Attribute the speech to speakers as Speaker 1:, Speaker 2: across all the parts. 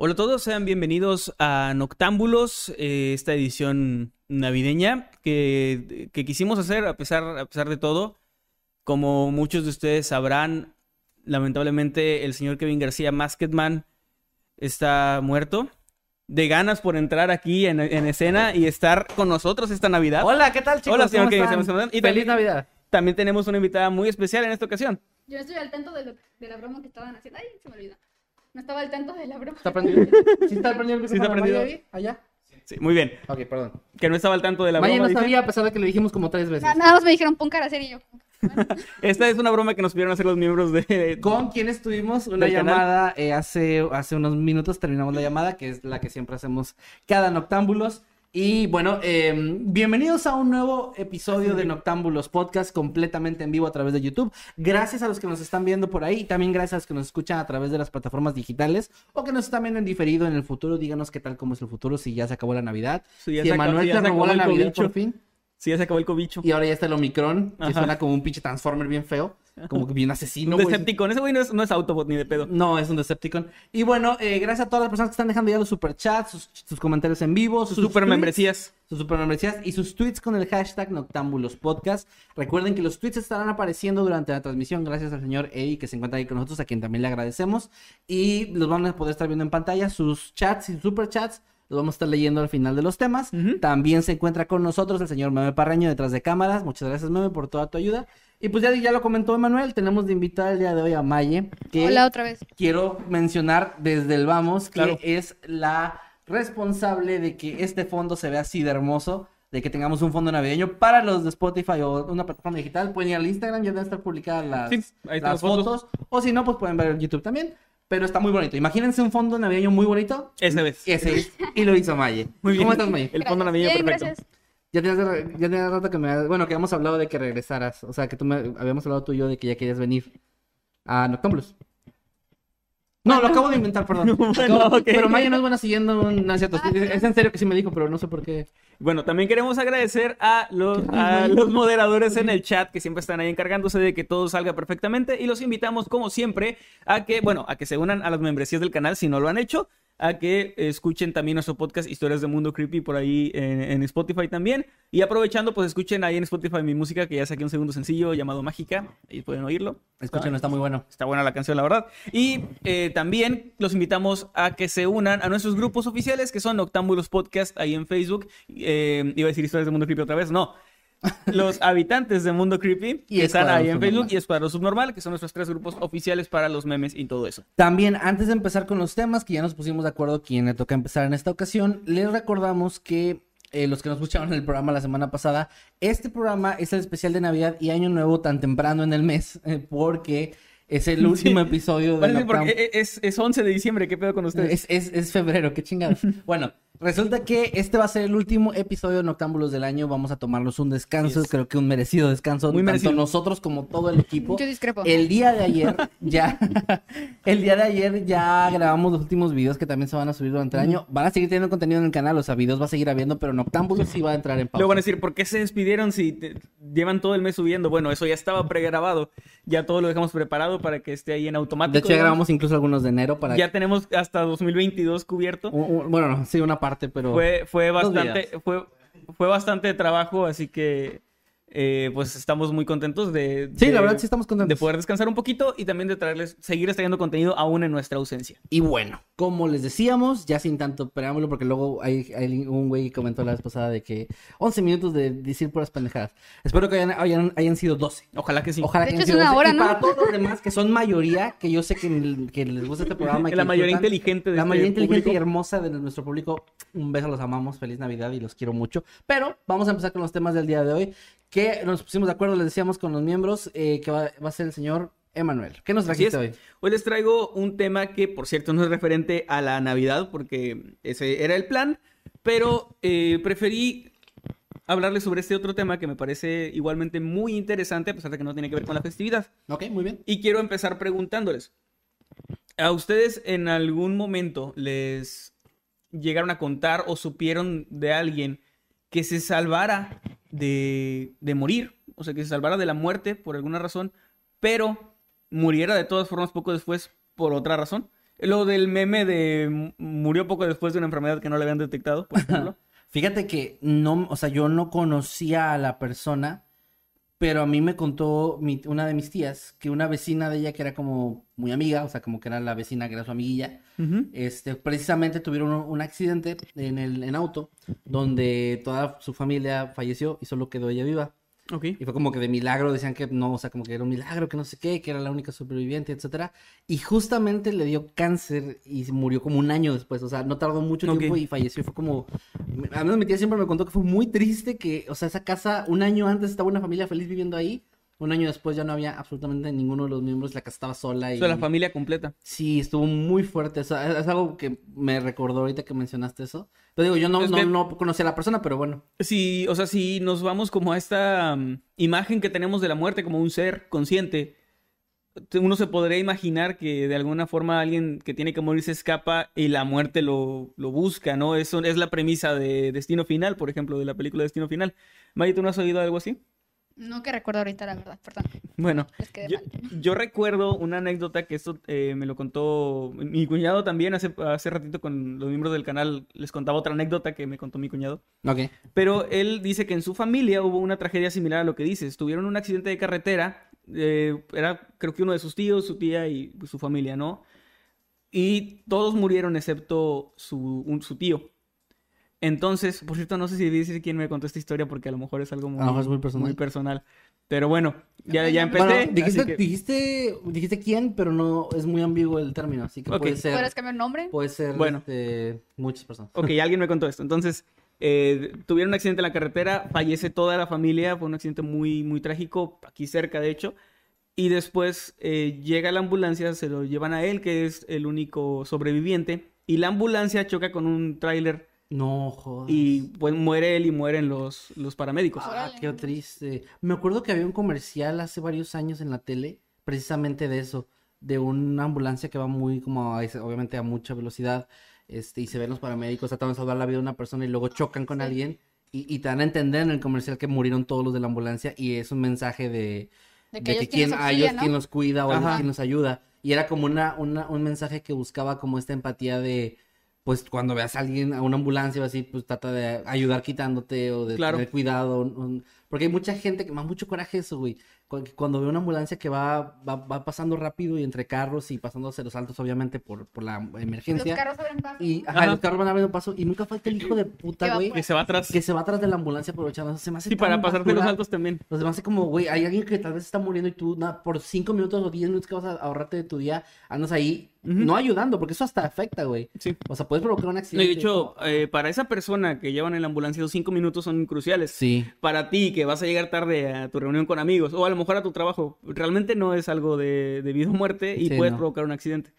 Speaker 1: Hola a todos, sean bienvenidos a Noctámbulos, eh, esta edición navideña que, que quisimos hacer a pesar, a pesar de todo. Como muchos de ustedes sabrán, lamentablemente el señor Kevin García Masketman está muerto. De ganas por entrar aquí en, en escena y estar con nosotros esta Navidad.
Speaker 2: Hola, ¿qué tal, chicos?
Speaker 1: Hola, señor
Speaker 2: ¿Cómo
Speaker 1: Kevin? García. Y
Speaker 2: Feliz
Speaker 1: también-
Speaker 2: Navidad.
Speaker 1: También tenemos una invitada muy especial en esta ocasión.
Speaker 3: Yo estoy al tanto de, lo, de la broma que estaban haciendo. Ay, se me olvidó. No estaba al tanto de la broma.
Speaker 2: ¿Está prendido? ¿Sí está prendido el
Speaker 1: Sí está prendido.
Speaker 2: Ahí? ¿Allá?
Speaker 1: Sí, muy bien.
Speaker 2: Ok, perdón.
Speaker 1: Que no estaba al tanto de la
Speaker 2: Maya
Speaker 1: broma.
Speaker 2: no
Speaker 1: dice.
Speaker 2: sabía a pesar de que le dijimos como tres veces.
Speaker 3: Na- Nada más me dijeron pon cara seria y yo. bueno,
Speaker 1: Esta es una broma que nos pidieron hacer los miembros de...
Speaker 2: Con quienes tuvimos una llamada eh, hace, hace unos minutos, terminamos la llamada, que es la que siempre hacemos cada Noctámbulos. Y bueno, eh, bienvenidos a un nuevo episodio de Noctámbulos Podcast completamente en vivo a través de YouTube. Gracias a los que nos están viendo por ahí y también gracias a los que nos escuchan a través de las plataformas digitales o que nos están viendo en diferido en el futuro. Díganos qué tal, cómo es el futuro, si ya se acabó la Navidad.
Speaker 1: Sí, ya
Speaker 2: si
Speaker 1: se acabó- ya se
Speaker 2: robó
Speaker 1: acabó
Speaker 2: la
Speaker 1: el
Speaker 2: Navidad
Speaker 1: cobicho.
Speaker 2: por fin.
Speaker 1: Sí, ya se acabó el cobicho.
Speaker 2: Y ahora ya está el Omicron, que
Speaker 1: Ajá.
Speaker 2: suena como un pinche Transformer bien feo. Como que bien asesino.
Speaker 1: Un. Decepticon. Ese güey no es, no es Autobot ni de pedo.
Speaker 2: No, es un Decepticon. Y bueno, eh, gracias a todas las personas que están dejando ya los superchats, sus, sus comentarios en vivo, sus,
Speaker 1: Sus super
Speaker 2: tweets,
Speaker 1: membresías.
Speaker 2: Sus super membresías y sus tweets con el hashtag Noctámbulos Podcast. Recuerden que los tweets estarán apareciendo durante la transmisión gracias al señor Eddie que se encuentra ahí con nosotros, a quien también le agradecemos. Y los van a poder estar viendo en pantalla, sus chats y superchats. Los vamos a estar leyendo al final de los temas. También se encuentra con nosotros el señor Meme Parreño detrás de cámaras. Muchas gracias, Meme, por toda tu ayuda. Y pues ya, ya lo comentó Emanuel, tenemos de invitada el día de hoy a Maye. Que
Speaker 3: Hola otra vez.
Speaker 2: quiero mencionar desde el vamos que
Speaker 1: Claro.
Speaker 2: es la responsable de que este fondo se vea así de hermoso, de que tengamos un fondo navideño para los de Spotify o una plataforma digital. Pueden ir al Instagram, ya deben estar publicadas las,
Speaker 1: Sí, ahí están
Speaker 2: las
Speaker 1: fotos.
Speaker 2: fotos. O si no, pues pueden ver en YouTube también. Pero está muy bonito. Imagínense un fondo navideño muy bonito.
Speaker 1: Esa vez.
Speaker 2: Ese es. Y lo hizo Maye.
Speaker 1: Muy bien.
Speaker 2: ¿Cómo estás, Maye?
Speaker 1: El fondo navideño
Speaker 3: Bien,
Speaker 1: perfecto.
Speaker 3: gracias.
Speaker 2: Ya tenías, ya tenías rato que me... Bueno, que habíamos hablado de que regresaras. O sea, que tú me... Habíamos hablado tú y yo de que ya querías venir a Noctámbulos. No, lo acabo de inventar, perdón.
Speaker 1: Bueno,
Speaker 2: Acabo-
Speaker 1: ok.
Speaker 2: Pero Maya no es buena siguiendo un... No, es cierto.
Speaker 3: Ah,
Speaker 2: Es en serio que sí me dijo, pero no sé por qué.
Speaker 1: Bueno, también queremos agradecer a los, a los moderadores en el chat que siempre están ahí encargándose de que todo salga perfectamente y los invitamos como siempre a que, bueno, a que se unan a las membresías del canal si no lo han hecho, a que escuchen también nuestro podcast Historias de Mundo Creepy por ahí en, en Spotify también y aprovechando pues escuchen ahí en Spotify mi música que ya saqué un segundo sencillo llamado Mágica, ahí pueden oírlo.
Speaker 2: Escúchenlo, está muy bueno.
Speaker 1: Está buena la canción, la verdad. Y eh, también los invitamos a que se unan a nuestros grupos oficiales, que son Noctámbulos Podcast, ahí en Facebook. Eh, iba a decir historias de Mundo Creepy otra vez, no. Los habitantes de Mundo Creepy,
Speaker 2: Y
Speaker 1: que están ahí en Facebook, y Escuadrón Subnormal, que son nuestros tres grupos oficiales para los memes y todo eso.
Speaker 2: También, antes de empezar con los temas, que ya nos pusimos de acuerdo quién le toca empezar en esta ocasión, les recordamos que eh, los que nos escucharon en el programa la semana pasada, este programa es el especial de Navidad y Año Nuevo tan temprano en el mes, eh, porque es el último episodio de Noctam-
Speaker 1: porque es, es 11 de diciembre, ¿qué pedo con ustedes?
Speaker 2: Es, es, es febrero, qué chingados. Bueno, resulta que este va a ser el último episodio de Noctámbulos del año. Vamos a tomarnos un descanso,
Speaker 1: Así es.
Speaker 2: creo que un merecido descanso.
Speaker 1: Muy
Speaker 2: tanto
Speaker 1: merecido.
Speaker 2: nosotros como todo el equipo.
Speaker 3: Yo discrepo.
Speaker 2: El día de ayer ya, el día de ayer ya grabamos los últimos videos que también se van a subir durante el año. Van a seguir teniendo contenido en el canal, o sea, videos va a seguir habiendo, pero Noctámbulos sí va a entrar en pausa.
Speaker 1: Luego van a decir, ¿por qué se despidieron si te- llevan todo el mes subiendo? Bueno, eso ya estaba pregrabado. Ya todo lo dejamos preparado para que esté ahí en automático.
Speaker 2: de hecho, ya grabamos incluso algunos de enero para
Speaker 1: Ya tenemos hasta 2022 cubierto.
Speaker 2: Bueno, no, sí, una parte, pero...
Speaker 1: Fue, fue bastante, fue, fue bastante trabajo, así que eh, pues estamos muy contentos de,
Speaker 2: Sí,
Speaker 1: de-
Speaker 2: la verdad sí estamos contentos.
Speaker 1: de poder descansar un poquito y también de traerles, seguirles trayendo contenido aún en nuestra ausencia.
Speaker 2: Y bueno, como les decíamos, ya sin tanto preámbulo, porque luego hay, hay un güey que comentó la vez pasada de que 11 minutos de decir puras pendejadas. Espero que hayan, hayan, hayan sido 12.
Speaker 1: Ojalá que sí.
Speaker 2: Ojalá
Speaker 3: De
Speaker 2: que
Speaker 3: hecho,
Speaker 2: hayan
Speaker 3: es
Speaker 2: sido
Speaker 3: una
Speaker 2: 12.
Speaker 3: hora,
Speaker 2: Y
Speaker 3: ¿no?
Speaker 2: para todos los demás, que son mayoría, que yo sé que, que les gusta este programa. y
Speaker 1: la mayoría inteligente de
Speaker 2: La
Speaker 1: este
Speaker 2: mayoría inteligente
Speaker 1: público.
Speaker 2: y hermosa de nuestro público. Un beso, los amamos. Feliz Navidad y los quiero mucho. Pero vamos a empezar con los temas del día de hoy. Que nos pusimos de acuerdo, les decíamos con los miembros, eh, que va, va a ser el señor Emanuel. ¿Qué nos trajiste hoy?
Speaker 1: Hoy les traigo un tema que, por cierto, no es referente a la Navidad, porque ese era el plan, pero eh, preferí hablarles sobre este otro tema que me parece igualmente muy interesante, a pesar de que no tiene que ver con la festividad.
Speaker 2: Ok, muy bien.
Speaker 1: Y quiero empezar preguntándoles, ¿a ustedes en algún momento les llegaron a contar o supieron de alguien que se salvara de, de morir? O sea, que se salvara de la muerte por alguna razón, pero muriera de todas formas poco después por otra razón. Lo del meme de murió poco después de una enfermedad que no le habían detectado, por ejemplo.
Speaker 2: Fíjate que no, o sea, yo no conocía a la persona, pero a mí me contó mi- una de mis tías que una vecina de ella que era como muy amiga, o sea, como que era la vecina que era su amiguilla,
Speaker 1: Ujú.
Speaker 2: este, precisamente tuvieron un, accidente en el en auto donde toda su familia falleció y solo quedó ella viva.
Speaker 1: Ok.
Speaker 2: Y fue como que de milagro, decían que no, o sea, como que era un milagro, que no sé qué, que era la única superviviente, etcétera. Y justamente le dio cáncer y murió como un año después, o sea, no tardó mucho
Speaker 1: Ok.
Speaker 2: tiempo y falleció. Fue como, a menos mi tía siempre me contó que fue muy triste que, o sea, esa casa, un año antes estaba una familia feliz viviendo ahí, un año después ya no había absolutamente ninguno de los miembros, la casa estaba sola
Speaker 1: O
Speaker 2: y...
Speaker 1: sea, la familia completa.
Speaker 2: Sí, estuvo muy fuerte. O sea, es, algo que me recordó ahorita que mencionaste eso. Pero digo, yo no, no, no conocía a la persona, pero bueno.
Speaker 1: Sí, o sea, si nos vamos como a esta mm, imagen que tenemos de la muerte como un ser consciente, te- uno se podría imaginar que de alguna forma alguien que tiene que morir se escapa y la muerte lo, lo busca, ¿no? Eso es la premisa de Destino Final, por ejemplo, de la película Destino Final. Maya, ¿tú no has oído algo así?
Speaker 3: No que recuerdo ahorita, la verdad, perdón.
Speaker 1: Bueno, yo, recuerdo una anécdota que esto eh, me lo contó mi cuñado también hace, hace ratito con los miembros del canal. Les contaba otra anécdota que me contó mi cuñado.
Speaker 2: Ok.
Speaker 1: Pero él dice que en su familia hubo una tragedia similar a lo que dices. Tuvieron un accidente de carretera. eh, era creo que uno de sus tíos, su tía y pues, su familia, ¿no? Y todos murieron excepto su, un- su tío. Entonces, por cierto, no sé si debí decir quién me contó esta historia porque a lo mejor es algo muy,
Speaker 2: A lo mejor es muy personal.
Speaker 1: personal. Pero bueno, ya, ya empecé.
Speaker 2: Bueno, dijiste,
Speaker 1: que-
Speaker 2: dijiste, dijiste quién, pero no es muy ambiguo el término, así que
Speaker 1: Ok.
Speaker 2: puede ser,
Speaker 3: ¿Puedes cambiar nombre?
Speaker 2: puede ser
Speaker 1: Bueno.
Speaker 2: este, muchas personas.
Speaker 1: Ok, alguien me contó esto. Entonces, eh, tuvieron un accidente en la carretera, fallece toda la familia, fue un accidente muy, muy trágico, aquí cerca de hecho. Y después eh, llega la ambulancia, se lo llevan a él, que es el único sobreviviente. Y la ambulancia choca con un tráiler
Speaker 2: No, joder.
Speaker 1: y pues muere él y mueren los, los paramédicos.
Speaker 2: Ah, qué triste. Me acuerdo que había un comercial hace varios años en la tele, precisamente de eso, de una ambulancia que va muy como, a obviamente a mucha velocidad, este, y se ven los paramédicos tratando de salvar la vida de una persona y luego chocan con alguien y, y te dan a entender en el comercial que murieron todos los de la ambulancia y es un mensaje de,
Speaker 3: De
Speaker 2: de
Speaker 3: que
Speaker 2: que, a ellos
Speaker 3: auxilian, ¿no?
Speaker 2: quien los cuida o a ellos quien los ayuda. Y era como una, una, un mensaje que buscaba como esta empatía de, pues cuando veas a alguien, a una ambulancia o así, pues trata de ayudar quitándote o de
Speaker 1: Claro.
Speaker 2: tener cuidado. un- porque hay mucha gente que me da mucho coraje eso, güey. Cuando ve una ambulancia que va, va, va pasando rápido y entre carros y pasándose los altos, obviamente, por, por la
Speaker 3: Los
Speaker 2: emergencia.
Speaker 3: carros abren paso.
Speaker 2: Y ajá,
Speaker 1: Ajá.
Speaker 2: los carros van abriendo paso y nunca falta el hijo de puta, güey,
Speaker 1: Que se va atrás.
Speaker 2: que se va atrás de la ambulancia aprovechando. Se me hace
Speaker 1: Sí, para pasarte los altos también.
Speaker 2: Los demás es como, güey, hay alguien que tal vez está muriendo y tú na, por 5 minutos o 10 minutos que vas a ahorrarte de tu día, andas ahí no ayudando, porque eso hasta afecta, güey.
Speaker 1: Sí.
Speaker 2: O sea, puedes provocar un
Speaker 1: No,
Speaker 2: accidente.
Speaker 1: y de hecho, eh, para esa persona que llevan en la ambulancia, los cinco minutos son cruciales.
Speaker 2: Sí.
Speaker 1: para ti que vas a llegar tarde a tu reunión con amigos o a lo mejor a tu trabajo, realmente no es algo de, de vida o muerte y
Speaker 2: Sí,
Speaker 1: puedes
Speaker 2: no.
Speaker 1: provocar un accidente.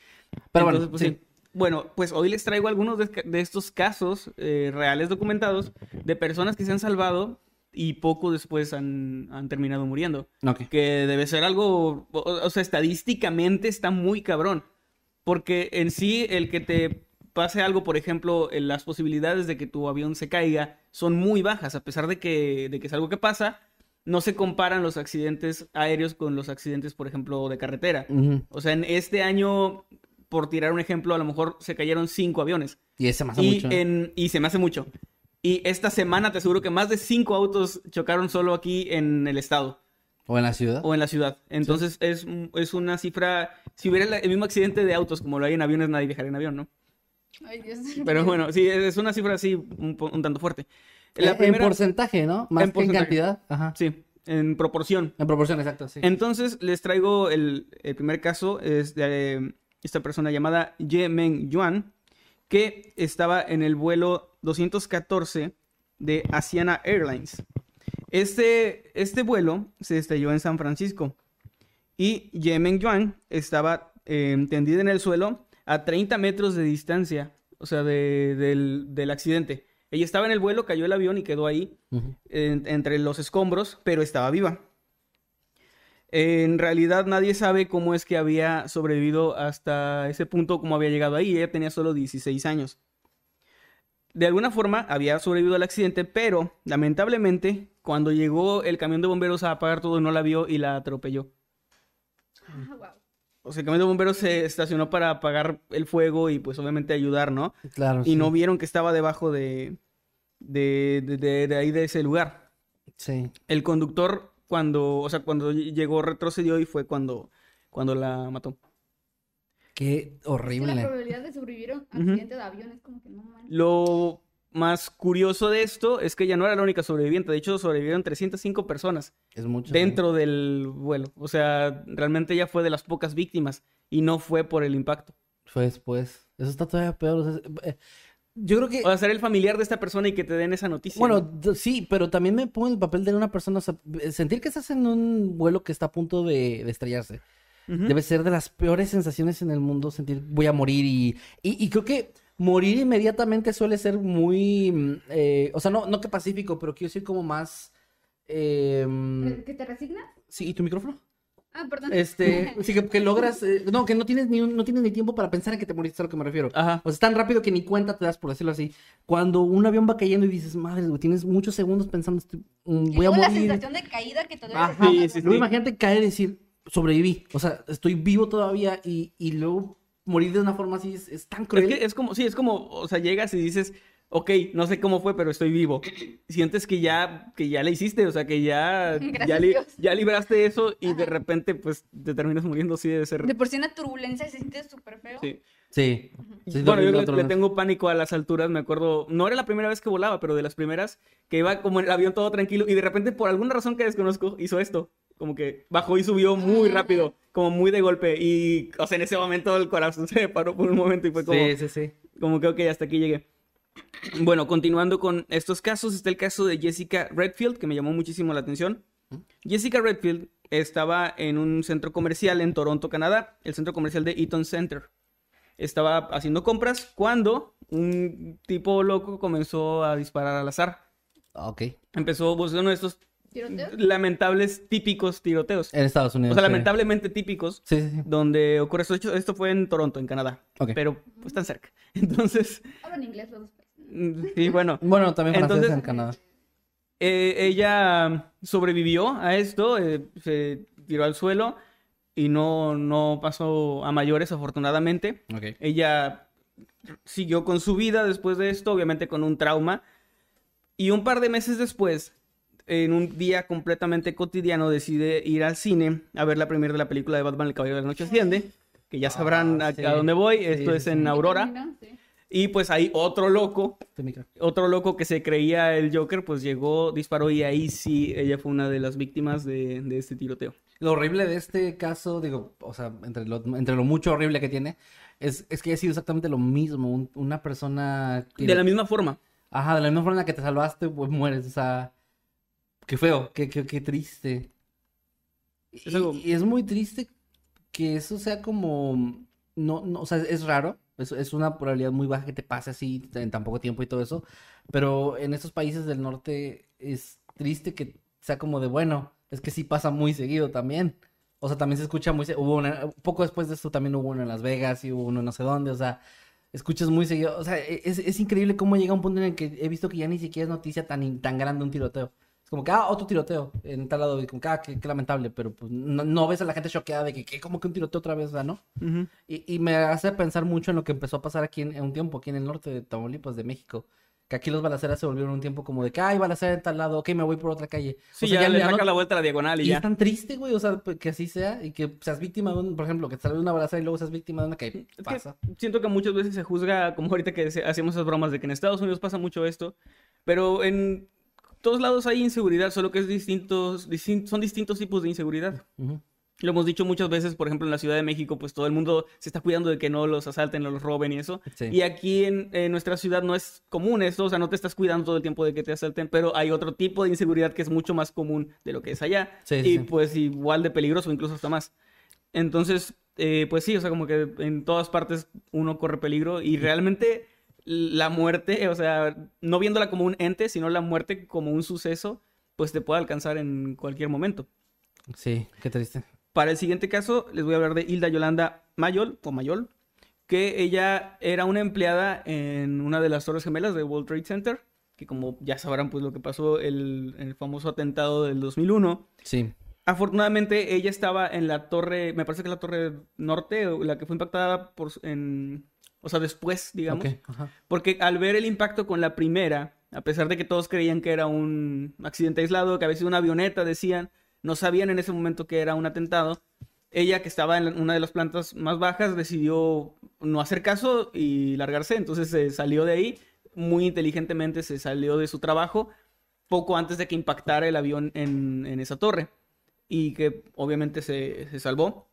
Speaker 2: Pero
Speaker 1: Entonces,
Speaker 2: bueno,
Speaker 1: pues,
Speaker 2: sí.
Speaker 1: Bueno, pues hoy les traigo algunos de, de estos casos eh, reales documentados de personas que se han salvado y poco después han, han terminado muriendo.
Speaker 2: Ok.
Speaker 1: Que debe ser algo, o, o sea, estadísticamente está muy cabrón. Porque en sí, el que te pase algo, por ejemplo, en las posibilidades de que tu avión se caiga son muy bajas, a pesar de que, de que es algo que pasa, no se comparan los accidentes aéreos con los accidentes, por ejemplo, de carretera. O sea, en este año, por tirar un ejemplo, a lo mejor se cayeron cinco aviones.
Speaker 2: Y ese me hace
Speaker 1: Y,
Speaker 2: mucho. ¿eh?
Speaker 1: en, y se me hace mucho. Y esta semana te aseguro que más de cinco autos chocaron solo aquí en el estado
Speaker 2: O en la ciudad.
Speaker 1: o en la ciudad. Entonces es, es una cifra, si hubiera el mismo accidente de autos como lo hay en aviones, nadie viajaría en avión, ¿no?
Speaker 3: Ay, Dios.
Speaker 1: Pero bueno, sí, es una cifra así un, tanto fuerte.
Speaker 2: Eh,
Speaker 1: La
Speaker 2: En
Speaker 1: primera,
Speaker 2: porcentaje, ¿no? Más
Speaker 1: En
Speaker 2: que en cantidad. Ajá.
Speaker 1: sí, en proporción.
Speaker 2: En proporción, exacto, sí.
Speaker 1: Entonces les traigo el, el primer caso, es de eh, esta persona llamada Ye Meng Yuan, que estaba en el vuelo 214 de Asiana Airlines. Este, este vuelo se estrelló en San Francisco y Ye Meng Yuan estaba eh, tendida en el suelo a 30 metros de distancia, o sea, de- del, del accidente. Ella estaba en el vuelo, cayó el avión y quedó ahí en- entre los escombros, pero estaba viva. En realidad nadie sabe cómo es que había sobrevivido hasta ese punto, cómo había llegado ahí. Ella tenía solo 16 años. De alguna forma había sobrevivido al accidente, pero lamentablemente cuando llegó el camión de bomberos a apagar todo no la vio y la atropelló.
Speaker 3: Ah, wow.
Speaker 1: O sea, el camión de bomberos se estacionó para apagar el fuego y pues obviamente ayudar, ¿no?
Speaker 2: Claro.
Speaker 1: Y
Speaker 2: sí.
Speaker 1: no vieron que estaba debajo de, de, de- de- de ahí de ese lugar.
Speaker 2: Sí.
Speaker 1: El conductor, cuando, o sea, cuando ll- llegó, retrocedió y fue cuando, cuando la mató.
Speaker 2: Qué
Speaker 3: Es que la
Speaker 2: horrible.
Speaker 3: probabilidad de sobrevivir a un accidente de avión es como que no manches.
Speaker 1: Lo más curioso de esto es que ella no era la única sobreviviente. De hecho, sobrevivieron 305 personas
Speaker 2: Es mucho.
Speaker 1: dentro del vuelo. O sea, realmente ella fue de las pocas víctimas y no fue por el impacto.
Speaker 2: Fue después. Eso está todavía peor. o sea, eh, yo creo que.
Speaker 1: O sea, ser el familiar de esta persona y que te den esa noticia.
Speaker 2: Bueno, sí, pero también me pongo en el papel de una persona. o sea, sentir que estás en un vuelo que está a punto de, de estrellarse.
Speaker 1: Ujú.
Speaker 2: Debe ser de las peores sensaciones en el mundo sentir voy a morir y, y, y creo que morir inmediatamente suele ser muy, mm, eh, o sea, no, no que pacífico, pero quiero decir como más... eh, mm,
Speaker 3: ¿Que te resignas?
Speaker 2: sí, ¿y tu micrófono?
Speaker 3: Ah, perdón.
Speaker 2: Este, sí, que, que logras, eh, no, que no tienes ni un- no tienes ni tiempo para pensar en que te moriste, a lo que me refiero.
Speaker 1: Ajá.
Speaker 2: O sea, es tan rápido que ni cuenta te das, por decirlo así. Cuando un avión va cayendo y dices, madre, güey, tienes muchos segundos pensando, estoy- mm, voy a
Speaker 3: luego la
Speaker 2: morir.
Speaker 3: sensación de caída que te debe
Speaker 2: Ajá.
Speaker 1: Sí, sí,
Speaker 2: Luego
Speaker 1: sí.
Speaker 2: imagínate caer y decir, sobreviví. O sea, estoy vivo todavía y, y luego morir de una forma así es, es tan
Speaker 1: Es
Speaker 2: cruel.
Speaker 1: que es como, sí, es como, o sea, llegas y dices, ok, no sé cómo fue, pero estoy vivo. Sientes que ya, que ya le hiciste, o sea, que ya, ya, li- ya libraste eso y de repente, pues, te terminas muriendo, sí debe ser.
Speaker 3: De por sí una turbulencia se siente súper feo.
Speaker 1: Sí.
Speaker 2: Sí. Sí,
Speaker 1: Bueno, yo le, le tengo pánico a las alturas, me acuerdo, no era la primera vez que volaba, pero de las primeras, que iba como en el avión todo tranquilo y de repente, por alguna razón que desconozco, hizo esto. Como que bajó y subió muy
Speaker 3: Ah.
Speaker 1: rápido, como muy de golpe. Y, o sea, en ese momento el corazón se me paró por un momento y fue como,
Speaker 2: Sí, sí, sí.
Speaker 1: como que, ok, hasta aquí llegué. Bueno, continuando con estos casos, está el caso de Jessica Redfield, que me llamó muchísimo la atención. Jessica Redfield estaba en un centro comercial en Toronto, Canadá, el centro comercial de Eaton Center. Estaba haciendo compras cuando un tipo loco comenzó a disparar al azar.
Speaker 2: Ok.
Speaker 1: Empezó pues, uno de estos
Speaker 3: ¿Tiroteos?
Speaker 1: lamentables, típicos tiroteos.
Speaker 2: En Estados Unidos.
Speaker 1: O sea,
Speaker 2: sí.
Speaker 1: lamentablemente típicos
Speaker 2: Sí, sí, sí.
Speaker 1: donde ocurre esto. Hecho, Esto fue en Toronto, en Canadá.
Speaker 2: Ok.
Speaker 1: Pero pues tan cerca. Entonces,
Speaker 3: Hablan inglés los dos.
Speaker 1: mm, sí, bueno.
Speaker 2: Bueno, también francés
Speaker 1: Entonces-
Speaker 2: en Canadá.
Speaker 1: Eh, ella sobrevivió a esto, eh, se tiró al suelo y no, no pasó a mayores, afortunadamente.
Speaker 2: Ok.
Speaker 1: Ella siguió con su vida después de esto, obviamente con un trauma. Y un par de meses después, en un día completamente cotidiano, decide ir al cine a ver la primera de la película de Batman, El Caballero de la Noche Asciende. Que ya sabrán
Speaker 2: Ah,
Speaker 1: a,
Speaker 2: sí.
Speaker 1: a dónde voy.
Speaker 2: Sí,
Speaker 1: Esto
Speaker 2: sí,
Speaker 1: es en Aurora. Y pues ahí otro loco otro loco que se creía el Joker, pues llegó, disparó y ahí sí, ella fue una de las víctimas de, de este tiroteo.
Speaker 2: Lo horrible de este caso, digo, o sea, entre lo, entre lo mucho horrible que tiene, es, es que ha sido exactamente lo mismo. un- una persona. que-
Speaker 1: De la misma forma.
Speaker 2: Ajá, de la misma forma en la que te salvaste, pues mueres. O sea, qué feo, qué, qué, qué triste. Y,
Speaker 1: Es algo-
Speaker 2: y es muy triste que eso sea como. No, no, o sea, es raro. Es, es una probabilidad muy baja que te pase así en tan poco tiempo y todo eso. Pero en estos países del norte es triste que sea como de bueno. Es que sí pasa muy seguido también. O sea, también se escucha muy... Hubo una, poco después de esto también hubo uno en Las Vegas y hubo uno no sé dónde. O sea, escuchas muy seguido. O sea, e- es, es increíble cómo llega un punto en el que he visto que ya ni siquiera es noticia tan, tan grande un tiroteo. Como que, ah, otro tiroteo en tal lado. Y como que, ah, qué, qué lamentable. Pero pues no, no ves a la gente choqueada de que, ¿qué? ¿Cómo que un tiroteo otra vez? O sea, ¿no? Y, y me hace pensar mucho en lo que empezó a pasar aquí en, en un tiempo, aquí en el norte de Tamaulipas, de México. Que aquí los balaceras se volvieron un tiempo como de que, ay, balacera en tal lado, ok, me voy por otra calle.
Speaker 1: Sí,
Speaker 2: o sea,
Speaker 1: ya, le
Speaker 2: ya no-
Speaker 1: saca la vuelta a la diagonal y,
Speaker 2: Y
Speaker 1: ya.
Speaker 2: es tan triste, güey, o sea, que así sea y que seas víctima de un, por ejemplo, que te salga una balacera y luego seas víctima de una que
Speaker 1: Es que
Speaker 2: pasa.
Speaker 1: siento que muchas veces se juzga, como ahorita que hacemos esas bromas de que en Estados Unidos pasa mucho esto, pero en todos lados hay inseguridad, solo que es distintos, distin- son distintos tipos de inseguridad. Lo hemos dicho muchas veces, por ejemplo, en la Ciudad de México, pues todo el mundo se está cuidando de que no los asalten, no los roben y eso.
Speaker 2: Sí.
Speaker 1: Y aquí en, en nuestra ciudad no es común esto, o sea, no te estás cuidando todo el tiempo de que te asalten, pero hay otro tipo de inseguridad que es mucho más común de lo que es allá.
Speaker 2: Sí,
Speaker 1: y
Speaker 2: sí, sí.
Speaker 1: pues igual de peligroso, incluso hasta más. Entonces, eh, pues sí, o sea, como que en todas partes uno corre peligro y realmente la muerte, o sea, no viéndola como un ente, sino la muerte como un suceso, pues te puede alcanzar en cualquier momento.
Speaker 2: Sí, qué triste.
Speaker 1: Para el siguiente caso, les voy a hablar de Hilda Yolanda Mayol, o Mayol, que ella era una empleada en una de las Torres Gemelas de World Trade Center, que como ya sabrán, pues lo que pasó el, el famoso atentado del 2001.
Speaker 2: Sí.
Speaker 1: Afortunadamente, ella estaba en la torre, me parece que la torre norte, la que fue impactada por, en, o sea, después, digamos. Porque al ver el impacto con la primera, a pesar de que todos creían que era un accidente aislado, que había sido una avioneta, decían, no sabían en ese momento que era un atentado. Ella, que estaba en una de las plantas más bajas, decidió no hacer caso y largarse. Entonces se salió de ahí, muy inteligentemente se salió de su trabajo poco antes de que impactara el avión en, en esa torre. Y que obviamente se, se salvó.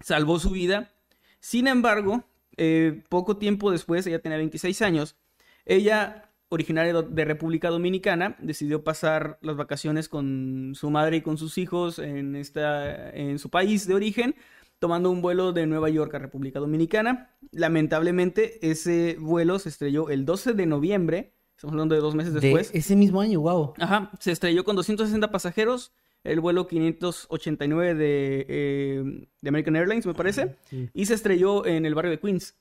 Speaker 1: Salvó su vida. Sin embargo, eh, poco tiempo después, ella tenía 26 años, ella, originaria de República Dominicana, decidió pasar las vacaciones con su madre y con sus hijos en, esta, en su país de origen, tomando un vuelo de Nueva York a República Dominicana. Lamentablemente, ese vuelo se estrelló el 12 de noviembre, estamos hablando de dos meses
Speaker 2: De
Speaker 1: después.
Speaker 2: ese mismo año, wow.
Speaker 1: Ajá, se estrelló con 260 pasajeros, el vuelo 589 de, eh, de American Airlines, me parece,
Speaker 2: Sí.
Speaker 1: y se estrelló en el barrio de Queens.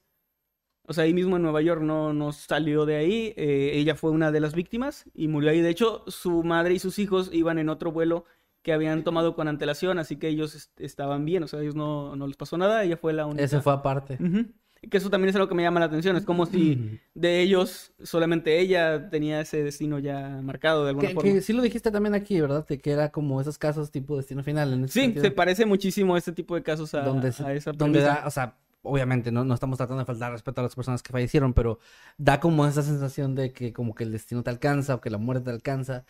Speaker 1: O sea, ahí mismo en Nueva York no, no salió de ahí. eh, ella fue una de las víctimas y murió ahí. De hecho, su madre y sus hijos iban en otro vuelo que habían tomado con antelación, así que ellos est- estaban bien. O sea, a ellos no, no les pasó nada. Ella fue la única.
Speaker 2: Ese fue aparte.
Speaker 1: Que eso también es algo que me llama la atención. Es como si de ellos solamente ella tenía ese destino ya marcado de alguna
Speaker 2: Que,
Speaker 1: forma.
Speaker 2: que sí lo dijiste también aquí, ¿verdad? De que era como esos casos tipo destino final. En
Speaker 1: Sí,
Speaker 2: sentido.
Speaker 1: se parece muchísimo a este tipo de casos a,
Speaker 2: donde, se-
Speaker 1: a esa
Speaker 2: donde da, o sea, obviamente no, no estamos tratando de faltar respeto a las personas que fallecieron, pero da como esa sensación de que como que el destino te alcanza o que la muerte te alcanza.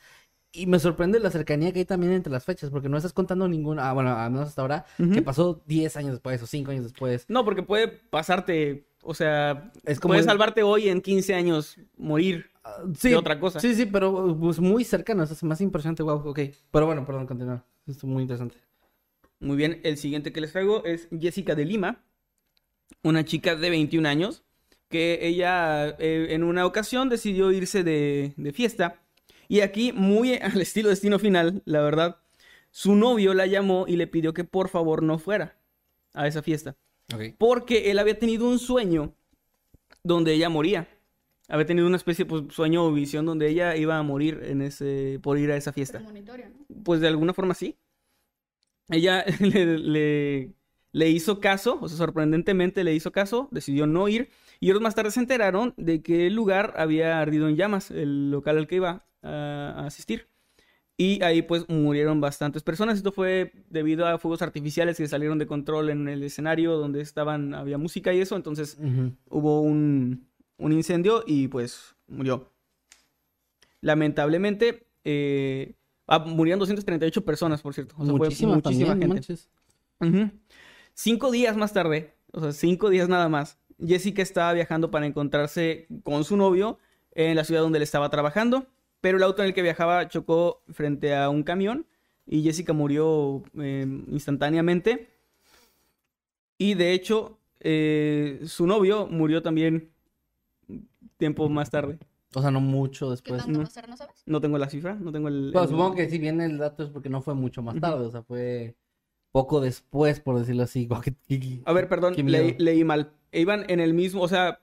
Speaker 2: Y me sorprende la cercanía que hay también entre las fechas, porque no estás contando ninguna, ah, bueno, al menos hasta ahora, que pasó 10 años después o 5 años después.
Speaker 1: No, porque puede pasarte, o sea,
Speaker 2: Es como
Speaker 1: puedes
Speaker 2: el-
Speaker 1: salvarte hoy en 15 años morir
Speaker 2: Ah,
Speaker 1: de otra cosa.
Speaker 2: Sí, sí, pero pues muy cercano, eso es más impresionante, wow, ok. Pero bueno, perdón, continúa. Esto es muy interesante.
Speaker 1: Muy bien, el siguiente que les traigo es Jessica de Lima, una chica de 21 años, que ella eh, en una ocasión decidió irse de, de fiesta. Y aquí, muy al estilo Destino Final, la verdad, su novio la llamó y le pidió que por favor no fuera a esa fiesta. Porque él había tenido un sueño donde ella moría. Había tenido una especie de pues, sueño o visión donde ella iba a morir en ese, por ir a esa fiesta.
Speaker 3: Premonitorio, ¿no?
Speaker 1: Pues de alguna forma sí. Ella le, le- le hizo caso, o sea, sorprendentemente le hizo caso, decidió no ir. Y ellos más tarde se enteraron de que el lugar había ardido en llamas, el local al que iba a, a asistir. Y ahí pues murieron bastantes personas. Esto fue debido a fuegos artificiales que salieron de control en el escenario donde estaban, había música y eso. Entonces hubo un, un incendio y pues murió. Lamentablemente, eh, ah, murieron 238 personas, por cierto. O sea, fue
Speaker 2: Muchísimas
Speaker 1: muchísima
Speaker 2: también,
Speaker 1: gente. Cinco días más tarde, o sea, cinco días nada más, Jessica estaba viajando para encontrarse con su novio en la ciudad donde él estaba trabajando, pero el auto en el que viajaba chocó frente a un camión y Jessica murió eh, instantáneamente. Y de hecho, eh, su novio murió también tiempo más tarde.
Speaker 2: O sea, no mucho
Speaker 3: ¿Qué
Speaker 2: después.
Speaker 3: tanto
Speaker 1: no.
Speaker 3: pasar, no sabes?
Speaker 1: No tengo la cifra, no tengo el...
Speaker 2: Bueno,
Speaker 1: el-
Speaker 2: supongo que si viene el dato es porque no fue mucho más tarde, o sea, fue poco después, por decirlo así. Qué- qué-
Speaker 1: A ver, perdón,
Speaker 2: qué
Speaker 1: leí, leí mal. E iban en el mismo, o sea,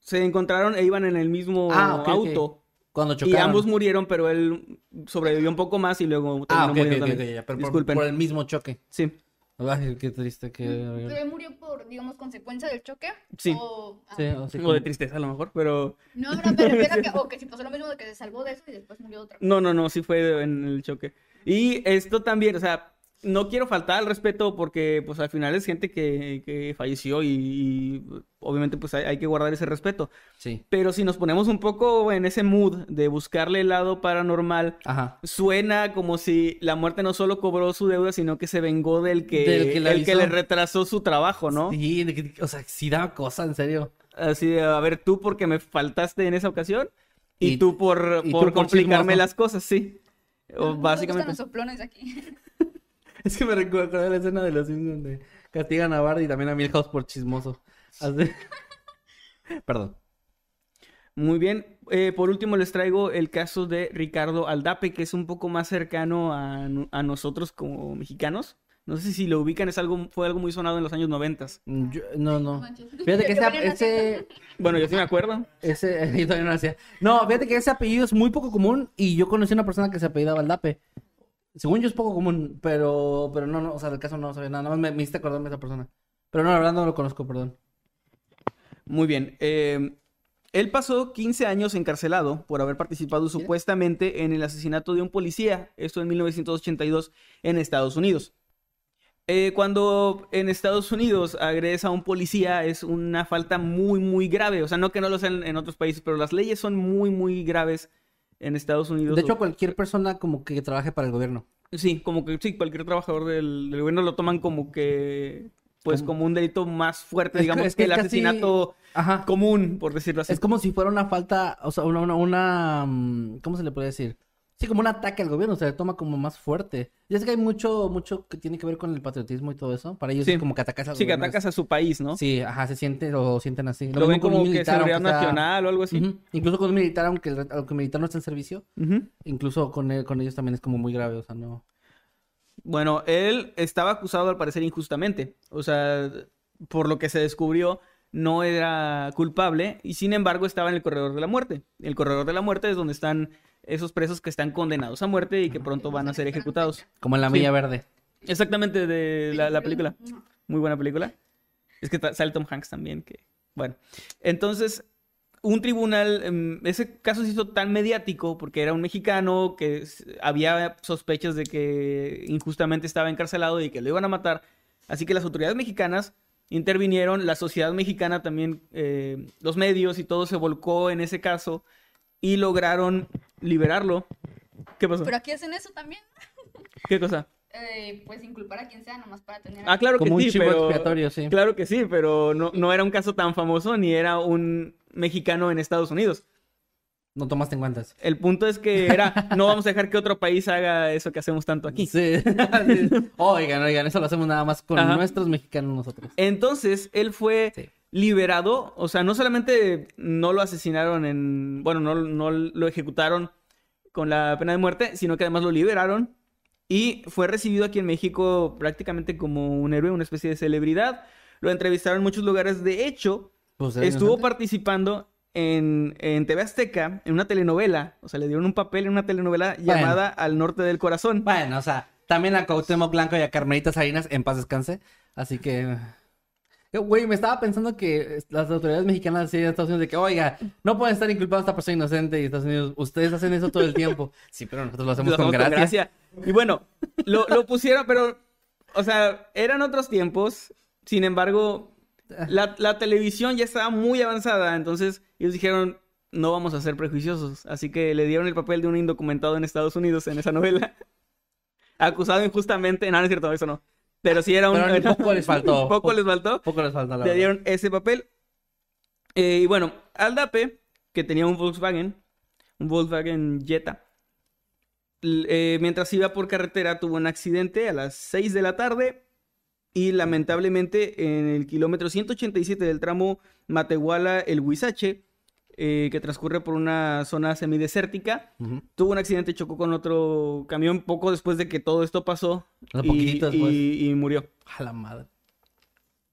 Speaker 1: se encontraron e iban en el mismo
Speaker 2: Ah, ok, ok.
Speaker 1: auto.
Speaker 2: Cuando
Speaker 1: Y
Speaker 2: chocaron.
Speaker 1: ambos murieron, pero él sobrevivió un poco más y luego terminó
Speaker 2: Ah, ok, ok,
Speaker 1: muriendo
Speaker 2: ok,
Speaker 1: también.
Speaker 2: ok, ya, pero por,
Speaker 1: Disculpen.
Speaker 2: por el mismo choque.
Speaker 1: Sí.
Speaker 2: Ay, qué triste que...
Speaker 3: Pero él murió por, digamos, consecuencia del choque.
Speaker 1: Sí.
Speaker 3: O, ah,
Speaker 2: Sí, o sea,
Speaker 1: O de tristeza a lo mejor, pero...
Speaker 3: No, no, me refiero a que, o que si pasó lo mismo de que se salvó de eso y después murió otra cosa.
Speaker 1: No, no, no, sí fue en el choque. Y esto también, o sea, no quiero faltar al respeto porque pues al final es gente que, que falleció y, y, obviamente pues hay, hay que guardar ese respeto.
Speaker 2: Sí.
Speaker 1: Pero si nos ponemos un poco en ese mood de buscarle el lado paranormal,
Speaker 2: Ajá.
Speaker 1: suena como si la muerte no solo cobró su deuda, sino que se vengó del que,
Speaker 2: Del que la
Speaker 1: el que le retrasó su trabajo, ¿no?
Speaker 2: Sí, o sea, sí daba cosa, en serio.
Speaker 1: Así de, a ver, tú porque me faltaste en esa ocasión y,
Speaker 2: Y-
Speaker 1: tú por,
Speaker 2: y tú
Speaker 1: por complicarme
Speaker 2: chismoso.
Speaker 1: las cosas, sí.
Speaker 3: No,
Speaker 1: básicamente.
Speaker 3: Soplones aquí.
Speaker 2: Es que me recuerda la escena de los Simpsons donde castigan a Bart y también a Milhouse por chismoso. Así- Perdón.
Speaker 1: Muy bien. Eh, por último, les traigo el caso de Ricardo Aldape, que es un poco más cercano a, no- a nosotros como mexicanos. No sé si lo ubican, es algo, fue algo muy sonado en los años noventas.
Speaker 2: Yo- no, no. Fíjate que ese,
Speaker 1: Bueno, yo sí me acuerdo.
Speaker 2: ese, yo todavía no lo hacía. No, fíjate que ese apellido es muy poco común y yo conocí a una persona que se apellidaba Aldape. Según yo es poco común, pero, pero no, no, o sea, del caso no sabía nada, nada más me, me hiciste acordarme de esa persona. Pero no, la verdad no lo conozco, perdón.
Speaker 1: Muy bien. eh, él pasó 15 años encarcelado por haber participado supuestamente en el asesinato de un policía, esto en 1982 en Estados Unidos. Eh, cuando en Estados Unidos agredes a un policía es una falta muy, muy grave. O sea, no que no lo sean en otros países, pero las leyes son muy, muy graves en Estados Unidos.
Speaker 2: De hecho, cualquier persona como que trabaje para el gobierno.
Speaker 1: Sí, como que sí, cualquier trabajador del, del gobierno lo toman como que, pues,
Speaker 2: Como-
Speaker 1: un delito más fuerte,
Speaker 2: Es que-
Speaker 1: digamos,
Speaker 2: es
Speaker 1: que el
Speaker 2: casi-
Speaker 1: asesinato
Speaker 2: Ajá.
Speaker 1: común, por decirlo así.
Speaker 2: Es como si fuera una falta, o sea, una, una, una, mm, ¿cómo se le puede decir? Sí, como un ataque al gobierno, se le toma como más fuerte. Ya sé que hay mucho, mucho que tiene que ver con el patriotismo y todo eso. Para ellos
Speaker 1: Sí.
Speaker 2: es como que atacas al
Speaker 1: Sí, que atacas a su país, ¿no?
Speaker 2: Sí, ajá, se siente o sienten así.
Speaker 1: Lo ven como
Speaker 2: un
Speaker 1: que
Speaker 2: militar,
Speaker 1: seguridad
Speaker 2: sea-
Speaker 1: nacional o algo así.
Speaker 2: Incluso con un militar, aunque el, aunque el militar no esté en servicio, incluso con, él- con ellos también es como muy grave, o sea, no.
Speaker 1: Bueno, él estaba acusado al parecer injustamente. O sea, por lo que se descubrió, no era culpable y sin embargo estaba en el corredor de la muerte. El corredor de la muerte es donde están esos presos que están condenados a muerte y que pronto van a ser ejecutados.
Speaker 2: Como en la
Speaker 1: Sí.
Speaker 2: Milla Verde.
Speaker 1: Exactamente de la, la película. Muy buena película. Es que sale Tom Hanks también, que... Bueno, entonces, un tribunal, em, ese caso se hizo tan mediático porque era un mexicano que había sospechas de que injustamente estaba encarcelado y que lo iban a matar. Así que las autoridades mexicanas intervinieron, la sociedad mexicana también, eh, los medios y todo se volcó en ese caso y lograron liberarlo. ¿Qué pasó?
Speaker 3: Pero aquí hacen eso también.
Speaker 1: ¿Qué cosa?
Speaker 3: Eh, pues inculpar a quien sea nomás para tener.
Speaker 1: Ah, claro que
Speaker 2: Como un
Speaker 1: sí,
Speaker 2: chivo
Speaker 1: pero...
Speaker 2: expiatorio, sí.
Speaker 1: Claro que sí, pero no, no era un caso tan famoso ni era un mexicano en Estados Unidos.
Speaker 2: No tomaste en cuenta eso.
Speaker 1: El punto es que era, no vamos a dejar que otro país haga eso que hacemos tanto aquí.
Speaker 2: Sí. Sí. Oigan, oigan, eso lo hacemos nada más con
Speaker 1: Ajá.
Speaker 2: nuestros mexicanos nosotros.
Speaker 1: Entonces, él fue
Speaker 2: Sí.
Speaker 1: Liberado, o sea, no solamente no lo asesinaron en, bueno, no, no lo ejecutaron con la pena de muerte, sino que además lo liberaron y fue recibido aquí en México prácticamente como un héroe, una especie de celebridad. Lo entrevistaron en muchos lugares. De hecho,
Speaker 2: Pues,
Speaker 1: estuvo
Speaker 2: inocente.
Speaker 1: participando en, en TV Azteca en una telenovela. O sea, le dieron un papel en una telenovela
Speaker 2: Bueno.
Speaker 1: llamada Al Norte del Corazón.
Speaker 2: Bueno, o sea, también a Cuauhtémoc Blanco y a Carmelita Salinas en paz descanse. Así que... Güey, me estaba pensando que las autoridades mexicanas así de Estados Unidos de que, oiga, no pueden estar inculpando a esta persona inocente y Estados Unidos, ustedes hacen eso todo el tiempo. Sí, pero nosotros lo hacemos
Speaker 1: Lo
Speaker 2: con
Speaker 1: hacemos con
Speaker 2: gracia.
Speaker 1: gracia. Y bueno, lo, lo pusieron, pero, o sea, eran otros tiempos. Sin embargo, la, la televisión ya estaba muy avanzada. Entonces, ellos dijeron, no vamos a ser prejuiciosos. Así que le dieron el papel de un indocumentado en Estados Unidos en esa novela. Acusado injustamente. No, no es cierto, eso no. Pero sí era un...
Speaker 2: Pero poco les faltó.
Speaker 1: un poco les faltó.
Speaker 2: Poco les falta la
Speaker 1: Le
Speaker 2: verdad.
Speaker 1: dieron ese papel. Eh, y bueno, Aldape, que tenía un Volkswagen, un Volkswagen Jetta, eh, mientras iba por carretera tuvo un accidente a las 6 de la tarde y lamentablemente en el kilómetro 187 del tramo Matehuala-El Huizache, eh, que transcurre por una zona semidesértica, tuvo un accidente, chocó con otro camión poco después de que todo esto pasó y-
Speaker 2: poquito después.
Speaker 1: y- y murió
Speaker 2: A la madre.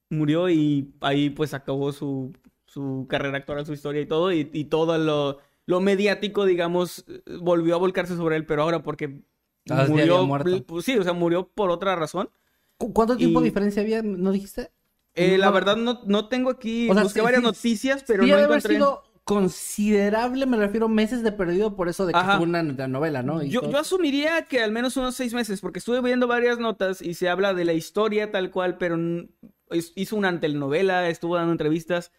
Speaker 1: murió y ahí pues acabó su, su carrera actoral, su historia y todo, y, y todo lo, lo mediático, digamos, volvió a volcarse sobre él, pero ahora porque
Speaker 2: Ah,
Speaker 1: murió, pues, sí, o sea, murió por otra razón,
Speaker 2: ¿Cu- ¿Cuánto tiempo de diferencia había? ¿No dijiste?
Speaker 1: Eh, la verdad no, no tengo aquí,
Speaker 2: O sea,
Speaker 1: busqué
Speaker 2: sí,
Speaker 1: varias
Speaker 2: sí,
Speaker 1: noticias, pero
Speaker 2: sí,
Speaker 1: no
Speaker 2: debe haber
Speaker 1: encontré.
Speaker 2: sido considerable, me refiero meses de perdido por eso de que
Speaker 1: Ajá.
Speaker 2: estuvo una, una novela, ¿no? Y
Speaker 1: Yo,
Speaker 2: todo.
Speaker 1: yo asumiría que al menos unos seis meses, porque estuve viendo varias notas y se habla de la historia tal cual, pero hizo una telenovela, estuvo dando entrevistas,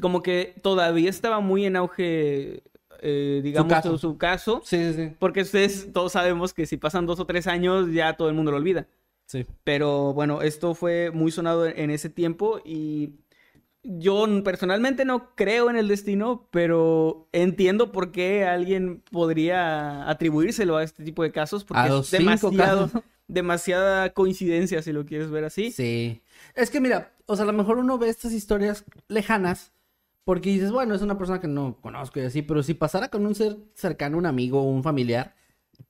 Speaker 1: como que todavía estaba muy en auge, eh, digamos,
Speaker 2: caso.
Speaker 1: su, su caso,
Speaker 2: Sí, sí, sí.
Speaker 1: porque ustedes todos sabemos que si pasan dos o tres años ya todo el mundo lo olvida.
Speaker 2: Sí.
Speaker 1: Pero bueno, esto fue muy sonado en ese tiempo y yo personalmente no creo en el destino, pero entiendo por qué alguien podría atribuírselo a este tipo de casos, porque
Speaker 2: A
Speaker 1: es demasiado,
Speaker 2: casos.
Speaker 1: demasiada coincidencia, si lo quieres ver así.
Speaker 2: Sí. Es que mira, o sea, a lo mejor uno ve estas historias lejanas porque dices, bueno, es una persona que no conozco y así, pero si pasara con un ser cercano, un amigo o un familiar,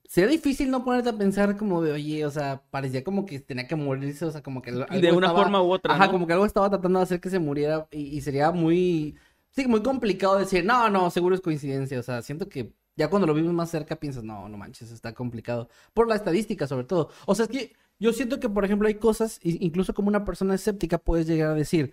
Speaker 2: sería difícil no ponerte a pensar como de, oye, o sea, parecía como que tenía que morirse, o sea, como que... algo
Speaker 1: De una
Speaker 2: estaba-
Speaker 1: forma u otra,
Speaker 2: Ajá,
Speaker 1: ¿no?
Speaker 2: como que algo estaba tratando de hacer que se muriera y, y sería muy... Sí, muy complicado decir, no, no, seguro es coincidencia, o sea, siento que ya cuando lo vimos más cerca piensas, no, no manches, está complicado. Por la estadística, sobre todo. O sea, es que yo siento que, por ejemplo, hay cosas, incluso como una persona escéptica puedes llegar a decir,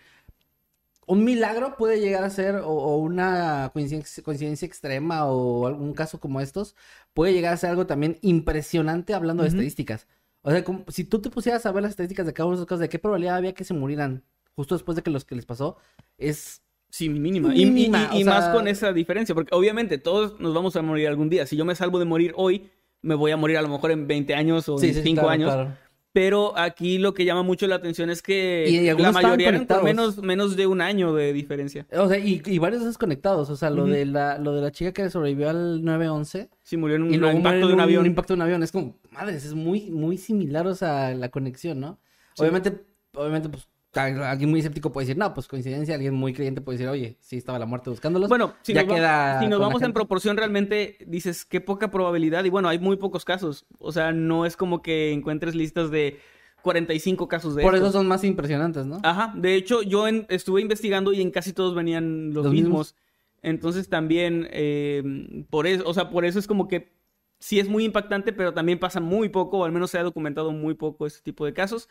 Speaker 2: un milagro puede llegar a ser, o, o una coincidencia, coincidencia extrema, o algún caso como estos, puede llegar a ser algo también impresionante hablando de estadísticas. O sea, como- si tú te pusieras a ver las estadísticas de cada una de esas cosas, de qué probabilidad había que se murieran justo después de que los que les pasó, es...
Speaker 1: Sí, mínima. Y-
Speaker 2: Mínima,
Speaker 1: y- más con esa diferencia, porque obviamente todos nos vamos a morir algún día. Si yo me salvo de morir hoy, me voy a morir a lo mejor en 20 años o
Speaker 2: Sí,
Speaker 1: en
Speaker 2: sí, sí,
Speaker 1: 5
Speaker 2: claro,
Speaker 1: años.
Speaker 2: claro.
Speaker 1: Pero aquí lo que llama mucho la atención es que
Speaker 2: Y- y
Speaker 1: la mayoría eran menos, menos de un año de diferencia.
Speaker 2: O sea, y, y varios desconectados. O sea, lo, de la, lo de la chica que sobrevivió al 911
Speaker 1: Sí, murió en un
Speaker 2: y luego muere
Speaker 1: impacto
Speaker 2: en
Speaker 1: de un avión.
Speaker 2: impacto de un avión. Es como, madres, es muy, muy similar, o sea, la conexión, ¿no?
Speaker 1: Sí.
Speaker 2: Obviamente, obviamente, pues, alguien muy escéptico puede decir, no, pues coincidencia. Alguien muy creyente puede decir, oye, sí estaba la muerte buscándolos.
Speaker 1: Bueno, si
Speaker 2: ya
Speaker 1: nos,
Speaker 2: queda
Speaker 1: si vamos en proporción, realmente dices qué poca probabilidad. Y bueno, hay muy pocos casos. O sea, no es como que encuentres listas de 45 casos de
Speaker 2: Por
Speaker 1: estos.
Speaker 2: eso son más impresionantes, ¿no?
Speaker 1: Ajá, de hecho yo en- estuve investigando y en casi todos venían los,
Speaker 2: Los
Speaker 1: mismos.
Speaker 2: mismos.
Speaker 1: Entonces también, eh, por eso, o sea, por eso es como que sí es muy impactante, pero también pasa muy poco, o al menos se ha documentado muy poco este tipo de casos.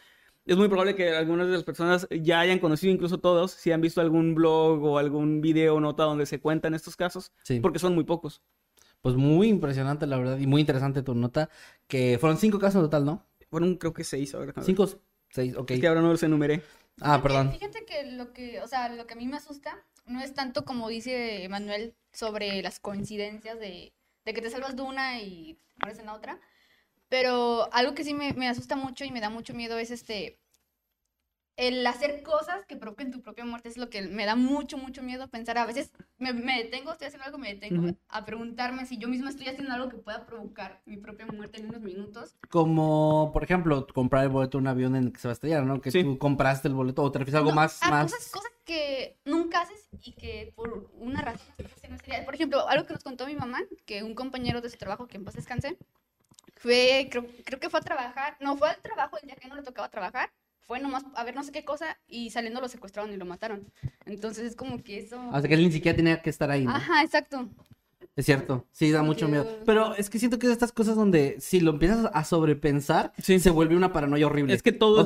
Speaker 1: Es muy probable que algunas de las personas ya hayan conocido, incluso todos, si han visto algún blog o algún video o nota donde se cuentan estos casos,
Speaker 2: Sí.
Speaker 1: porque son muy pocos.
Speaker 2: Pues muy impresionante, la verdad, y muy interesante tu nota. Que fueron cinco casos en total, ¿no?
Speaker 1: Fueron creo que seis, a ver. a ver.
Speaker 2: Cinco, seis, ok.
Speaker 1: Es que ahora no los enumeré.
Speaker 2: Ah,
Speaker 3: Fíjate-
Speaker 2: perdón.
Speaker 3: Fíjate que lo que, o sea, lo que a mí me asusta no es tanto como dice Manuel sobre las coincidencias de, de que te salvas de una y mueres en la otra. Pero algo que sí me, me asusta mucho y me da mucho miedo es este el hacer cosas que provoquen tu propia muerte es lo que me da mucho, mucho miedo pensar. A veces me, me detengo, estoy haciendo algo, me detengo a preguntarme si yo misma estoy haciendo algo que pueda provocar mi propia muerte en unos minutos.
Speaker 2: Como, por ejemplo, comprar el boleto de un avión en el que se va a estrellar, ¿no? Que
Speaker 1: Sí.
Speaker 2: tú compraste el boleto o te refieres a algo
Speaker 3: No,
Speaker 2: más,
Speaker 3: a
Speaker 2: más...
Speaker 3: Cosas, cosas que nunca haces y que por una razón se no sería. Por ejemplo, algo que nos contó mi mamá, que un compañero de su trabajo, que en paz descanse, fue, creo, creo que fue a trabajar, no, fue al trabajo el día que no le tocaba trabajar, fue nomás a ver no sé qué cosa y saliendo lo secuestraron y lo mataron. Entonces es como que eso...
Speaker 2: O sea, que él ni siquiera tenía que estar ahí, ¿no?
Speaker 3: Ajá, exacto.
Speaker 2: Es cierto, sí, da mucho miedo. Pero es que siento que es de estas cosas donde si lo empiezas a sobrepensar,
Speaker 1: Sí.
Speaker 2: se vuelve una paranoia horrible.
Speaker 1: Es que todo,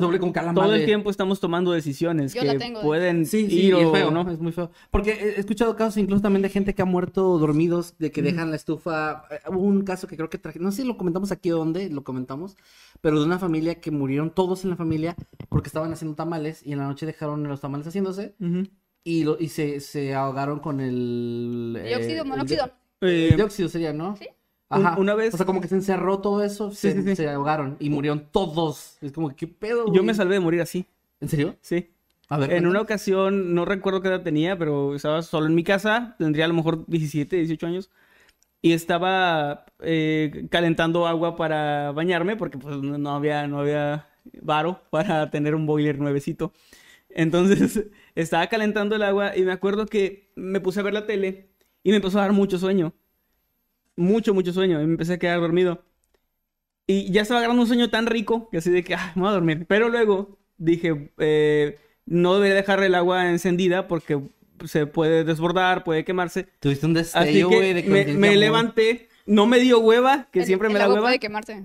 Speaker 1: el tiempo estamos tomando decisiones
Speaker 3: Yo la
Speaker 1: que
Speaker 3: tengo.
Speaker 1: pueden
Speaker 2: Sí, sí,
Speaker 1: ir
Speaker 2: es
Speaker 1: o
Speaker 2: feo,
Speaker 1: no.
Speaker 2: Es muy feo. Porque he escuchado casos incluso también de gente que ha muerto dormidos, de que dejan la estufa. Eh, Hubo un caso que creo que traje, no sé si lo comentamos aquí o dónde lo comentamos, pero de una familia que murieron todos en la familia porque estaban haciendo tamales y en la noche dejaron los tamales haciéndose y, lo, y se, se ahogaron con el... eh,
Speaker 3: Dióxido,
Speaker 2: el
Speaker 3: monóxido.
Speaker 2: di-
Speaker 1: Eh,
Speaker 2: el dióxido sería, ¿no?
Speaker 3: Sí.
Speaker 2: Ajá.
Speaker 1: Un- una vez-
Speaker 2: O sea, como que se encerró todo eso,
Speaker 1: Sí,
Speaker 2: se,
Speaker 1: sí, sí.
Speaker 2: se ahogaron y murieron todos. Es como, ¿qué pedo?
Speaker 1: yo
Speaker 2: güey?
Speaker 1: me salvé de morir así,
Speaker 2: ¿En serio?
Speaker 1: sí.
Speaker 2: A ver.
Speaker 1: En
Speaker 2: cuéntame.
Speaker 1: una ocasión, no recuerdo qué edad tenía, pero estaba solo en mi casa, tendría a lo mejor 17, 18 años, y estaba eh, calentando agua para bañarme, porque pues no no había, no había varo para tener un boiler nuevecito. Entonces, estaba calentando el agua y me acuerdo que me puse a ver la tele y me empezó a dar mucho sueño. Mucho, mucho sueño. Y me empecé a quedar dormido. Y ya estaba agarrando un sueño tan rico que así de que, ah, me voy a dormir. Pero luego dije, eh, no debería dejar el agua encendida porque se puede desbordar, puede quemarse.
Speaker 2: Tuviste un destello, güey,
Speaker 1: que
Speaker 2: de
Speaker 1: me, levanté, no me dio hueva, que
Speaker 3: El-
Speaker 1: siempre me
Speaker 3: el
Speaker 1: da
Speaker 3: agua
Speaker 1: hueva.
Speaker 3: puede quemarse.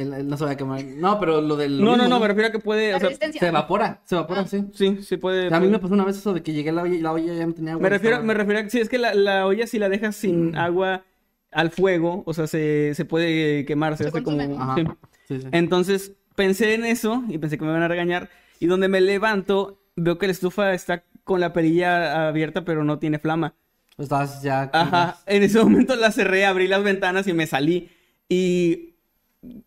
Speaker 2: El- no se va a quemar. No, pero lo del.
Speaker 1: No, no, no, me refiero a que puede, o sea.
Speaker 2: Se evapora, se evapora,
Speaker 3: Ah.
Speaker 2: sí.
Speaker 1: sí, sí puede.
Speaker 2: A mí
Speaker 1: puede-
Speaker 2: me pasó una vez eso de que llegué a la olla y la olla ya no tenía agua.
Speaker 1: Me refiero,
Speaker 2: Estaba-
Speaker 1: me refiero a que sí, es que la, la olla si la dejas sin agua al fuego, o sea, se, se puede quemar, se,
Speaker 3: Se
Speaker 1: hace como...
Speaker 2: Ajá.
Speaker 1: sí.
Speaker 2: Sí, sí.
Speaker 1: Entonces pensé en eso y pensé que me iban a regañar. Y donde me levanto, veo que la estufa está con la perilla abierta, pero no tiene flama.
Speaker 2: Estabas ya.
Speaker 1: Ajá. En ese momento la cerré, abrí las ventanas y me salí. Y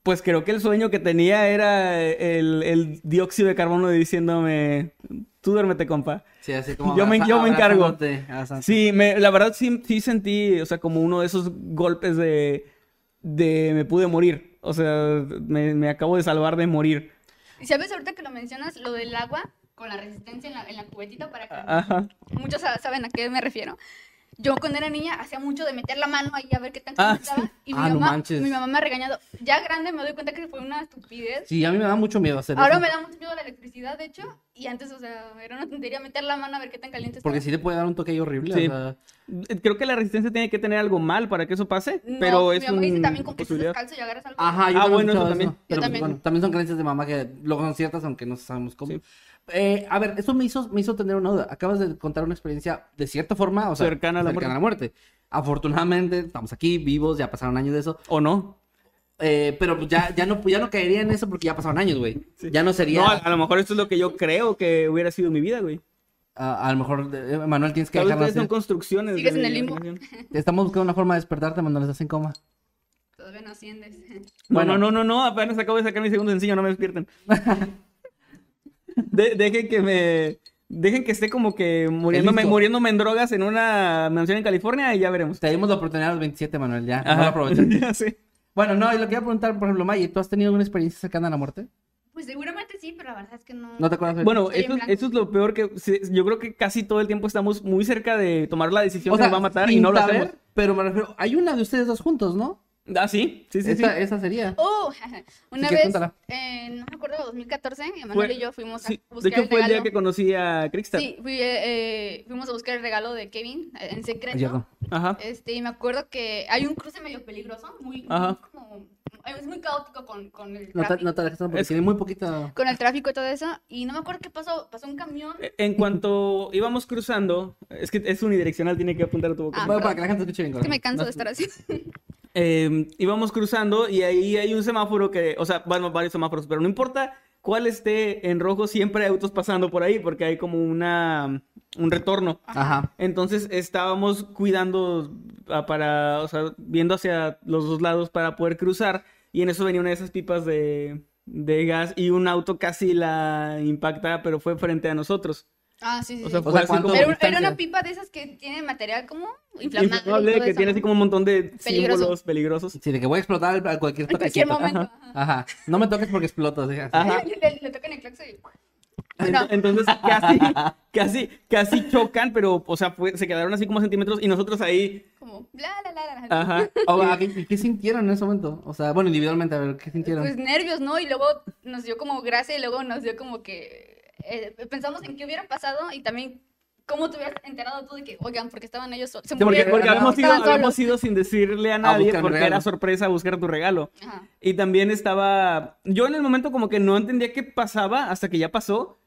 Speaker 1: pues creo que el sueño que tenía era el, el dióxido de carbono diciéndome, tú duérmete, compa.
Speaker 2: Sí, así como.
Speaker 1: Yo me- yo me encargo. Sí, me, la verdad sí, sí sentí, o sea, como uno de esos golpes de, de me pude morir. O sea, me, me acabo de salvar de morir.
Speaker 3: Y sabes, ahorita que lo mencionas, lo del agua con la resistencia en la, en la cubetita para que
Speaker 1: Ajá.
Speaker 3: muchos sa- saben a qué me refiero. Yo cuando era niña hacía mucho de meter la mano ahí a ver qué tan
Speaker 1: Ah,
Speaker 3: caliente estaba. Y mi,
Speaker 2: Ah, no
Speaker 3: mamá,
Speaker 2: manches.
Speaker 3: mi mamá me ha regañado. Ya grande me doy cuenta que fue una estupidez.
Speaker 2: Sí, a mí me da mucho miedo hacer
Speaker 3: Ahora
Speaker 2: eso.
Speaker 3: me da mucho miedo la electricidad, de hecho. Y antes, o sea, era una tontería meter la mano a ver qué tan caliente estaba.
Speaker 2: Porque sí te puede dar un toque ahí horrible.
Speaker 1: Sí.
Speaker 2: O sea,
Speaker 1: Creo que la resistencia tiene que tener algo mal para que eso pase,
Speaker 3: No,
Speaker 1: pero
Speaker 3: mi
Speaker 1: es
Speaker 3: mamá dice también con que
Speaker 1: posibilidad.
Speaker 3: descalzo y agarras algo.
Speaker 2: Ajá, yo
Speaker 1: Ah, bueno, eso también.
Speaker 2: Pero,
Speaker 3: Yo
Speaker 2: pues,
Speaker 3: también.
Speaker 2: bueno, también son creencias de mamá que luego son ciertas, aunque no sabemos cómo.
Speaker 1: Sí.
Speaker 2: Eh, a ver, eso me hizo, me hizo tener una duda. Acabas de contar una experiencia de cierta forma, o sea,
Speaker 1: Cercana a la
Speaker 2: muerte. Afortunadamente, estamos aquí vivos, ya pasaron años de eso.
Speaker 1: ¿O no?
Speaker 2: Eh, pero pues ya, ya, no, ya no caería en eso porque ya pasaron años, güey.
Speaker 1: Sí.
Speaker 2: Ya no sería.
Speaker 1: No, a, a lo mejor esto es lo que yo creo que hubiera sido mi vida, güey.
Speaker 2: a, a lo mejor, eh, Manuel, tienes que dejarnos.
Speaker 1: ustedes son construcciones.
Speaker 3: Sigues
Speaker 1: de
Speaker 3: en
Speaker 1: mi
Speaker 3: el limbo.
Speaker 1: imaginación.
Speaker 2: Estamos buscando una forma de despertarte, Manuel, estás en coma.
Speaker 3: Todavía no asciendes.
Speaker 1: No,
Speaker 2: Bueno.
Speaker 1: no, no, no, no, apenas acabo de sacar mi segundo sencillo, no me despierten. De- dejen que me... Dejen que esté como que muriéndome, muriéndome en drogas en una mansión en California y ya veremos.
Speaker 2: Te dimos la oportunidad a los 27, Manuel, ya. No
Speaker 1: Ajá.
Speaker 2: aprovechaste.
Speaker 1: Sé.
Speaker 2: Bueno, no, y lo que iba a preguntar, por ejemplo, May, ¿tú has tenido alguna experiencia cercana a la muerte?
Speaker 3: Pues seguramente sí, pero la verdad es que no.
Speaker 2: ¿No te acuerdas? de-
Speaker 1: Bueno, eso, eso es lo peor que... Yo creo que casi todo el tiempo estamos muy cerca de tomar la decisión
Speaker 2: O
Speaker 1: que
Speaker 2: sea,
Speaker 1: nos va a matar y no lo
Speaker 2: saber,
Speaker 1: hacemos.
Speaker 2: Pero me refiero, hay una de ustedes dos juntos, ¿no?
Speaker 1: Ah, sí, sí, sí.
Speaker 2: esa,
Speaker 1: sí.
Speaker 2: esa sería.
Speaker 3: Oh, una vez, eh, no me acuerdo, 2014, Emanuel y yo fuimos a buscar
Speaker 1: De hecho,
Speaker 3: el
Speaker 1: fue el día
Speaker 3: regalo.
Speaker 1: que conocí a Crickstar.
Speaker 3: Sí, fui, eh, eh, fuimos a buscar el regalo de Kevin eh, en secreto.
Speaker 1: Ajá.
Speaker 3: Este, y me acuerdo que hay un cruce medio peligroso, muy,
Speaker 1: Ajá.
Speaker 3: muy como, es muy caótico con, con el
Speaker 2: No
Speaker 3: tráfico.
Speaker 2: no te dejes porque
Speaker 1: Es-
Speaker 2: tiene muy poquita.
Speaker 3: Con el tráfico y todo eso, y no me acuerdo qué pasó, pasó un camión.
Speaker 1: Eh, En cuanto íbamos cruzando, es que es unidireccional, tiene que apuntar a tu boca.
Speaker 3: Ah,
Speaker 2: Bueno, para que la gente escuche bien.
Speaker 3: Es que me canso
Speaker 2: No-
Speaker 3: de estar así.
Speaker 1: Eh, íbamos cruzando y ahí hay un semáforo que, o sea, bueno, varios semáforos, pero no importa cuál esté en rojo, siempre hay autos pasando por ahí porque hay como una un retorno.
Speaker 2: Ajá.
Speaker 1: Entonces estábamos cuidando ah, para, o sea, viendo hacia los dos lados para poder cruzar y en eso venía una de esas pipas de, de gas y un auto casi la impacta, pero fue frente a nosotros.
Speaker 3: Ah, sí, sí.
Speaker 1: O sea,
Speaker 3: sí.
Speaker 2: O
Speaker 1: fue
Speaker 2: sea,
Speaker 1: así
Speaker 2: ¿cuánto-
Speaker 1: como
Speaker 3: Era, una pipa de esas que tiene material como inflamable.
Speaker 1: inflamable, que
Speaker 3: eso,
Speaker 1: tiene
Speaker 3: ¿no?
Speaker 1: así como un montón de
Speaker 3: Peligroso.
Speaker 1: símbolos peligrosos.
Speaker 2: Sí, de que voy a explotar a cualquier
Speaker 3: En cualquier momento.
Speaker 2: Ajá. No me toques porque explotas.
Speaker 1: Ajá.
Speaker 3: Le, le tocan el claxon y... No.
Speaker 1: Entonces casi, casi, casi chocan, pero, o sea, fue- se quedaron así como centímetros y nosotros ahí,
Speaker 3: Como, bla, bla, bla, bla.
Speaker 1: ajá.
Speaker 2: O, ¿a ¿qué, y qué sintieron en ese momento? O sea, bueno, individualmente, a ver, ¿qué sintieron?
Speaker 3: Pues nervios, ¿no? Y luego nos dio como gracia y luego nos dio como que... eh, pensamos en qué hubiera pasado y también cómo te hubieras enterado tú de que, oigan, porque estaban ellos solos. Se
Speaker 2: Sí, porque-
Speaker 1: Porque habíamos ido, habíamos ido sin decirle a nadie
Speaker 2: mi
Speaker 1: porque
Speaker 2: regalo.
Speaker 1: era sorpresa buscar tu regalo.
Speaker 3: Ajá.
Speaker 1: Y también estaba, yo en el momento como que no entendía qué pasaba hasta que ya pasó.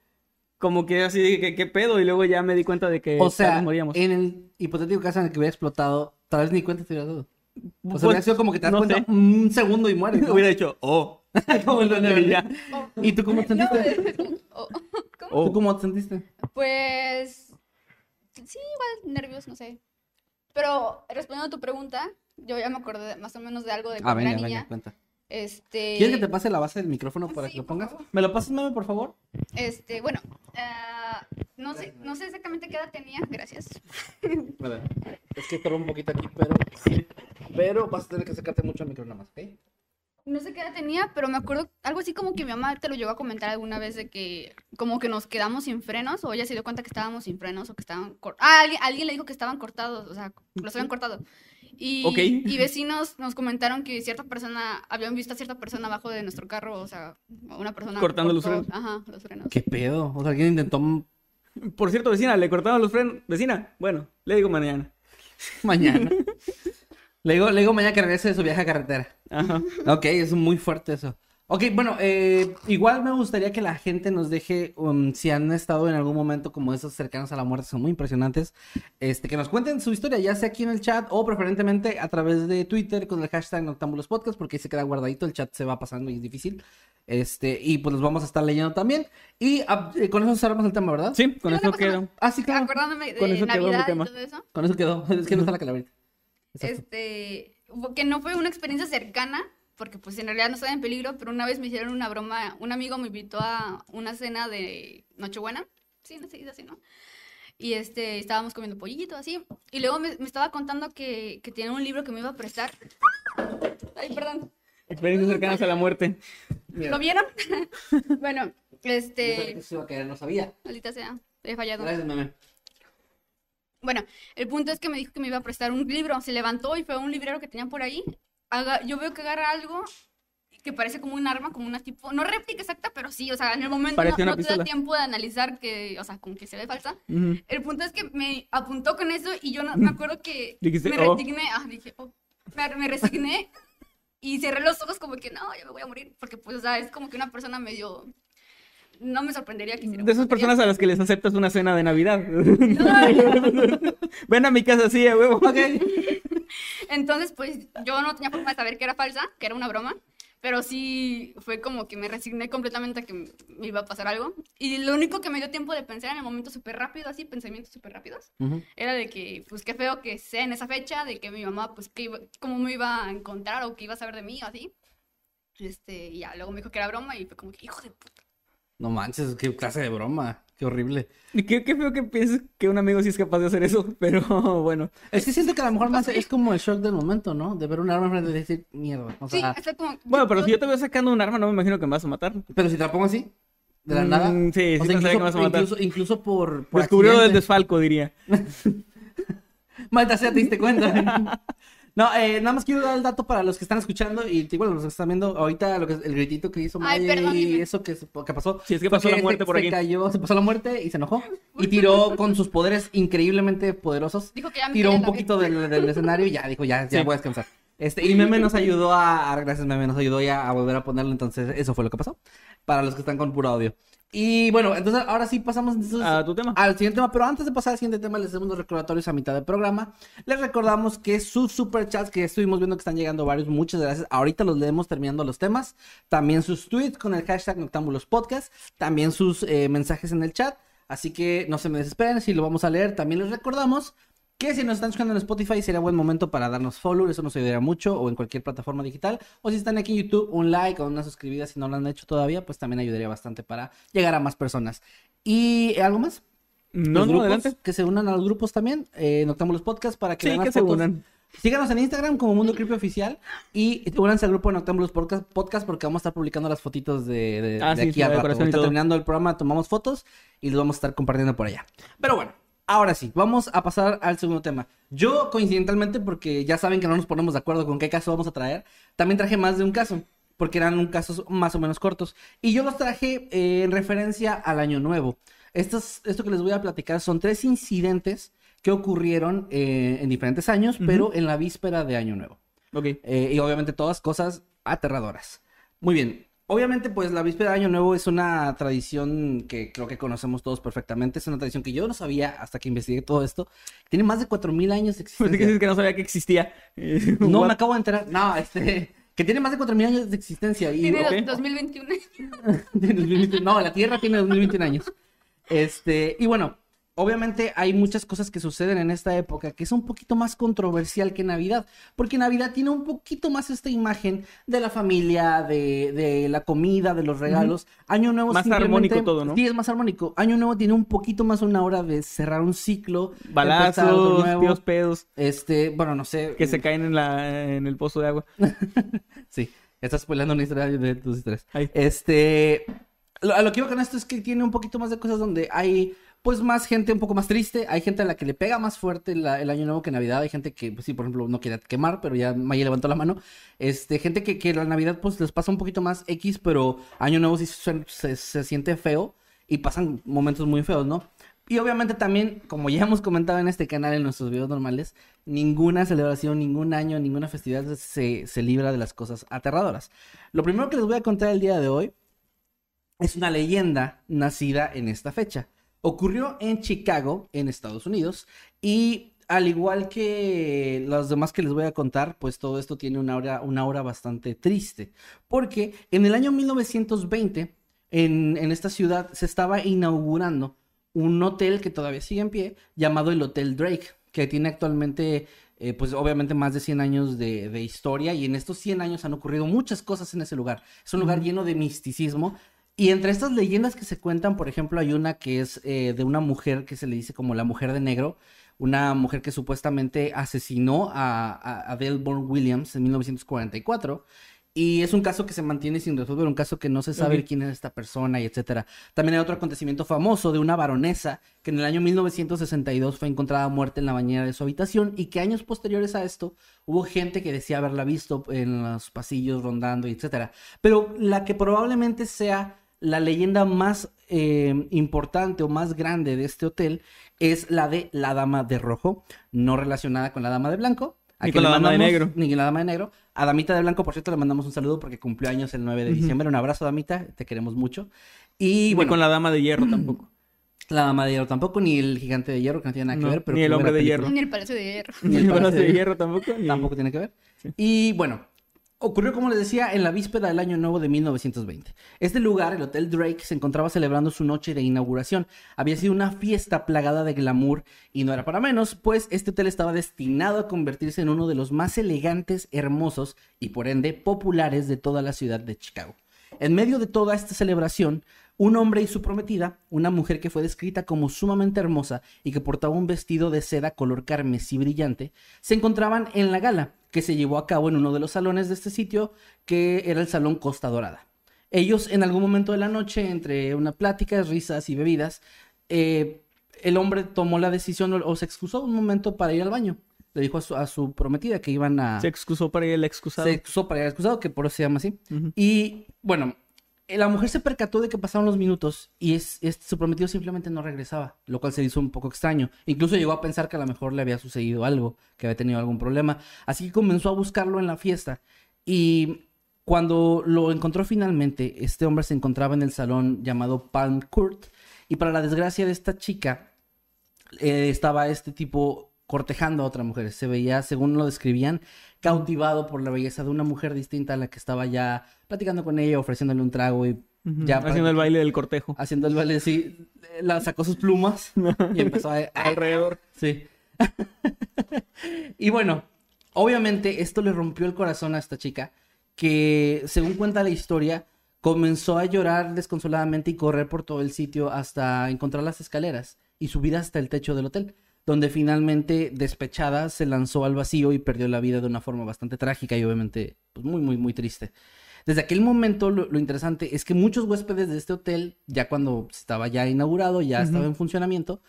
Speaker 1: Como que así, de que qué pedo, y luego ya me di cuenta de que
Speaker 2: o sea,
Speaker 1: moríamos.
Speaker 2: en el hipotético caso en el que hubiera explotado, tal vez ni cuenta te hubiera dado. O sea,
Speaker 1: Pues,
Speaker 2: hubiera sido como que te das
Speaker 1: no
Speaker 2: cuenta
Speaker 1: sé.
Speaker 2: un segundo y mueres. ¿no?
Speaker 1: Hubiera dicho, oh.
Speaker 2: como el duende
Speaker 1: Y ya.
Speaker 2: ¿Y tú cómo te
Speaker 3: No,
Speaker 2: sentiste?
Speaker 3: como, oh, ¿Cómo?
Speaker 1: Oh.
Speaker 2: ¿Tú cómo te sentiste?
Speaker 3: Pues sí, igual nervios, no sé. Pero respondiendo a tu pregunta, yo ya me acordé de- más o menos de algo de
Speaker 2: Ah,
Speaker 3: cuando era
Speaker 2: venga,
Speaker 3: niña.
Speaker 2: venga, cuenta.
Speaker 3: Este,
Speaker 2: ¿Quieres que te pase la base del micrófono para
Speaker 3: Sí,
Speaker 2: que lo pongas? ¿Me lo pasas, meme, por favor?
Speaker 3: este, bueno, ah, no sé, no sé exactamente qué edad tenía, gracias.
Speaker 2: Ver, es que estorbo un poquito aquí, pero... Pero vas a tener que acercarte mucho al micrófono nada más, ¿ok?
Speaker 3: No sé qué edad tenía, pero me acuerdo algo así como que mi mamá te lo llegó a comentar alguna vez de que como que nos quedamos sin frenos o ella se dio cuenta que estábamos sin frenos o que estaban ah, alguien, alguien le dijo que estaban cortados, o sea, los habían cortado. Y, y vecinos nos comentaron que cierta persona, habían visto a cierta persona abajo de nuestro carro, o sea, una persona
Speaker 1: Cortando los frenos.
Speaker 3: Ajá, los frenos.
Speaker 2: ¿Qué pedo? O sea, alguien intentó
Speaker 1: Por cierto, vecina, le cortaron los frenos. Vecina, bueno, le digo mañana.
Speaker 2: mañana. Le digo, le digo mañana que regrese de su viaje a carretera.
Speaker 1: Ajá.
Speaker 2: Ok, es muy fuerte eso. Ok, bueno, eh, igual me gustaría que la gente nos deje, um, si han estado en algún momento como esos cercanos a la muerte, son muy impresionantes, este, que nos cuenten su historia, ya sea aquí en el chat o preferentemente a través de Twitter con el hashtag Noctambulos Podcast, porque ahí se queda guardadito, el chat se va pasando y es difícil. Este, y pues los vamos a estar leyendo también. Y ah, eh, con eso cerramos el tema, ¿verdad?
Speaker 1: Sí, con eso quedo.
Speaker 2: Ah, sí, claro.
Speaker 3: Acordándome de
Speaker 1: Con eso quedó mi
Speaker 3: y
Speaker 1: tema.
Speaker 3: todo eso.
Speaker 2: Con eso quedó. Es que no está la calaverita. Exacto.
Speaker 3: Este, que no fue una experiencia cercana, porque pues en realidad no estaba en peligro, pero una vez me hicieron una broma, un amigo me invitó a una cena de Nochebuena, sí, no se dice así, ¿no? Y este, estábamos comiendo pollito, así, y luego me, me estaba contando que, que tenía un libro que me iba a prestar. Ay, perdón,
Speaker 1: Experiencias cercanas a la muerte.
Speaker 3: ¿lo vieron? bueno,
Speaker 2: sabía que
Speaker 3: este,
Speaker 2: se iba a caer, no sabía.
Speaker 3: maldita sea, he fallado.
Speaker 2: Gracias, meme.
Speaker 3: Bueno, el punto es que me dijo que me iba a prestar un libro. Se levantó y fue a un librero que tenían por ahí. Aga- yo veo que agarra algo que parece como un arma, como una tipo, no réplica exacta, pero sí, o sea, en el momento no, no te da tiempo de analizar que, o sea, como que se ve falsa.
Speaker 1: Ujú.
Speaker 3: El punto es que me apuntó con eso y yo no, me acuerdo que
Speaker 1: Dijiste,
Speaker 3: me
Speaker 1: "Oh".
Speaker 3: resigné, ah, dije, oh. me, me resigné y cerré los ojos como que no, ya me voy a morir, porque pues, o sea, es como que una persona medio, no me sorprendería que hiciera
Speaker 1: De esas personas a las que les aceptas una cena de Navidad.
Speaker 3: No,
Speaker 1: Ven a mi casa así, a huevo.
Speaker 3: Entonces, pues yo no tenía forma de saber que era falsa, que era una broma, pero sí fue como que me resigné completamente a que me iba a pasar algo. Y lo único que me dio tiempo de pensar en el momento súper rápido, así, pensamientos súper rápidos, era de que, pues qué feo que sea en esa fecha, de que mi mamá, pues, que iba- cómo me iba a encontrar o qué iba a saber de mí o así. Este, y ya, luego me dijo que era broma y fue como que, hijo de puta.
Speaker 2: No manches, qué clase de broma. Qué horrible.
Speaker 1: Qué, qué feo que pienses que un amigo sí es capaz de hacer eso, pero bueno.
Speaker 2: Es que siento que a lo mejor más es como el shock del momento, ¿no? De ver un arma enfrente y decir, mierda. O
Speaker 3: Sí,
Speaker 2: sea,
Speaker 3: fue como...
Speaker 1: Bueno, pero si yo te veo sacando un arma, no me imagino que me vas a matar.
Speaker 2: pero si te la pongo así, de la
Speaker 1: Mm,
Speaker 2: nada.
Speaker 1: sí, sí
Speaker 2: o sea, incluso,
Speaker 1: que me vas a matar.
Speaker 2: incluso, incluso por, por
Speaker 1: Descubrió lo del desfalco, diría.
Speaker 2: Maldita sea, te diste cuenta. No, eh, nada más quiero dar el dato para los que están escuchando y igual los que están viendo ahorita lo que el gritito que hizo
Speaker 3: Ay,
Speaker 2: Maya
Speaker 3: perdón,
Speaker 2: y eso que, se- que pasó.
Speaker 1: Sí, es que pasó la muerte
Speaker 2: se,
Speaker 1: por
Speaker 2: se
Speaker 1: aquí.
Speaker 2: cayó, se pasó la muerte y se enojó y tiró con sus poderes increíblemente poderosos.
Speaker 3: Dijo que ya me
Speaker 2: Tiró un poquito del, del escenario y ya dijo, ya, ya
Speaker 1: Sí.
Speaker 2: voy a descansar. Este, y Meme nos ayudó a, a- gracias Meme, nos ayudó ya a volver a ponerlo, entonces eso fue lo que pasó. Para los que están con puro audio. Y bueno, entonces ahora sí pasamos entonces,
Speaker 1: A tu tema.
Speaker 2: al siguiente tema, pero antes de pasar al siguiente tema, les hacemos los recordatorios a mitad del programa. Les recordamos que sus superchats, que estuvimos viendo que están llegando varios, muchas gracias. Ahorita los leemos terminando los temas. También sus tweets con el hashtag Noctámbulos Podcast. También sus eh, mensajes en el chat. Así que no se me desesperen, si lo vamos a leer. También les recordamos que si nos están escuchando en Spotify sería buen momento para darnos follow, eso nos ayudaría mucho, o en cualquier plataforma digital. O si están aquí en YouTube, un like o una suscribida si no lo han hecho todavía, pues también ayudaría bastante para llegar a más personas. ¿Y eh, algo más?
Speaker 1: No,
Speaker 2: Los
Speaker 1: no,
Speaker 2: grupos,
Speaker 1: adelante.
Speaker 2: Que se unan a los grupos también, eh, Noctámbulos Podcast, para que
Speaker 1: Sí, que se
Speaker 2: fotos.
Speaker 1: unan.
Speaker 2: Síganos en Instagram como Mundo Creepy Oficial y únanse al grupo de Noctámbulos Podcast, porque vamos a estar publicando las fotitos de, de-
Speaker 1: Ah,
Speaker 2: de aquí
Speaker 1: sí,
Speaker 2: al rato.
Speaker 1: todo.
Speaker 2: terminando el programa tomamos fotos y los vamos a estar compartiendo por allá. Pero bueno, ahora sí, vamos a pasar al segundo tema. Yo, coincidentalmente, porque ya saben que no nos ponemos de acuerdo con qué caso vamos a traer, también traje más de un caso, porque eran un casos más o menos cortos. Y yo los traje eh, en referencia al Año Nuevo. Estos, esto que les voy a platicar son tres incidentes que ocurrieron eh, en diferentes años, pero en la víspera de Año Nuevo.
Speaker 1: Ok.
Speaker 2: Eh, y obviamente todas cosas aterradoras. Muy bien. Obviamente, pues la víspera de Año Nuevo es una tradición que creo que conocemos todos perfectamente. Es una tradición que yo no sabía hasta que investigué todo esto. Tiene más de 4.000 años de
Speaker 1: Pues
Speaker 2: existencia.
Speaker 1: que no sabía que existía.
Speaker 2: No, me acabo de enterar. No, este... Que tiene más de 4.000 años de existencia. Y,
Speaker 3: Tiene
Speaker 2: ok.
Speaker 3: dos- 2021.
Speaker 2: Tiene 2021. No, la Tierra tiene 2021 años. Este, y bueno, obviamente hay muchas cosas que suceden en esta época que es un poquito más controversial que Navidad, porque Navidad tiene un poquito más esta imagen de la familia, de, de la comida, de los regalos. Año Nuevo
Speaker 1: Más
Speaker 2: simplemente-
Speaker 1: armónico todo, ¿no?
Speaker 2: Sí, es más armónico. Año Nuevo tiene un poquito más una hora de cerrar un ciclo,
Speaker 1: Balazos, tíos pedos,
Speaker 2: Este, bueno, no sé.
Speaker 1: que se caen en, la, en el pozo de agua.
Speaker 2: Sí, estás spoilando una historia de tus historias. Este, a lo que iba con esto es que tiene un poquito más de cosas donde hay, pues, más gente un poco más triste. Hay gente a la que le pega más fuerte el año nuevo que Navidad. Hay gente que, pues, sí, por ejemplo, no quiere quemar, pero ya Maya levantó la mano. Este, gente que, que la Navidad, pues, les pasa un poquito más X, pero año nuevo sí se, se- se siente feo y pasan momentos muy feos, ¿no? Y obviamente también, como ya hemos comentado en este canal en nuestros videos normales, ninguna celebración, ningún año, ninguna festividad se, se libra de las cosas aterradoras. Lo primero que les voy a contar el día de hoy es una leyenda nacida en esta fecha. Ocurrió en Chicago, en Estados Unidos, y al igual que los demás que les voy a contar, pues todo esto tiene una hora, una hora bastante triste, porque en el año 1920, en, en esta ciudad, se estaba inaugurando un hotel que todavía sigue en pie, llamado el Hotel Drake, que tiene actualmente, eh, pues obviamente más de 100 años de, de, historia, y en estos 100 años han ocurrido muchas cosas en ese lugar. Es un lugar lleno de misticismo. Y entre estas leyendas que se cuentan, por ejemplo, hay una que es eh, de una mujer que se le dice como la mujer de negro, una mujer que supuestamente asesinó a, a, a Williams en 1944 y es un caso que se mantiene sin resolver, un caso que no se sabe quién es esta persona y etcétera. También hay otro acontecimiento famoso de una baronesa que en el año 1962 fue encontrada muerta en la bañera de su habitación y que años posteriores a esto hubo gente que decía haberla visto en los pasillos rondando y etcétera. Pero la que probablemente sea la leyenda más eh, importante o más grande de este hotel es la de la Dama de Rojo, no relacionada con la Dama de Blanco,
Speaker 1: ni con la dama de negro.
Speaker 2: Ni con la dama de negro. A Damita de Blanco, por cierto, le mandamos un saludo porque cumplió años el 9 de diciembre. Un abrazo, Damita. Te queremos mucho. Y
Speaker 1: bueno. Ni con la dama de hierro tampoco.
Speaker 2: La dama de hierro tampoco, ni el gigante de hierro, que no tiene nada que
Speaker 1: No,
Speaker 2: ver. Pero
Speaker 1: ni el hombre de
Speaker 2: película.
Speaker 1: hierro.
Speaker 3: Ni el Palacio de Hierro.
Speaker 2: Ni el Palacio
Speaker 1: de hierro tampoco. ni-
Speaker 2: Tampoco tiene que ver. Y bueno, ocurrió, como les decía, en la víspera del Año Nuevo de 1920. Este lugar, el Hotel Drake, se encontraba celebrando su noche de inauguración. Había sido una fiesta plagada de glamour y no era para menos, pues este hotel estaba destinado a convertirse en uno de los más elegantes, hermosos y por ende populares de toda la ciudad de Chicago. En medio de toda esta celebración, un hombre y su prometida, una mujer que fue descrita como sumamente hermosa y que portaba un vestido de seda color carmesí brillante, se encontraban en la gala que se llevó a cabo en uno de los salones de este sitio, que era el Salón Costa Dorada. Ellos en algún momento de la noche, entre una plática, risas y bebidas, eh, el hombre tomó la decisión o, se excusó un momento para ir al baño. Le dijo a su, a su prometida que iban a...
Speaker 1: Se excusó para ir el excusado.
Speaker 2: Se excusó para ir al excusado, que por eso se llama así. Y bueno, la mujer se percató de que pasaron los minutos y es- su prometido simplemente no regresaba, lo cual se hizo un poco extraño. Incluso llegó a pensar que a lo mejor le había sucedido algo, que había tenido algún problema. Así que comenzó a buscarlo en la fiesta. Y cuando lo encontró finalmente, este hombre se encontraba en el salón llamado Palm Court. Y para la desgracia de esta chica, eh, estaba este tipo cortejando a otra mujer. Se veía, según lo describían, cautivado por la belleza de una mujer distinta a la que estaba ya platicando con ella, ofreciéndole un trago y ya
Speaker 1: Haciendo el baile del cortejo.
Speaker 2: haciendo el baile eh, la sacó sus plumas y empezó a-
Speaker 1: Alrededor.
Speaker 2: Sí. y bueno, obviamente esto le rompió el corazón a esta chica, que según cuenta la historia, comenzó a llorar desconsoladamente y correr por todo el sitio hasta encontrar las escaleras y subir hasta el techo del hotel, donde finalmente, despechada, se lanzó al vacío y perdió la vida de una forma bastante trágica y obviamente pues, muy, muy, muy triste. Desde aquel momento, lo, lo interesante es que muchos huéspedes de este hotel, ya cuando estaba ya inaugurado, ya estaba en funcionamiento,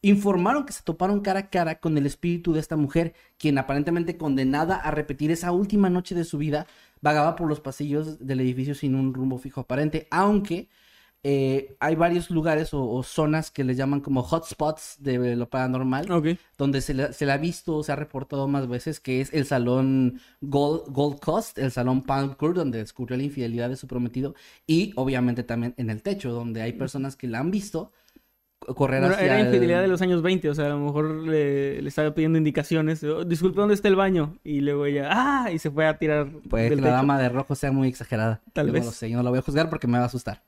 Speaker 2: informaron que se toparon cara a cara con el espíritu de esta mujer, quien aparentemente condenada a repetir esa última noche de su vida, vagaba por los pasillos del edificio sin un rumbo fijo aparente, aunque eh, hay varios lugares o, o zonas que les llaman como hotspots de lo paranormal, donde se le, se le ha visto, se ha reportado más veces, que es el salón Gold, Gold Coast, el salón Palm Court, donde descubrió la infidelidad de su prometido, y obviamente también en el techo, donde hay personas que la han visto co- correr hacia
Speaker 1: era
Speaker 2: el-
Speaker 1: infidelidad de los años 20, o sea, a lo mejor le, le estaba pidiendo indicaciones. "Oh, Disculpe, ¿dónde está el baño? Y luego ella, ¡ah! Y se fue a tirar
Speaker 2: Puede que
Speaker 1: del
Speaker 2: la
Speaker 1: techo.
Speaker 2: dama de rojo sea muy exagerada.
Speaker 1: Tal
Speaker 2: Yo
Speaker 1: vez.
Speaker 2: No lo sé, yo no la voy a juzgar porque me va a asustar.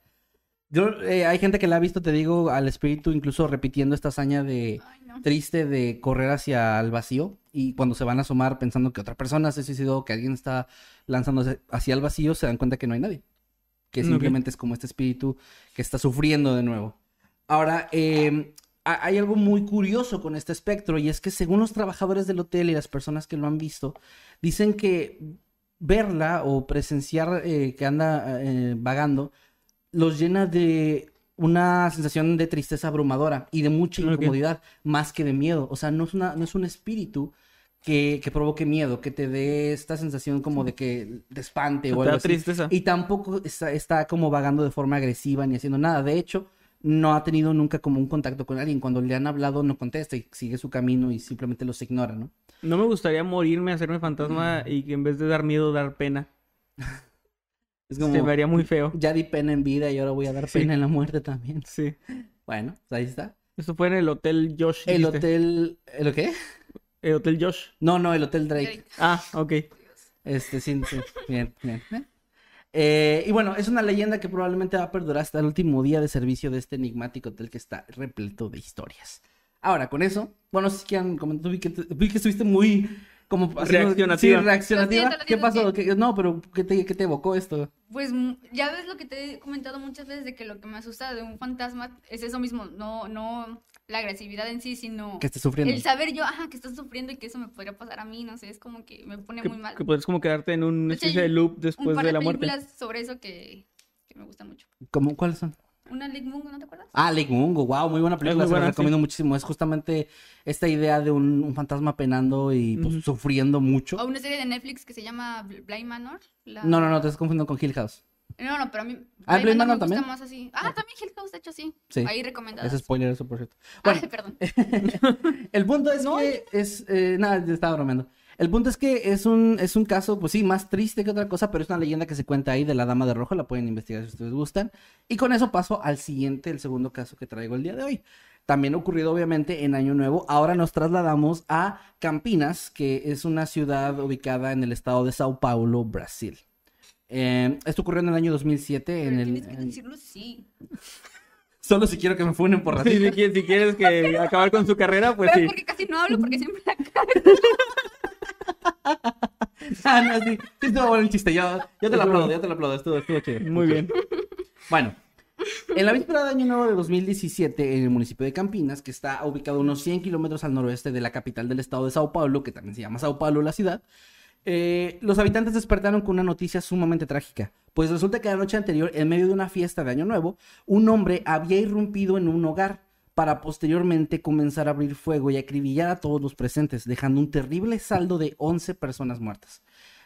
Speaker 2: Yo, eh, hay gente que la ha visto, te digo, al espíritu incluso repitiendo esta hazaña de
Speaker 3: Ay, no.
Speaker 2: triste de correr hacia el vacío y cuando se van a asomar pensando que otra persona se suicidó, que alguien está lanzándose hacia el vacío, se dan cuenta que no hay nadie. Que simplemente es como este espíritu que está sufriendo de nuevo. Ahora, eh, ha- hay algo muy curioso con este espectro y es que según los trabajadores del hotel y las personas que lo han visto, dicen que verla o presenciar eh, que anda eh, vagando los llena de una sensación de tristeza abrumadora y de mucha incomodidad más que de miedo. O sea, no es, una, no es un espíritu que, que provoque miedo, que te dé esta sensación como de que de espante
Speaker 1: Te
Speaker 2: o
Speaker 1: da
Speaker 2: algo así.
Speaker 1: tristeza.
Speaker 2: Y tampoco está, está como vagando de forma agresiva ni haciendo nada. De hecho, no ha tenido nunca como un contacto con alguien. Cuando le han hablado no contesta y sigue su camino y simplemente los ignora, ¿no?
Speaker 1: No me gustaría morirme, hacerme fantasma y que en vez de dar miedo, dar pena.
Speaker 2: Es
Speaker 1: Se me haría muy feo.
Speaker 2: ya di pena en vida y ahora voy a dar
Speaker 1: Sí.
Speaker 2: pena en la muerte también.
Speaker 1: Sí.
Speaker 2: Bueno, pues ahí está.
Speaker 1: Eso fue en el Hotel Josh.
Speaker 2: El
Speaker 1: dijiste.
Speaker 2: hotel... ¿El qué?
Speaker 1: El Hotel Josh.
Speaker 2: No, no, el hotel Drake.
Speaker 3: Drake.
Speaker 1: Ah, ok.
Speaker 2: Este, sí, sí. Bien, bien. Eh, y bueno, es una leyenda que probablemente va a perdurar hasta el último día de servicio de este enigmático hotel que está repleto de historias. Ahora, con eso, bueno, si quieran comentar, vi que, vi que estuviste muy como
Speaker 1: Reaccionativa.
Speaker 2: Sí, reaccionativa.
Speaker 3: Lo siento, lo
Speaker 2: ¿Qué pasó?
Speaker 3: que-
Speaker 2: ¿Qué- no, pero ¿qué te, qué te evocó esto?
Speaker 3: Pues mm, ya ves lo que te he comentado muchas veces de que lo que me asusta de un fantasma es eso mismo, no, no la agresividad en sí, sino
Speaker 2: Que estés sufriendo.
Speaker 3: el saber yo, ajá, que estás sufriendo y que eso me podría pasar a mí, no sé, es como que me pone
Speaker 1: Que,
Speaker 3: muy mal.
Speaker 1: que puedes como quedarte en un especie
Speaker 3: hay
Speaker 1: de loop
Speaker 3: un
Speaker 1: después
Speaker 3: par
Speaker 1: de
Speaker 3: de
Speaker 1: la muerte.
Speaker 3: películas sobre eso que, que me gustan mucho.
Speaker 2: ¿Cómo, ¿Cuáles son?
Speaker 3: Una Lake Mungo, ¿no te acuerdas?
Speaker 2: Ah, Lake Mungo, wow, muy buena película,
Speaker 1: muy
Speaker 2: se la
Speaker 1: buena,
Speaker 2: recomiendo muchísimo. Es justamente esta idea de un, un fantasma penando y pues,
Speaker 1: Ujú.
Speaker 2: sufriendo mucho.
Speaker 3: O una serie de Netflix que se llama Bl- Blind Manor. la-
Speaker 2: No, no, no, te estás confundiendo con Hill House.
Speaker 3: No, no, pero a mí
Speaker 2: Ah, Blind
Speaker 3: Manor
Speaker 2: también.
Speaker 3: gusta más así. Ah, también Hill House, de hecho, sí.
Speaker 2: Sí.
Speaker 3: Ahí recomendadas.
Speaker 2: Es spoiler eso, por cierto. Bueno,
Speaker 3: Ay, perdón.
Speaker 2: El punto es
Speaker 3: No.
Speaker 2: que es. Eh, nada, estaba bromeando. El punto es que es un, es un caso, pues sí, más triste que otra cosa, pero es una leyenda que se cuenta ahí de la Dama de Rojo. La pueden investigar si ustedes gustan. Y con eso paso al siguiente, el segundo caso que traigo el día de hoy. También ocurrido, obviamente, en Año Nuevo. Ahora nos trasladamos a Campinas, que es una ciudad ubicada en el estado de Sao Paulo, Brasil. Eh, esto ocurrió en el año 2007. En
Speaker 3: Pero
Speaker 2: el,
Speaker 3: tienes que
Speaker 2: en-
Speaker 3: decirlo sí.
Speaker 2: Solo si quiero que me funen por
Speaker 1: Sí,
Speaker 2: racista.
Speaker 1: si, quieres, si quieres que acabar con su carrera, pues
Speaker 3: Pero
Speaker 1: sí.
Speaker 3: porque casi no hablo, porque siempre la cago.
Speaker 2: Ah, no, sí, sí estuvo bueno el chiste. Yo, yo te lo aplaudo, yo te lo aplaudo. Estuvo, estuvo chido.
Speaker 1: Muy bien.
Speaker 2: Bueno, en la víspera de Año Nuevo de 2017, en el municipio de Campinas, que está ubicado unos 100 kilómetros al noroeste de la capital del estado de Sao Paulo, que también se llama Sao Paulo la ciudad, eh, los habitantes despertaron con una noticia sumamente trágica. Pues resulta que la noche anterior, en medio de una fiesta de Año Nuevo, un hombre había irrumpido en un hogar para posteriormente comenzar a abrir fuego y acribillar a todos los presentes, dejando un terrible saldo de 11 personas muertas.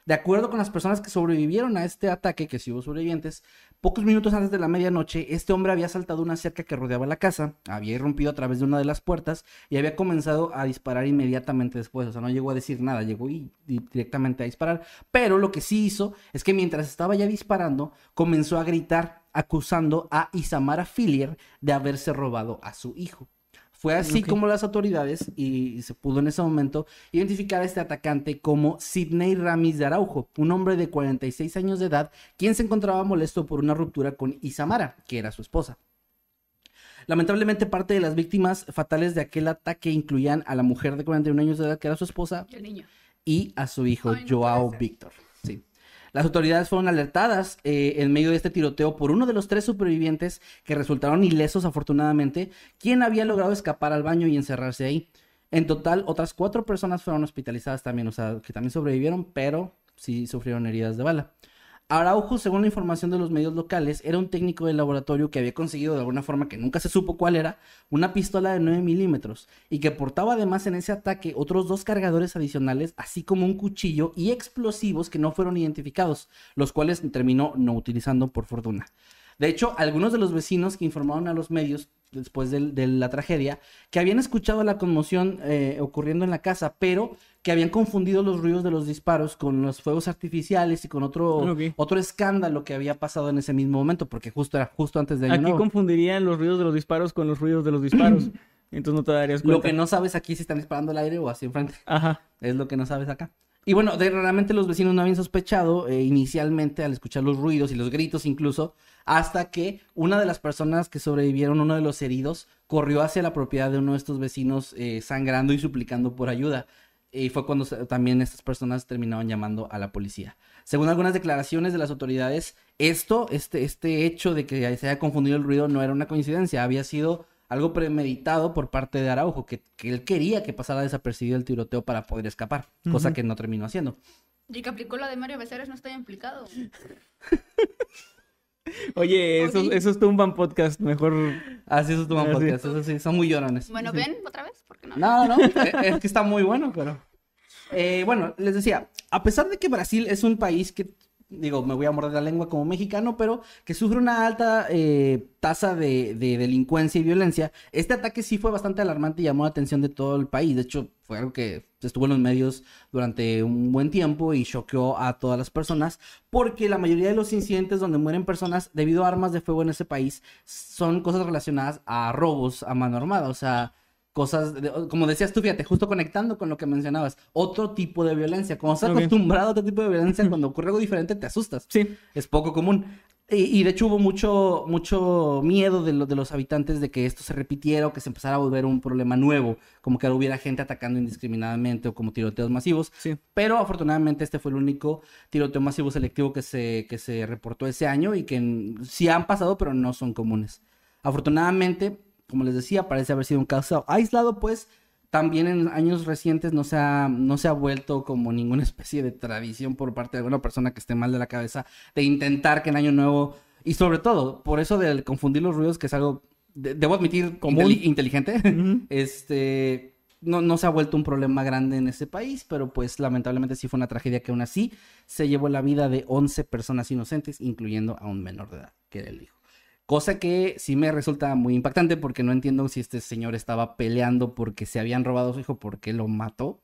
Speaker 2: De acuerdo con las personas que sobrevivieron a este ataque, que sí hubo sobrevivientes, pocos minutos antes de la medianoche, este hombre había saltado una cerca que rodeaba la casa, había irrumpido a través de una de las puertas y había comenzado a disparar inmediatamente después. O sea, no llegó a decir nada, llegó y, directamente a disparar. Pero lo que sí hizo es que mientras estaba ya disparando, comenzó a gritar acusando a Isamara Fillier de haberse robado a su hijo. Fue así como las autoridades, y se pudo en ese momento, identificar a este atacante como Sidney Ramis de Araujo, un hombre de 46 años de edad, quien se encontraba molesto por una ruptura con Isamara, que era su esposa. Lamentablemente, parte de las víctimas fatales de aquel ataque incluían a la mujer de 41 años de edad, que era su esposa,
Speaker 3: Y el niño.
Speaker 2: y a su hijo
Speaker 3: Ay, no
Speaker 2: Joao. Víctor. Sí. Las autoridades fueron alertadas eh, en medio de este tiroteo por uno de los tres supervivientes que resultaron ilesos afortunadamente, quien había logrado escapar al baño y encerrarse ahí. En total, otras cuatro personas fueron hospitalizadas también, o sea, que también sobrevivieron, pero sí sufrieron heridas de bala. Araujo, según la información de los medios locales, era un técnico del laboratorio que había conseguido de alguna forma que nunca se supo cuál era, una pistola de 9 milímetros y que portaba además en ese ataque otros dos cargadores adicionales, así como un cuchillo y explosivos que no fueron identificados, los cuales terminó no utilizando por fortuna. De hecho, algunos de los vecinos que informaron a los medios después del- de, la tragedia, que habían escuchado la conmoción eh, ocurriendo en la casa, pero que habían confundido los ruidos de los disparos con los fuegos artificiales y con otro, otro escándalo que había pasado en ese mismo momento, porque justo era justo antes de Año
Speaker 1: Aquí
Speaker 2: Nuevo.
Speaker 1: confundirían los ruidos de los disparos con los ruidos de los disparos. Entonces no te darías cuenta.
Speaker 2: Lo que no sabes aquí si están disparando al aire o así enfrente.
Speaker 1: Ajá.
Speaker 2: Es lo que no sabes acá. Y bueno, de, realmente los vecinos no habían sospechado eh, inicialmente al escuchar los ruidos y los gritos incluso, hasta que una de las personas que sobrevivieron, uno de los heridos, corrió hacia la propiedad de uno de estos vecinos eh, sangrando y suplicando por ayuda. Y fue cuando también estas personas terminaron llamando a la policía. Según algunas declaraciones de las autoridades, esto, este, este hecho de que se haya confundido el ruido no era una coincidencia, había sido algo premeditado por parte de Araujo, que, que él quería que pasara desapercibido el tiroteo para poder escapar, cosa que no terminó haciendo.
Speaker 3: Y que aplicó la de Mario Becerra no está implicado.
Speaker 1: Oye, esos,
Speaker 3: Ok.
Speaker 1: esos tumban podcast. Mejor.
Speaker 2: Así es tu
Speaker 1: Ah, sí.
Speaker 2: podcast, eso sí, son muy llorones.
Speaker 3: Bueno, ven otra vez, ¿por qué no?
Speaker 2: No, no, eh, es que está muy bueno, pero... Eh, bueno, les decía, a pesar de que Brasil es un país que digo, me voy a morder la lengua como mexicano, pero que sufre una alta eh, tasa de, de delincuencia y violencia. Este ataque sí fue bastante alarmante y llamó la atención de todo el país. De hecho, fue algo que estuvo en los medios durante un buen tiempo y choqueó a todas las personas, porque la mayoría de los incidentes donde mueren personas debido a armas de fuego en ese país son cosas relacionadas a robos a mano armada. O sea, cosas, de- como decías tú, fíjate, justo conectando con lo que mencionabas, otro tipo de violencia. Como estás
Speaker 1: Ok.
Speaker 2: acostumbrado a otro tipo de violencia, cuando ocurre algo diferente te asustas.
Speaker 1: Sí.
Speaker 2: Es poco común. Y, y de hecho hubo mucho, mucho miedo de, lo- de los habitantes de que esto se repitiera o que se empezara a volver un problema nuevo, como que hubiera gente atacando indiscriminadamente o como tiroteos masivos.
Speaker 1: Sí.
Speaker 2: Pero afortunadamente este fue el único tiroteo masivo selectivo que se, que se reportó ese año y que sí han pasado, pero no son comunes. Afortunadamente, como les decía, parece haber sido un caso aislado, pues también en años recientes no se ha, no se ha vuelto como ninguna especie de tradición por parte de alguna persona que esté mal de la cabeza de intentar que en Año Nuevo, y sobre todo, por eso de confundir los ruidos, que es algo, de- debo admitir,
Speaker 1: Común.
Speaker 2: inteli- inteligente, este, no, no se ha vuelto un problema grande en ese país, pero pues lamentablemente sí fue una tragedia que aún así se llevó la vida de 11 personas inocentes, incluyendo a un menor de edad, que era el hijo. Cosa que sí me resulta muy impactante porque no entiendo si este señor estaba peleando porque se habían robado a su hijo, porque lo mató.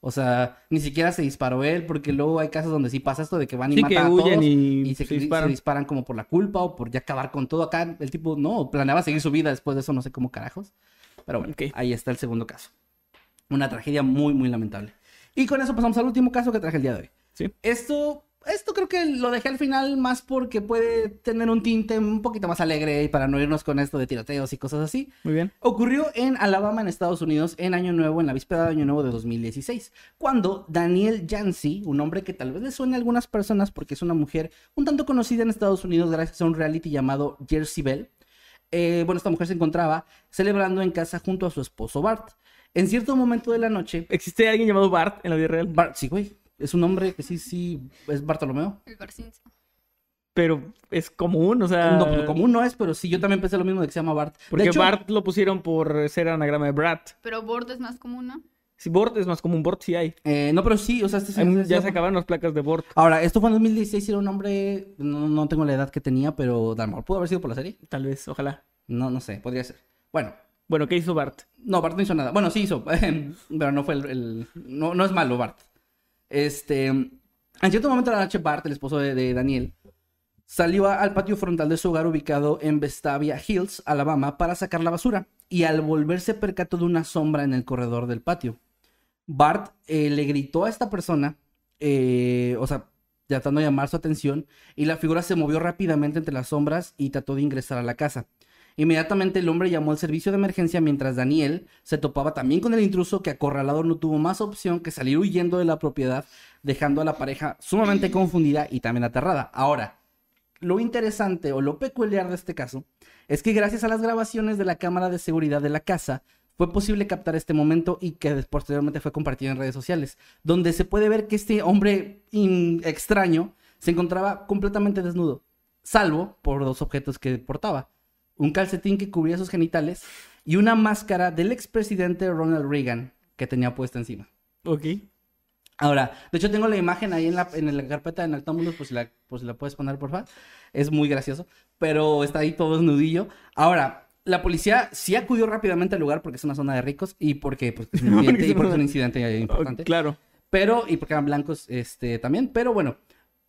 Speaker 2: O sea, ni siquiera se disparó él, porque luego hay casos donde sí pasa esto de que van y
Speaker 1: Sí,
Speaker 2: matan a
Speaker 1: huyen
Speaker 2: todos
Speaker 1: y,
Speaker 2: y se,
Speaker 1: se
Speaker 2: se
Speaker 1: disparan.
Speaker 2: disparan como por la culpa o por ya acabar con todo. Acá el tipo no, planeaba seguir su vida después de eso, no sé cómo carajos. Pero bueno, ahí está el segundo caso. Una tragedia muy, muy lamentable. Y con eso pasamos al último caso que traje el día de hoy.
Speaker 1: Sí.
Speaker 2: Esto, esto creo que lo dejé al final más porque puede tener un tinte un poquito más alegre y para no irnos con esto de tiroteos y cosas así.
Speaker 1: Muy bien.
Speaker 2: Ocurrió en Alabama, en Estados Unidos, en Año Nuevo, en la víspera de Año Nuevo de 2016, cuando Daniel Jancy, un hombre que tal vez le suene a algunas personas porque es una mujer un tanto conocida en Estados Unidos gracias a un reality llamado Jersey Bell, eh, bueno, esta mujer se encontraba celebrando en casa junto a su esposo Bart. En cierto momento de la noche,
Speaker 1: ¿Existe alguien llamado Bart en la vida real?
Speaker 2: Bart, sí, güey, es un hombre que sí, sí, es Bartolomeo.
Speaker 3: El Barcinzo.
Speaker 1: Pero es común, o sea...
Speaker 2: No, lo común no es, pero sí, yo también pensé lo mismo de que se llama Bart. De
Speaker 1: Porque
Speaker 2: hecho,
Speaker 1: Bart lo pusieron por ser anagrama de Brat.
Speaker 3: Pero Bord es más común, ¿no?
Speaker 1: Si Bort es más común, Bort sí hay.
Speaker 2: eh, no, pero sí, o sea, este señor-
Speaker 1: ya se acabaron las placas de Bort.
Speaker 2: Ahora, esto fue en 2016 y era un hombre, no, no tengo la edad que tenía, pero a lo mejor pudo haber sido por la serie.
Speaker 1: Tal vez, ojalá.
Speaker 2: No, no sé, podría ser. Bueno,
Speaker 1: Bueno, ¿qué hizo Bart?
Speaker 2: no, Bart no hizo nada. Bueno, sí hizo, pero no fue el... el- no, no es malo, Bart. Este, en cierto momento de la noche, Bart, el esposo de, Daniel, salió al patio frontal de su hogar ubicado en Vestavia Hills, Alabama, para sacar la basura. Y al volverse percató de una sombra en el corredor del patio. Bart eh, le gritó a esta persona, eh, o sea, tratando de llamar su atención, y la figura se movió rápidamente entre las sombras y trató de ingresar a la casa. Inmediatamente el hombre llamó al servicio de emergencia mientras Daniel se topaba también con el intruso que acorralado no tuvo más opción que salir huyendo de la propiedad, dejando a la pareja sumamente confundida y también aterrada. Ahora, lo interesante o lo peculiar de este caso es que gracias a las grabaciones de la cámara de seguridad de la casa fue posible captar este momento y que posteriormente fue compartido en redes sociales, donde se puede ver que este hombre extraño se encontraba completamente desnudo, salvo por dos objetos que portaba, un calcetín que cubría sus genitales y una máscara del expresidente Ronald Reagan que tenía puesta encima.
Speaker 1: Ok.
Speaker 2: Ahora, de hecho tengo la imagen ahí en la, en la carpeta de Noctámbulos, pues si la, pues la puedes poner, por favor. Es muy gracioso, pero está ahí todo desnudillo. Ahora, la policía sí acudió rápidamente al lugar porque es una zona de ricos y porque pues, es un incidente, y porque es un incidente importante.
Speaker 1: Claro.
Speaker 2: Pero, y porque eran blancos este, también, pero bueno.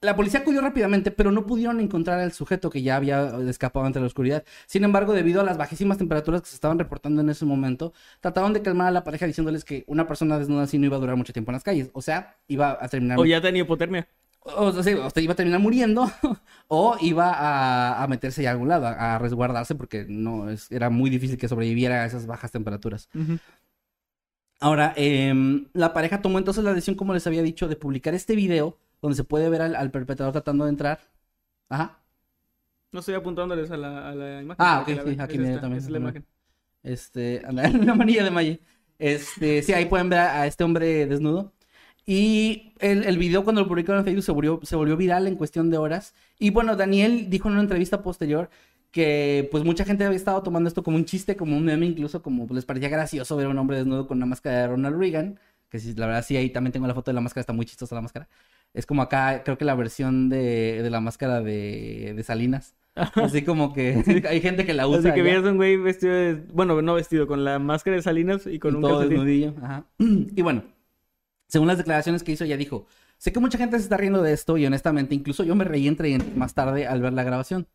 Speaker 2: La policía acudió rápidamente, pero no pudieron encontrar al sujeto que ya había escapado entre la oscuridad. Sin embargo, debido a las bajísimas temperaturas que se estaban reportando en ese momento, trataron de calmar a la pareja diciéndoles que una persona desnuda así no iba a durar mucho tiempo en las calles. O sea, iba a terminar...
Speaker 1: O ya tenía hipotermia.
Speaker 2: O sea, sí, o sea, iba a terminar muriendo o iba a, a meterse ya a algún lado, a, a resguardarse porque no es- era muy difícil que sobreviviera a esas bajas temperaturas. Ahora, em, la pareja tomó entonces la decisión, como les había dicho, de publicar este video donde se puede ver al, al perpetrador tratando de entrar. Ajá.
Speaker 1: No estoy apuntándoles a la, a la imagen.
Speaker 2: Ah, ok, sí,
Speaker 1: vean.
Speaker 2: aquí mira también,
Speaker 1: es la imagen.
Speaker 2: Este, una manilla de Maye. Este, sí, ahí pueden ver a, a este hombre desnudo. Y el, el video cuando lo publicaron en Facebook se volvió, se volvió viral en cuestión de horas. Y bueno, Daniel dijo en una entrevista posterior que pues mucha gente había estado tomando esto como un chiste, como un meme, incluso como pues, les parecía gracioso ver a un hombre desnudo con una máscara de Ronald Reagan. Que sí, la verdad sí, ahí también tengo la foto de la máscara, está muy chistosa la máscara. Es como acá, creo que la versión de, de la máscara de, de Salinas. Así como que hay gente que la usa.
Speaker 1: Así que veías un güey vestido de... Bueno, no vestido, con la máscara de Salinas y con
Speaker 2: Y
Speaker 1: un
Speaker 2: todo desnudillo. Ajá. Y bueno, según las declaraciones que hizo, ella dijo: Sé que mucha gente se está riendo de esto y honestamente, incluso yo me reí entre más tarde al ver la grabación.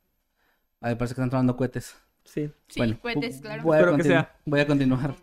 Speaker 2: A ver, parece que están tronando cohetes.
Speaker 1: Sí.
Speaker 3: Sí, cohetes,
Speaker 2: vo-
Speaker 3: claro.
Speaker 2: Voy a,
Speaker 1: que sea.
Speaker 2: voy a continuar.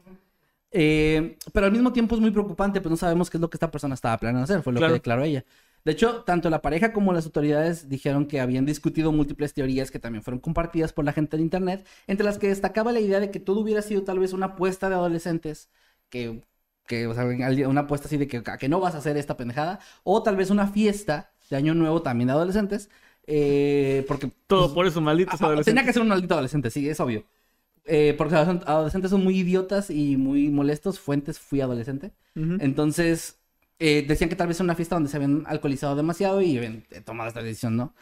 Speaker 2: Eh, pero al mismo tiempo es muy preocupante, pues no sabemos qué es lo que esta persona estaba planeando hacer, fue lo
Speaker 1: Claro.
Speaker 2: que declaró ella. De hecho, tanto la pareja como las autoridades dijeron que habían discutido múltiples teorías que también fueron compartidas por la gente de internet, entre las que destacaba la idea de que todo hubiera sido tal vez una apuesta de adolescentes, que, que o sea, una apuesta así de que, a que no vas a hacer esta pendejada, o tal vez una fiesta de año nuevo también de adolescentes, eh, porque
Speaker 1: Todo
Speaker 2: pues,
Speaker 1: por eso, malditos
Speaker 2: Ajá,
Speaker 1: adolescentes.
Speaker 2: Tenía que ser un maldito adolescente, sí, es obvio. Eh, porque los adolescentes son muy idiotas y muy molestos. Fuentes, fui adolescente. Entonces, eh, decían que tal vez era una fiesta donde se habían alcoholizado demasiado y habían eh, tomado esta decisión, ¿no?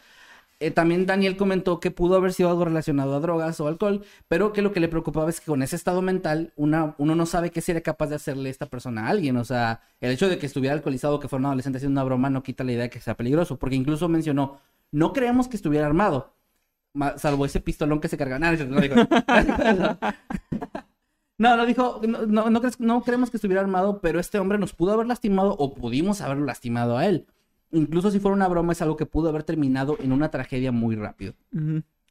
Speaker 2: Eh, también Daniel comentó que pudo haber sido algo relacionado a drogas o alcohol, pero que lo que le preocupaba es que con ese estado mental una, uno no sabe qué sería capaz de hacerle esta persona a alguien. O sea, el hecho de que estuviera alcoholizado o que fuera un adolescente haciendo una broma no quita la idea de que sea peligroso, porque incluso mencionó, no creemos que estuviera armado, ma- salvo ese pistolón que se carga. No, no dijo. No, no dijo, no, no, no no creemos que estuviera armado, pero este hombre nos pudo haber lastimado o pudimos haberlo lastimado a él. Incluso si fuera una broma, es algo que pudo haber terminado en una tragedia muy rápido.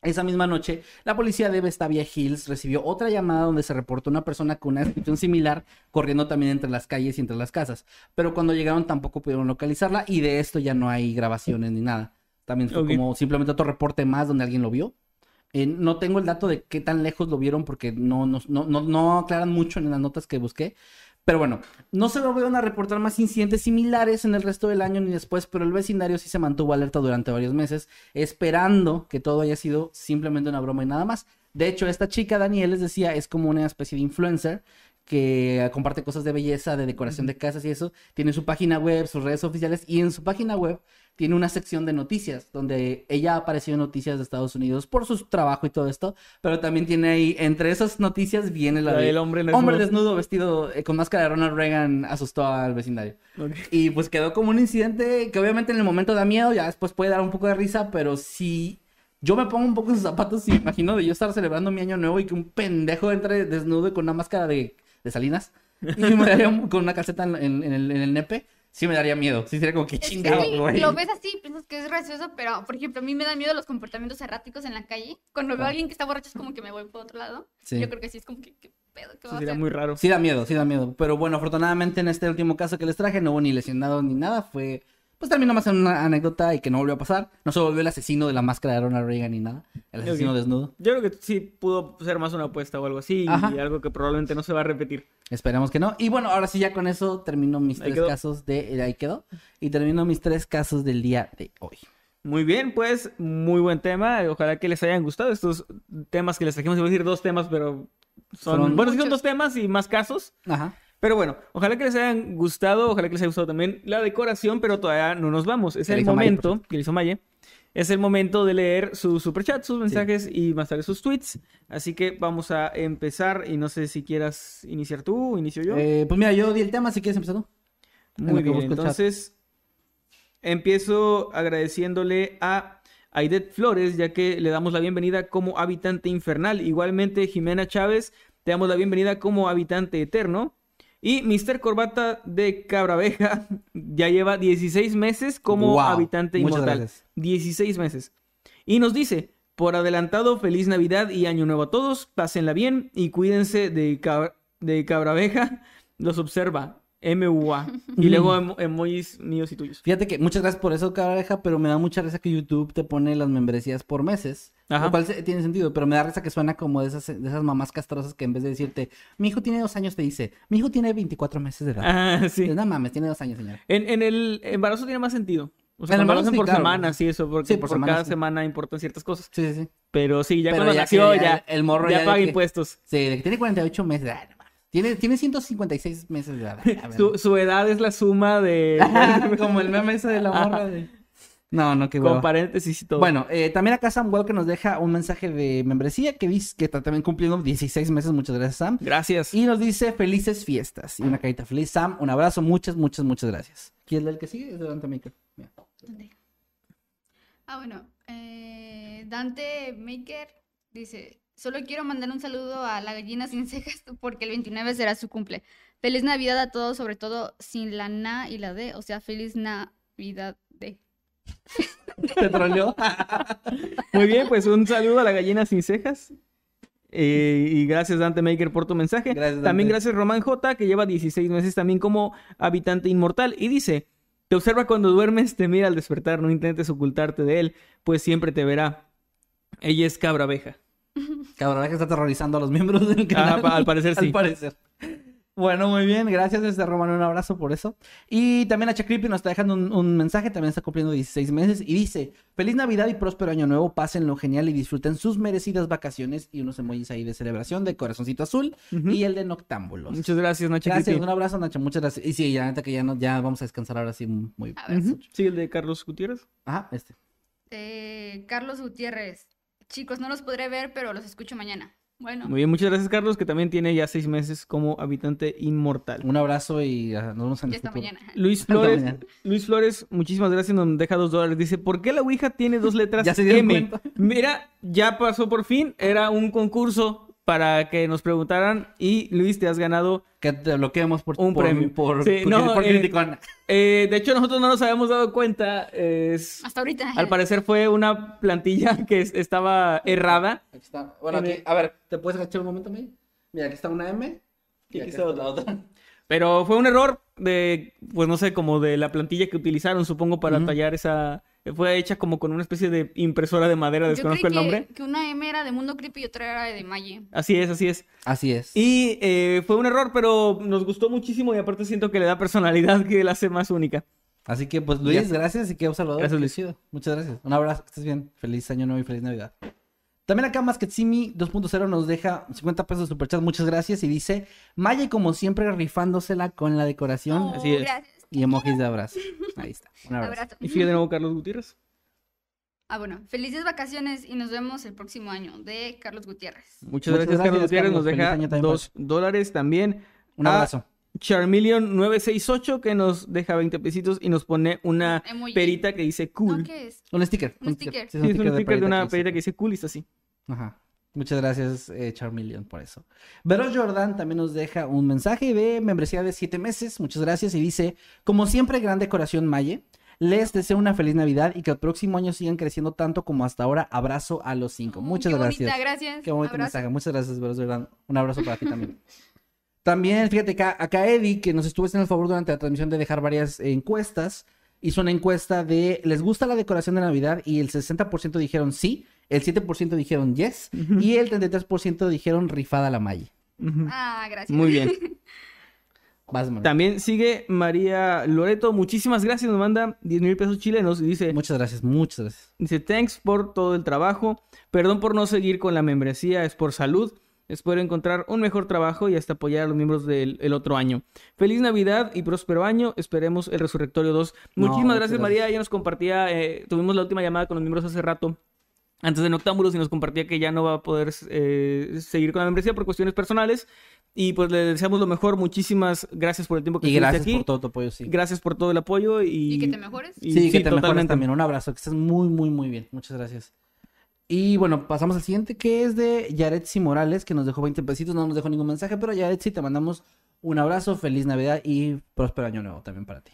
Speaker 2: Esa misma noche, la policía de Vestavia Hills recibió otra llamada donde se reportó una persona con una descripción similar corriendo también entre las calles y entre las casas. Pero cuando llegaron tampoco pudieron localizarla y de esto ya no hay grabaciones ni nada. También fue como simplemente otro reporte más donde alguien lo vio. Eh, no tengo el dato de qué tan lejos lo vieron porque no, no, no, no, no aclaran mucho en las notas que busqué. Pero bueno, no se volvieron a reportar más incidentes similares en el resto del año ni después, pero el vecindario sí se mantuvo alerta durante varios meses, esperando que todo haya sido simplemente una broma y nada más. De hecho, esta chica, Daniel, les decía, es como una especie de influencer que comparte cosas de belleza, de decoración de casas y eso. Tiene su página web, sus redes oficiales y en su página web tiene una sección de noticias donde ella ha aparecido en noticias de Estados Unidos por su trabajo y todo esto, pero también tiene ahí, entre esas noticias viene la,
Speaker 1: La
Speaker 2: de
Speaker 1: del hombre desnudo.
Speaker 2: hombre desnudo vestido eh, con máscara de Ronald Reagan asustó al vecindario.
Speaker 1: Ok.
Speaker 2: Y pues quedó como un incidente que obviamente en el momento da miedo, ya después puede dar un poco de risa, pero si yo me pongo un poco en sus zapatos y me imagino de yo estar celebrando mi año nuevo y que un pendejo entre desnudo y con una máscara de, de Salinas y me daría con una calceta en, en- en el, en el nepe, sí me daría miedo. Sí sería como que chingado, güey.
Speaker 3: lo ves así, piensas que es gracioso, pero por ejemplo, a mí me dan miedo los comportamientos erráticos en la calle. Cuando veo a
Speaker 2: Ah.
Speaker 3: alguien que está borracho es como que me voy por otro lado.
Speaker 2: Sí.
Speaker 3: Yo creo que sí es como que, ¿qué pedo? ¿Qué
Speaker 1: Eso
Speaker 3: va a
Speaker 1: sería muy raro.
Speaker 2: Sí da miedo, sí da miedo. Pero bueno, afortunadamente en este último caso que les traje no hubo ni lesionado ni nada. Fue, pues terminó más en una anécdota y que no volvió a pasar. No se volvió el asesino de la máscara de Ronald Reagan ni nada. El asesino desnudo.
Speaker 1: Yo creo que sí pudo ser más una apuesta o algo así
Speaker 2: Ajá.
Speaker 1: y algo que probablemente no se va a repetir.
Speaker 2: Esperemos que no. Y bueno, ahora sí ya con eso termino mis
Speaker 1: Ahí
Speaker 2: tres
Speaker 1: quedó.
Speaker 2: casos de... eh, Ahí quedó. Y termino mis tres casos del día de hoy.
Speaker 1: Muy bien, pues muy buen tema. Ojalá que les hayan gustado estos temas que les trajimos. Iba a decir dos temas, pero son...
Speaker 2: Fueron
Speaker 1: bueno, sí son dos temas y más casos.
Speaker 2: Ajá.
Speaker 1: Pero bueno, ojalá que les hayan gustado, ojalá que les haya gustado también la decoración, pero todavía no nos vamos. Es el momento, que le hizo Maye, es el momento de leer su superchat, sus mensajes y más tarde sus tweets. Así que vamos a empezar y no sé si quieras iniciar tú o inicio yo.
Speaker 2: Eh, pues mira, yo di el tema, si quieres empezar tú.
Speaker 1: Muy bien, entonces empiezo agradeciéndole a Aidet Flores, ya que le damos la bienvenida como habitante infernal. Igualmente, Jimena Chávez, te damos la bienvenida como habitante eterno. Y Mr. Corbata de Cabraveja ya lleva 16 meses como
Speaker 2: Wow,
Speaker 1: habitante inmortal.
Speaker 2: gracias.
Speaker 1: 16 meses. Y nos dice, por adelantado, feliz Navidad y Año Nuevo a todos. Pásenla bien y cuídense de, cab- de Cabraveja. Los observa. MUA. Y luego emo- emojis míos y tuyos.
Speaker 2: Fíjate que muchas gracias por eso, cabreja, pero me da mucha risa que YouTube te pone las membresías por meses.
Speaker 1: Ajá.
Speaker 2: Lo cual se- tiene sentido, pero me da risa que suena como de esas, de esas mamás castrosas que en vez de decirte, mi hijo tiene dos años, te dice, mi hijo tiene 24 meses de edad.
Speaker 1: Ah, sí.
Speaker 2: No mames, tiene dos años, señora.
Speaker 1: En, en el embarazo tiene más sentido. O sea,
Speaker 2: En sí,
Speaker 1: por
Speaker 2: claro.
Speaker 1: semanas y eso, porque
Speaker 2: Sí,
Speaker 1: por,
Speaker 2: por semana,
Speaker 1: cada
Speaker 2: sí.
Speaker 1: semana importan ciertas cosas.
Speaker 2: Sí, sí, sí.
Speaker 1: Pero sí, ya
Speaker 2: Pero
Speaker 1: cuando
Speaker 2: ya
Speaker 1: nació,
Speaker 2: ya el- morro
Speaker 1: ya
Speaker 2: ya
Speaker 1: paga
Speaker 2: que-
Speaker 1: impuestos.
Speaker 2: Sí, de que tiene 48 meses. ay, no. Tiene, tiene 156 meses de edad.
Speaker 1: Su edad es la suma de...
Speaker 2: como el meme ese de la morra de... No, no, qué
Speaker 1: con
Speaker 2: huevo.
Speaker 1: paréntesis y todo.
Speaker 2: Bueno, eh, también acá Sam que nos deja un mensaje de membresía que dice que está también cumpliendo 16 meses. Muchas gracias, Sam.
Speaker 1: Gracias.
Speaker 2: Y nos dice felices fiestas. Y una carita feliz. Sam, un abrazo. Muchas, muchas, muchas gracias. ¿Quién es el que sigue? Es Delante Maker.
Speaker 3: ¿Dónde? Ah, bueno. eh, Dante Maker dice: Solo quiero mandar un saludo a la gallina sin cejas porque el 29 será su cumple. Feliz Navidad a todos, sobre todo sin la na y la d, o sea, feliz Navidad.
Speaker 2: ¿Te troleó?
Speaker 1: Muy bien, pues un saludo a la gallina sin cejas. Eh, y gracias Dante Maker por tu mensaje.
Speaker 2: Gracias, Dante.
Speaker 1: También gracias Román J, que lleva 16 meses también como habitante inmortal. Y dice, te observa cuando duermes, te mira al despertar, no intentes ocultarte de él, pues siempre te verá. Ella es cabra abeja.
Speaker 2: Cabrón, que está aterrorizando a los miembros del canal.
Speaker 1: Ah, pa- al parecer sí.
Speaker 2: Al parecer. Bueno, muy bien. Gracias, este Román. Un abrazo por eso. Y también H. Creepy nos está dejando un, un mensaje. También está cumpliendo 16 meses. Y dice: Feliz Navidad y próspero año nuevo. Pásenlo genial y disfruten sus merecidas vacaciones. Y unos emojis ahí de celebración de corazoncito azul y el de Noctámbulos.
Speaker 1: Muchas gracias, Nacho.
Speaker 2: Gracias,
Speaker 1: Creepy.
Speaker 2: un abrazo, Nacho. Muchas gracias. Y sí, ya neta que ya, no, ya vamos a descansar ahora sí muy.
Speaker 1: Ujú. Sí, el de Carlos Gutiérrez.
Speaker 2: Ajá, este.
Speaker 3: Eh, Carlos Gutiérrez. Chicos, no los podré ver, pero los escucho mañana. Bueno,
Speaker 1: Muy bien, muchas gracias, Carlos, que también tiene ya seis meses como habitante inmortal.
Speaker 2: Un abrazo y ah, nos vemos en
Speaker 3: mañana.
Speaker 1: Luis Flores,
Speaker 2: mañana.
Speaker 1: Luis Flores, muchísimas gracias, nos deja dos dólares. Dice, ¿por qué la Ouija tiene dos letras
Speaker 2: Ya se dieron
Speaker 1: M?
Speaker 2: cuenta.
Speaker 1: Mira, ya pasó por fin, era un concurso para que nos preguntaran y Luis, te has ganado.
Speaker 2: Que te bloqueemos por
Speaker 1: Un
Speaker 2: por-
Speaker 1: premio.
Speaker 2: Por,
Speaker 1: Sí,
Speaker 2: por-
Speaker 1: no,
Speaker 2: por
Speaker 1: eh,
Speaker 2: criticón.
Speaker 1: Eh, de hecho, nosotros no nos habíamos dado cuenta. es-
Speaker 3: Hasta ahorita.
Speaker 1: al parecer fue una plantilla que es- estaba errada.
Speaker 2: Aquí está. Bueno,
Speaker 1: En
Speaker 2: aquí,
Speaker 1: el-
Speaker 2: a ver, ¿te puedes agachar un momento, May? Mira, aquí está una M.
Speaker 1: Y
Speaker 2: Y
Speaker 1: aquí está
Speaker 2: está la otra.
Speaker 1: Pero fue un error de, pues no sé, como de la plantilla que utilizaron, supongo, para
Speaker 2: Ujú.
Speaker 1: tallar esa... Fue hecha como con una especie de impresora de madera,
Speaker 3: Yo
Speaker 1: desconozco
Speaker 3: creí
Speaker 1: el nombre.
Speaker 3: que, que una M era de Mundo Creepy y otra era de Maye.
Speaker 1: Así es, así es.
Speaker 2: Así es.
Speaker 1: Y eh, fue un error, pero nos gustó muchísimo y aparte siento que le da personalidad que la hace más única.
Speaker 2: Así que, pues, Luis,
Speaker 1: Ya.
Speaker 2: gracias y que un saludo.
Speaker 1: Gracias, Luis.
Speaker 2: Muchas gracias. Un abrazo, que estés bien. Feliz año nuevo y feliz Navidad. También acá Masketsimi 2.0 nos deja 50 pesos de superchat, muchas gracias. Y dice, Maya como siempre rifándosela con la decoración
Speaker 3: Oh,
Speaker 1: así es.
Speaker 3: gracias.
Speaker 2: Y emojis de abrazo. Ahí está. Un abrazo.
Speaker 3: Abrazo.
Speaker 1: Y sigue de nuevo Carlos Gutiérrez.
Speaker 3: Ah, bueno. Felices vacaciones y nos vemos el próximo año. De Carlos Gutiérrez.
Speaker 1: Muchas,
Speaker 2: Muchas
Speaker 1: gracias, Carlos Gutiérrez. Nos
Speaker 2: Carlos.
Speaker 1: Deja
Speaker 2: también
Speaker 1: dos dólares también.
Speaker 2: Un abrazo.
Speaker 1: Charmeleon968 que nos deja 20 pesitos y nos pone una
Speaker 3: Emoji.
Speaker 1: perita que dice cool.
Speaker 3: No, ¿qué es?
Speaker 2: Un sticker.
Speaker 3: Un sticker.
Speaker 2: Sí,
Speaker 1: Sí, es un sticker de
Speaker 2: perrita
Speaker 1: una perita que dice cool y está así.
Speaker 2: Ajá. Muchas gracias, eh, Charmeleon, por eso. Vero Jordan también nos deja un mensaje de membresía de 7 meses. Muchas gracias. Y dice: Como siempre, gran decoración Maye. Les deseo una feliz Navidad y que el próximo año sigan creciendo tanto como hasta ahora. Abrazo a los cinco.
Speaker 3: Oh,
Speaker 2: Muchas
Speaker 3: qué
Speaker 2: gracias.
Speaker 3: Bonita, gracias.
Speaker 2: Qué bonito mensaje. Muchas gracias, Vero Jordan. Un abrazo para ti también. También, fíjate, acá, acá Eddie, que nos estuvo haciendo el favor durante la transmisión de dejar varias encuestas, hizo una encuesta de ¿les gusta la decoración de Navidad? Y el 60% dijeron sí, el 7% dijeron yes, y el 33% dijeron rifada la malla.
Speaker 1: Ujú.
Speaker 3: Ah, gracias.
Speaker 1: Muy bien.
Speaker 2: Vas.
Speaker 1: También sigue María Loreto. Muchísimas gracias. Nos manda 10 mil pesos chilenos y dice,
Speaker 2: Muchas gracias, muchas gracias.
Speaker 1: dice, thanks por todo el trabajo. Perdón por no seguir con la membresía. Es por salud. Espero encontrar un mejor trabajo y hasta apoyar a los miembros del el otro año. Feliz Navidad y próspero año. Esperemos el Resurrectorio 2.
Speaker 2: No,
Speaker 1: Muchísimas gracias,
Speaker 2: gracias.
Speaker 1: María. Ella nos compartía, eh, tuvimos la última llamada con los miembros hace rato. Antes de Noctámbulos y nos compartía que ya no va a poder eh, seguir con la membresía por cuestiones personales. Y pues le deseamos lo mejor. Muchísimas gracias por el tiempo que
Speaker 2: Y gracias
Speaker 1: aquí.
Speaker 2: por todo tu apoyo, sí.
Speaker 1: Gracias por todo el apoyo y...
Speaker 3: Y que te mejores.
Speaker 1: y-
Speaker 2: sí, que te mejores
Speaker 1: totalmente.
Speaker 2: también. Un abrazo, que estés muy, muy, muy bien. Muchas gracias. Y bueno, pasamos al siguiente, que es de Yaretsi Morales, que nos dejó 20 pesitos, no nos dejó ningún mensaje, pero Yaretsi, te mandamos un abrazo, feliz Navidad y próspero año nuevo también para ti.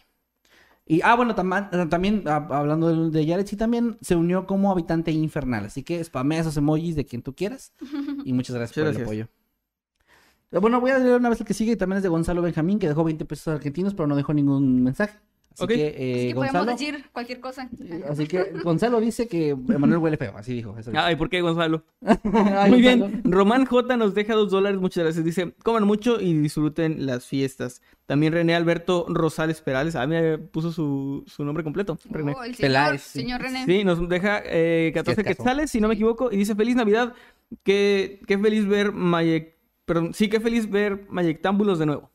Speaker 2: Y, ah, bueno, tam- también, ah, hablando de, de Yaretsi, también se unió como habitante infernal, así que spamea esos emojis de quien tú quieras. Y muchas gracias por
Speaker 1: gracias.
Speaker 2: el apoyo. Eh, Bueno, voy a leer una vez el que sigue, y también es de Gonzalo Benjamín, que dejó 20 pesos argentinos, pero no dejó ningún mensaje. Así que,
Speaker 3: Así
Speaker 2: eh,
Speaker 3: que podemos
Speaker 2: Gonzalo...
Speaker 3: decir cualquier cosa.
Speaker 2: Así que Gonzalo dice que Emanuel huele feo, así dijo. eso dijo.
Speaker 1: Ay, ¿por qué, Gonzalo?
Speaker 2: Ay,
Speaker 1: Muy
Speaker 2: Gonzalo.
Speaker 1: bien. Román J nos deja dos dólares. Muchas gracias. Dice, coman mucho y disfruten las fiestas. También René Alberto Rosales Perales. Ah, me puso su, su nombre completo. René.
Speaker 3: Oh, el señor,
Speaker 2: sí.
Speaker 3: señor René.
Speaker 1: Sí, nos deja eh, 14
Speaker 2: caso.
Speaker 1: quetzales, si no me equivoco, y dice feliz Navidad. Qué, qué feliz ver Mayek. Perdón, sí, qué feliz ver Mayectámbulos de nuevo.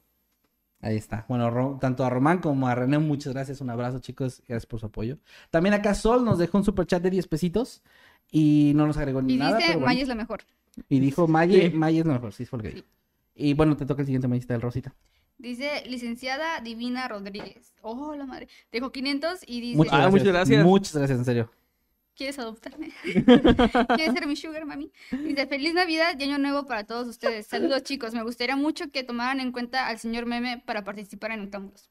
Speaker 2: Ahí está. Bueno, Ro- tanto a Román como a René, muchas gracias. Un abrazo, chicos. Gracias por su apoyo. También acá Sol nos dejó un superchat de 10 pesitos y no nos agregó ni
Speaker 3: Y
Speaker 2: nada.
Speaker 3: dice,
Speaker 2: pero bueno.
Speaker 3: Maya es la mejor.
Speaker 2: Y dijo, Maye,
Speaker 1: Sí.
Speaker 2: Es lo mejor. Sí, fue lo que
Speaker 3: Sí.
Speaker 2: Y bueno, te toca el siguiente Mayista del Rosita.
Speaker 3: Dice licenciada Divina Rodríguez. Oh, la madre. Dejó 500 y dice,
Speaker 2: Muchas
Speaker 1: Ah, muchas gracias.
Speaker 2: Muchas gracias, en serio.
Speaker 3: ¿Quieres adoptarme? ¿Quieres ser mi sugar, mami? Dice, feliz Navidad y Año Nuevo para todos ustedes. Saludos, chicos. Me gustaría mucho que tomaran en cuenta al señor Meme para participar en Octámbulos.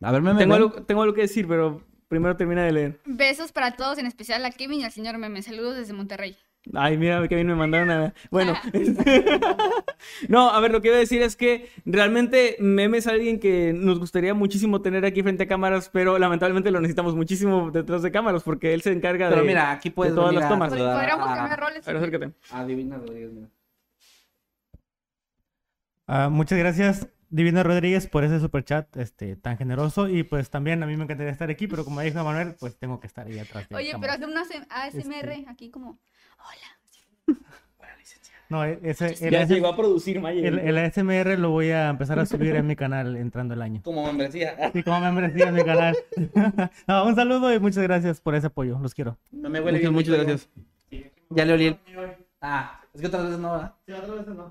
Speaker 2: A ver, me
Speaker 1: Tengo algo, tengo algo que decir, pero primero termina de leer.
Speaker 3: Besos para todos, en especial a Kevin y al señor Meme. Saludos desde Monterrey.
Speaker 1: Ay, mira, que bien me mandaron a... Bueno, no, a ver, lo que iba a decir es que realmente Meme es alguien que nos gustaría muchísimo tener aquí frente a cámaras, pero lamentablemente lo necesitamos muchísimo detrás de cámaras porque él se encarga
Speaker 2: Pero
Speaker 1: de...
Speaker 2: mira, aquí puedes
Speaker 1: de todas las tomas.
Speaker 3: Podríamos cambiar roles.
Speaker 1: A ver, acércate.
Speaker 2: a Divina Rodríguez, mira.
Speaker 4: Ah, muchas gracias, Divina Rodríguez, por ese super chat este, tan generoso. Y pues también a mí me encantaría estar aquí, pero como dijo Manuel, pues tengo que estar ahí atrás. de
Speaker 3: Oye, pero hace una ASMR
Speaker 2: Este.
Speaker 3: aquí como, hola.
Speaker 4: No, e- ese, el,
Speaker 1: Ya
Speaker 4: ese-
Speaker 1: llegó a producir Maya.
Speaker 4: el, el ASMR lo voy a empezar a subir en mi canal entrando el año.
Speaker 2: Como membresía.
Speaker 4: Sí, como membresía en mi canal. No, un saludo y muchas gracias por ese apoyo. Los quiero.
Speaker 2: No me huele
Speaker 1: Muchas,
Speaker 2: bien
Speaker 1: muchas gracias.
Speaker 2: Ya le olí el... Ah, es que otras veces no, ¿verdad?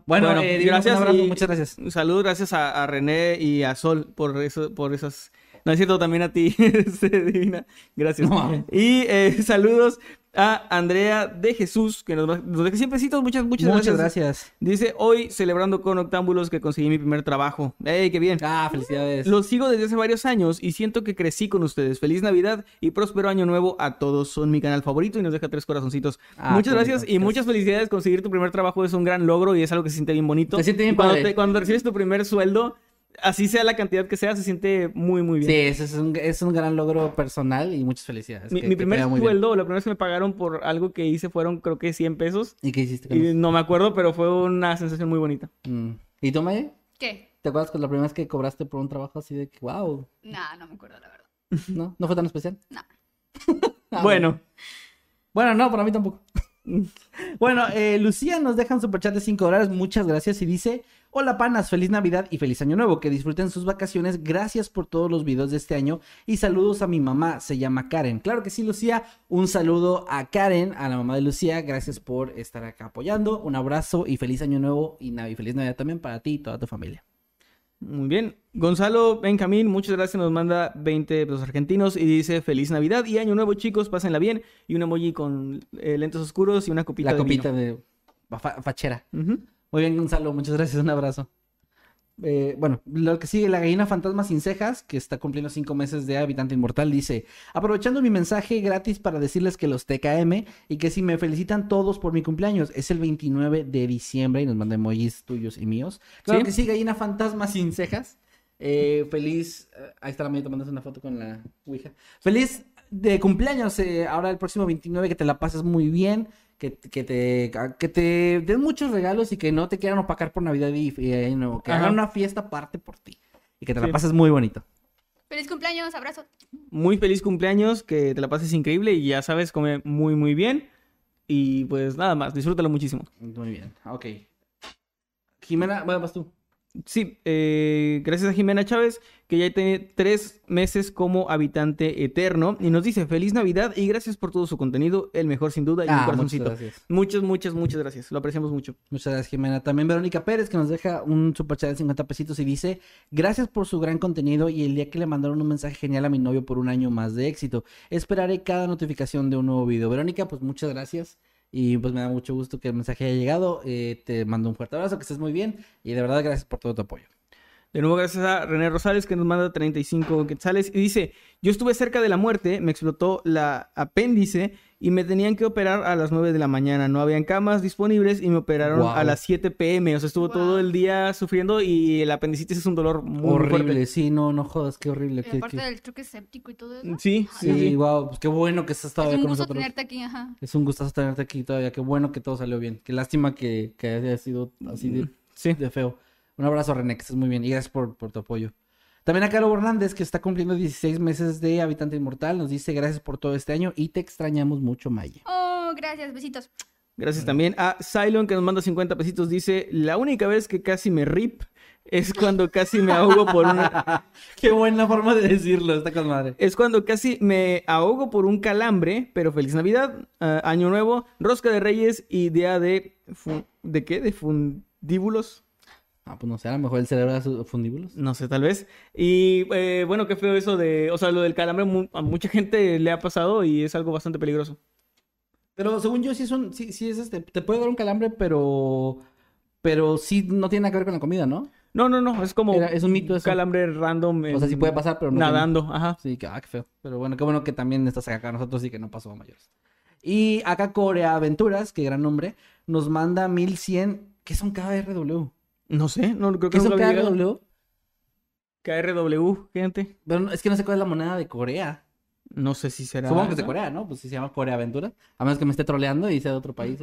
Speaker 2: Bueno,
Speaker 1: Bueno,
Speaker 2: eh,
Speaker 1: gracias
Speaker 2: un abrazo,
Speaker 1: y-
Speaker 2: muchas gracias.
Speaker 1: Un saludo, gracias a, a René y a Sol por eso, por esas. No es cierto, también a ti, este, Divina. Gracias.
Speaker 2: No
Speaker 1: y eh, saludos a Andrea de Jesús, que nos, nos deja siempre citos. Muchas, muchas,
Speaker 2: Muchas
Speaker 1: gracias.
Speaker 2: gracias.
Speaker 1: Dice, hoy celebrando con Octámbulos que conseguí mi primer trabajo. ¡Ey, qué bien!
Speaker 2: Ah, felicidades.
Speaker 1: Los sigo desde hace varios años y siento que crecí con ustedes. Feliz Navidad y próspero año nuevo a todos. Son mi canal favorito y nos deja tres corazoncitos.
Speaker 2: Ah,
Speaker 1: muchas gracias y muchas felicidades. Conseguir tu primer trabajo es un gran logro y es algo que se siente bien bonito.
Speaker 2: Se siente bien
Speaker 1: cuando,
Speaker 2: padre.
Speaker 1: te- cuando recibes tu primer sueldo, así sea la cantidad que sea, se siente muy, muy bien.
Speaker 2: Sí, ese es un, es un gran logro personal y muchas felicidades.
Speaker 1: Mi,
Speaker 2: que-
Speaker 1: primer sueldo, la primera vez que me pagaron por algo que hice fueron creo que 100 pesos.
Speaker 2: ¿Y qué hiciste con
Speaker 1: Y
Speaker 2: eso?
Speaker 1: no me acuerdo, pero fue una sensación muy bonita.
Speaker 2: Mm. ¿Y tú, Maya?
Speaker 3: ¿Qué?
Speaker 2: ¿Te acuerdas con la primera vez que cobraste por un trabajo así de que, wow,
Speaker 3: Nah, no me acuerdo, la verdad.
Speaker 2: ¿no? ¿No fue tan especial?
Speaker 3: No.
Speaker 2: Ah,
Speaker 1: bueno,
Speaker 2: Bueno, no, para mí tampoco. bueno, eh, Lucía nos deja un superchat de 5 dólares. Muchas gracias. Y dice: Hola, panas, feliz Navidad y feliz Año Nuevo. Que disfruten sus vacaciones. Gracias por todos los videos de este año. Y saludos a mi mamá, se llama Karen. Claro que sí, Lucía. Un saludo a Karen, a la mamá de Lucía. Gracias por estar acá apoyando. Un abrazo y feliz Año Nuevo y, Nav- y feliz Navidad también para ti y toda tu familia.
Speaker 1: Muy bien. Gonzalo Benjamín, muchas gracias. Nos manda 20 pesos argentinos y dice Feliz Navidad y Año Nuevo, chicos. Pásenla bien. Y un emoji con eh, lentes oscuros y una copita
Speaker 2: la
Speaker 1: de
Speaker 2: copita
Speaker 1: vino.
Speaker 2: de fa- fachera. Muy bien, Gonzalo, muchas gracias, un abrazo. Eh, bueno, lo que sigue, la gallina fantasma sin cejas, que está cumpliendo cinco meses de habitante inmortal, dice, aprovechando mi mensaje gratis para decirles que los TKM y que si me felicitan todos por mi cumpleaños, es el 29 de diciembre y nos manda emojis tuyos y míos. Claro
Speaker 1: Sí.
Speaker 2: que sí, gallina fantasma sin cejas. Eh, feliz, eh, ahí está la mía tomándose una foto con la Ouija. Feliz de cumpleaños, eh, ahora el próximo 29, que te la pases muy bien, que, que te, que te den muchos regalos y que no te quieran opacar por Navidad y, y Año Nuevo, que
Speaker 1: Ajá.
Speaker 2: hagan una fiesta aparte por ti y que te la pases muy bonito.
Speaker 3: Feliz cumpleaños, abrazo.
Speaker 1: Muy feliz cumpleaños, que te la pases increíble y ya sabes, come muy, muy bien. Y pues nada más, disfrútalo muchísimo.
Speaker 2: Muy bien, ok. Jimena, bueno, vas tú.
Speaker 1: Sí, eh, gracias a Jimena Chávez, que ya tiene tres meses como habitante eterno. Y nos dice feliz Navidad y gracias por todo su contenido, el mejor sin duda y un
Speaker 2: Ah, muchas
Speaker 1: corazoncito.
Speaker 2: gracias.
Speaker 1: Muchas, muchas, muchas gracias. Lo apreciamos mucho.
Speaker 2: Muchas gracias, Jimena. También Verónica Pérez, que nos deja un superchat de 50 pesitos y dice: Gracias por su gran contenido y el día que le mandaron un mensaje genial a mi novio por un año más de éxito. Esperaré cada notificación de un nuevo video. Verónica, pues muchas gracias. Y pues me da mucho gusto que el mensaje haya llegado. Eh, te mando un fuerte abrazo, que estés muy bien. Y de verdad, gracias por todo tu apoyo.
Speaker 1: De nuevo, gracias a René Rosales, que nos manda 35 quetzales. Y dice: Yo estuve cerca de la muerte, me explotó la apéndice y me tenían que operar a las 9 de la mañana. No habían camas disponibles y me operaron
Speaker 2: Guau.
Speaker 1: a las 7 pm. O sea, estuvo todo
Speaker 3: Guau.
Speaker 1: el día sufriendo y el apendicitis es un dolor muy,
Speaker 2: horrible,
Speaker 1: fuerte.
Speaker 2: sí, no, no jodas, qué horrible.
Speaker 3: Y
Speaker 2: qué-
Speaker 3: aparte
Speaker 2: qué-
Speaker 3: del truque escéptico y todo eso.
Speaker 1: Sí, sí,
Speaker 2: Sí, wow, pues qué bueno que estás
Speaker 3: Es
Speaker 2: todavía
Speaker 3: un
Speaker 2: con
Speaker 3: gusto
Speaker 2: nosotros.
Speaker 3: tenerte aquí, ajá.
Speaker 2: Es un gustazo tenerte aquí todavía. Qué bueno que todo salió bien. Qué lástima que, que haya sido así de,
Speaker 1: Sí.
Speaker 2: de feo. Un abrazo, René, que estés muy bien. Y gracias por, por tu apoyo. También a Caro Hernández, que está cumpliendo 16 meses de Habitante Inmortal. Nos dice gracias por todo este año y te extrañamos mucho, Maya.
Speaker 3: Oh, gracias, besitos.
Speaker 1: Gracias también a Cylon que nos manda 50 pesitos. Dice, la única vez que casi me rip es cuando casi me ahogo por una...
Speaker 2: Qué buena forma de decirlo, está con madre.
Speaker 1: Es cuando casi me ahogo por un calambre, pero feliz Navidad, ah, Año Nuevo, Rosca de Reyes y Día de... ¿De qué? ¿De fundíbulos?
Speaker 2: Ah, pues no sé, a lo mejor el cerebro era su fundíbulos.
Speaker 1: No sé, tal vez. Y eh, bueno, qué feo eso de. O sea, lo del calambre mu- a mucha gente le ha pasado y es algo bastante peligroso.
Speaker 2: Pero según yo, sí es un, sí, sí es este, te puede dar un calambre, pero, pero sí no tiene nada que ver con la comida, ¿no?
Speaker 1: No, no, no. Es como
Speaker 2: Era- es un mito eso.
Speaker 1: calambre random.
Speaker 2: O sea, sí puede pasar, pero no. tiene-
Speaker 1: Nadando, ajá.
Speaker 2: Sí, que, ah, qué feo. Pero bueno, qué bueno que también estás acá con nosotros y que no pasó a mayores. Y acá Corea Aventuras, que gran nombre, nos manda 1100. ¿Qué son KRW?
Speaker 1: No sé, no creo que
Speaker 2: ¿Qué son
Speaker 1: nunca había.
Speaker 2: KRW?
Speaker 1: KRW, gente.
Speaker 2: Pero es que no sé cuál es la moneda de Corea.
Speaker 1: No sé si será.
Speaker 2: Supongo que es de Corea, ¿no? Pues sí se llama Corea Aventuras. A menos que me esté troleando y sea de otro país.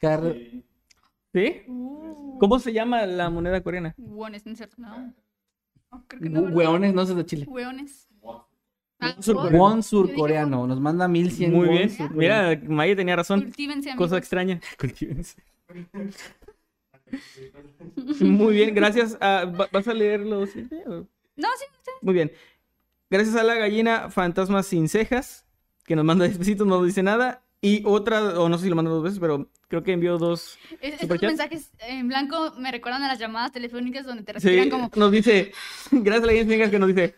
Speaker 2: KR
Speaker 1: ¿Sí?
Speaker 3: Uh,
Speaker 1: ¿Cómo se llama la moneda coreana?
Speaker 3: Hueones, ¿no es cierto? No. No, creo que no.
Speaker 2: Hueones, no sé de Chile.
Speaker 3: Ah,
Speaker 1: surcoreano.
Speaker 2: Won surcoreano. Nos manda 1100
Speaker 1: Muy bien. Mira, Maya tenía razón.
Speaker 3: Cultívense,
Speaker 1: Cosa
Speaker 3: amigos.
Speaker 1: extraña. Cultívense. Muy bien, gracias. a- ¿va- ¿Vas a leerlo? Cintia, o?
Speaker 3: No, sí,
Speaker 1: Muy bien. Gracias a la gallina fantasma sin cejas, que nos manda despacito, no dice nada. Y otra, o no sé si lo mandó dos veces, pero creo que envió dos.
Speaker 3: Es- Estos mensajes en blanco me recuerdan a las llamadas telefónicas donde te
Speaker 1: Sí,
Speaker 3: respiran como...
Speaker 1: nos dice, gracias a la gallina sin cejas que nos dice.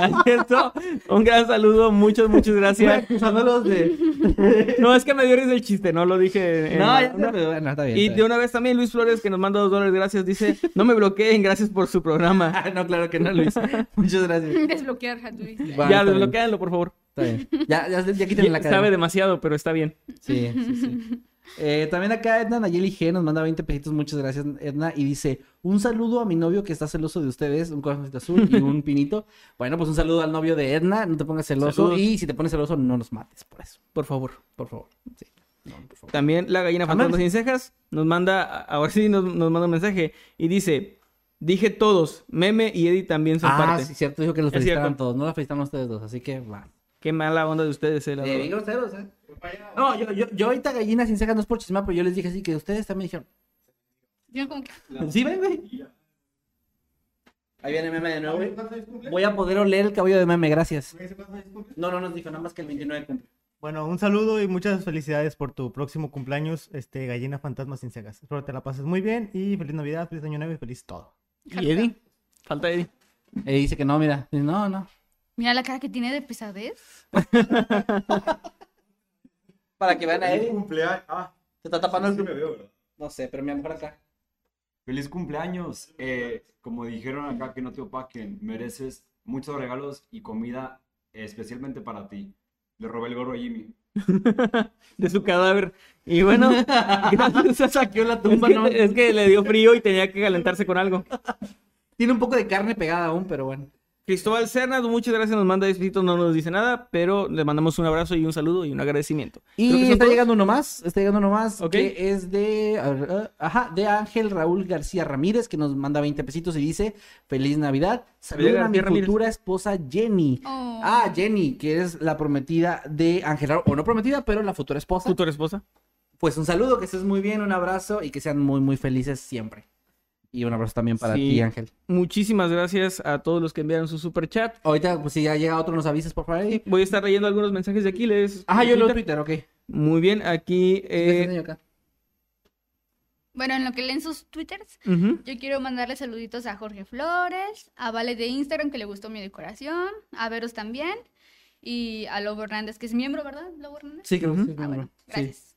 Speaker 1: ¿No es cierto? Un gran saludo, muchas, muchas gracias.
Speaker 2: Acusándolos de.
Speaker 1: No, es que me dio risa el chiste, no lo dije. en
Speaker 2: No, ya bueno, está bien.
Speaker 1: Y
Speaker 2: está
Speaker 1: de una vez también Luis Flores, que nos manda dos dólares, gracias, dice, no me bloqueen, gracias por su programa.
Speaker 2: Ah, no, claro que no, Luis. Muchas gracias.
Speaker 3: Desbloquear, dices.
Speaker 2: Va,
Speaker 1: ya, desbloquéanlo, por favor.
Speaker 2: Está bien. Ya, ya, ya quítenle la cara.
Speaker 1: Sabe demasiado, pero está bien.
Speaker 2: Sí, sí, sí. Eh, también acá Edna Nayeli G nos manda 20 pesitos, muchas gracias Edna, y dice, un saludo a mi novio que está celoso de ustedes, un corazoncito azul y un pinito. Bueno, pues un saludo al novio de Edna, no te pongas celoso,
Speaker 1: Saludos.
Speaker 2: y si te pones celoso no nos mates por eso,
Speaker 1: Por favor.
Speaker 2: por favor. Sí. No, por favor.
Speaker 1: También la gallina fantasma sin cejas nos manda, ahora sí nos, nos manda un mensaje y dice, dije todos, Meme y Eddie también son
Speaker 2: Ah,
Speaker 1: parte.
Speaker 2: sí, cierto, dijo que los
Speaker 1: cierto.
Speaker 2: todos, no los felicitaron ustedes dos, así que va.
Speaker 1: Qué mala onda de ustedes, eh, la
Speaker 2: Eh,
Speaker 1: verdad.
Speaker 2: bien groseros, ¿eh? No, yo, yo, yo ahorita gallina sin cejas no es por chismar, pero yo les dije así que ustedes también dijeron.
Speaker 3: Yo como que...
Speaker 2: ¿Sí ven, güey? Ahí viene meme de nuevo, güey. Voy a poder oler el cabello de meme, gracias. No, no nos dijo, nada más que el 29 cumple.
Speaker 4: Bueno, un saludo y muchas felicidades por tu próximo cumpleaños, este gallina fantasma sin cegas. Espero te la pases muy bien y feliz Navidad, feliz Año Nuevo y feliz todo.
Speaker 1: ¿Y Eddie? Falta Eddie.
Speaker 2: Eh, dice que no, mira. Dice, no, no.
Speaker 3: Mira la cara que tiene de pesadez.
Speaker 2: Para que vean a Eddie.
Speaker 5: cumpleaños. Ah,
Speaker 2: Se está tapando el
Speaker 5: sí me veo, ¿verdad?
Speaker 2: No sé, pero mi amor acá.
Speaker 5: Feliz cumpleaños. Eh, como dijeron acá que no te opaquen, mereces muchos regalos y comida especialmente para ti. Le robé el gorro a Jimmy.
Speaker 1: De su cadáver. Y bueno, gracias a
Speaker 2: Saqueó la
Speaker 1: Es
Speaker 2: tumba,
Speaker 1: que,
Speaker 2: ¿no?
Speaker 1: es que le dio frío y tenía que calentarse con algo.
Speaker 2: Tiene un poco de carne pegada aún, pero bueno.
Speaker 1: Cristóbal Cernas, muchas gracias, nos manda despeditos, no nos dice nada, pero le mandamos un abrazo y un saludo y un agradecimiento. Creo que
Speaker 2: Y está
Speaker 1: todos.
Speaker 2: llegando uno más, está llegando uno más,
Speaker 1: Ok.
Speaker 2: que es de, a ver, eh, ajá, de Ángel Raúl García Ramírez, que nos manda 20 pesitos y dice, feliz Navidad, saluden a mi
Speaker 1: Ramírez.
Speaker 2: futura esposa Jenny.
Speaker 3: Oh.
Speaker 2: Ah, Jenny, que es la prometida de Ángel Raúl, o no prometida, pero la futura esposa.
Speaker 1: Futura esposa.
Speaker 2: Pues un saludo, que estés muy bien, un abrazo y que sean muy, muy felices siempre. Y un abrazo también para
Speaker 1: Sí.
Speaker 2: ti, Ángel.
Speaker 1: Muchísimas gracias a todos los que enviaron su super chat.
Speaker 2: Ahorita, pues si ya llega otro, nos avisas, por favor. ahí.
Speaker 1: Voy a estar leyendo algunos mensajes de aquí. Les...
Speaker 2: Ajá, yo leo
Speaker 1: Twitter.
Speaker 2: Twitter, ok.
Speaker 1: Muy bien, aquí.
Speaker 2: ¿Qué
Speaker 1: eh,
Speaker 2: acá?
Speaker 3: Bueno, en lo que leen sus twitters, yo quiero mandarle saluditos a Jorge Flores, a Vale de Instagram, que le gustó mi decoración, a Veros también, y a Lobo Hernández, que es miembro, ¿verdad? Lobo Hernández.
Speaker 2: Sí, creo que
Speaker 1: Ujú.
Speaker 2: sí,
Speaker 3: Ah, bueno.
Speaker 2: Sí.
Speaker 3: gracias.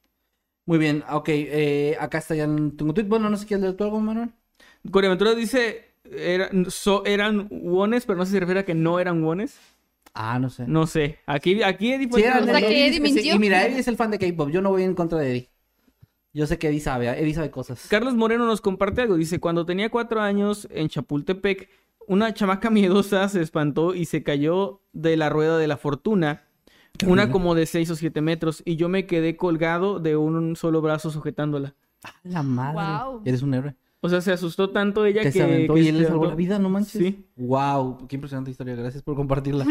Speaker 2: Muy bien, ok. eh, acá está ya en- tengo tweet. Bueno, no sé qué leer tú algo, Manuel.
Speaker 1: Corea Aventura dice. Eran, so- eran wones, pero no sé si se refiere a que no eran wones.
Speaker 2: Ah, no sé.
Speaker 1: No sé. Aquí, aquí Eddie fue-
Speaker 2: era
Speaker 3: O sea,
Speaker 2: Eddie,
Speaker 3: que Eddie
Speaker 2: sí,
Speaker 3: mintió.
Speaker 2: Y mira, Eddie es el fan de K-pop. Yo no voy en contra de Eddie. Yo sé que Eddie sabe, Eddie sabe cosas.
Speaker 1: Carlos Moreno nos comparte algo. Dice, cuando tenía cuatro años en Chapultepec, una chamaca miedosa se espantó y se cayó de la rueda de la fortuna. Una como de seis o siete metros. Y yo me quedé colgado de un solo brazo sujetándola.
Speaker 2: La madre.
Speaker 3: Guau.
Speaker 2: Eres un héroe.
Speaker 1: O sea, se asustó tanto ella
Speaker 2: Que
Speaker 1: que...
Speaker 2: se aventó
Speaker 1: que
Speaker 2: y él le salvó la vida, no manches.
Speaker 1: Sí.
Speaker 2: Wow, qué impresionante historia. Gracias por compartirla.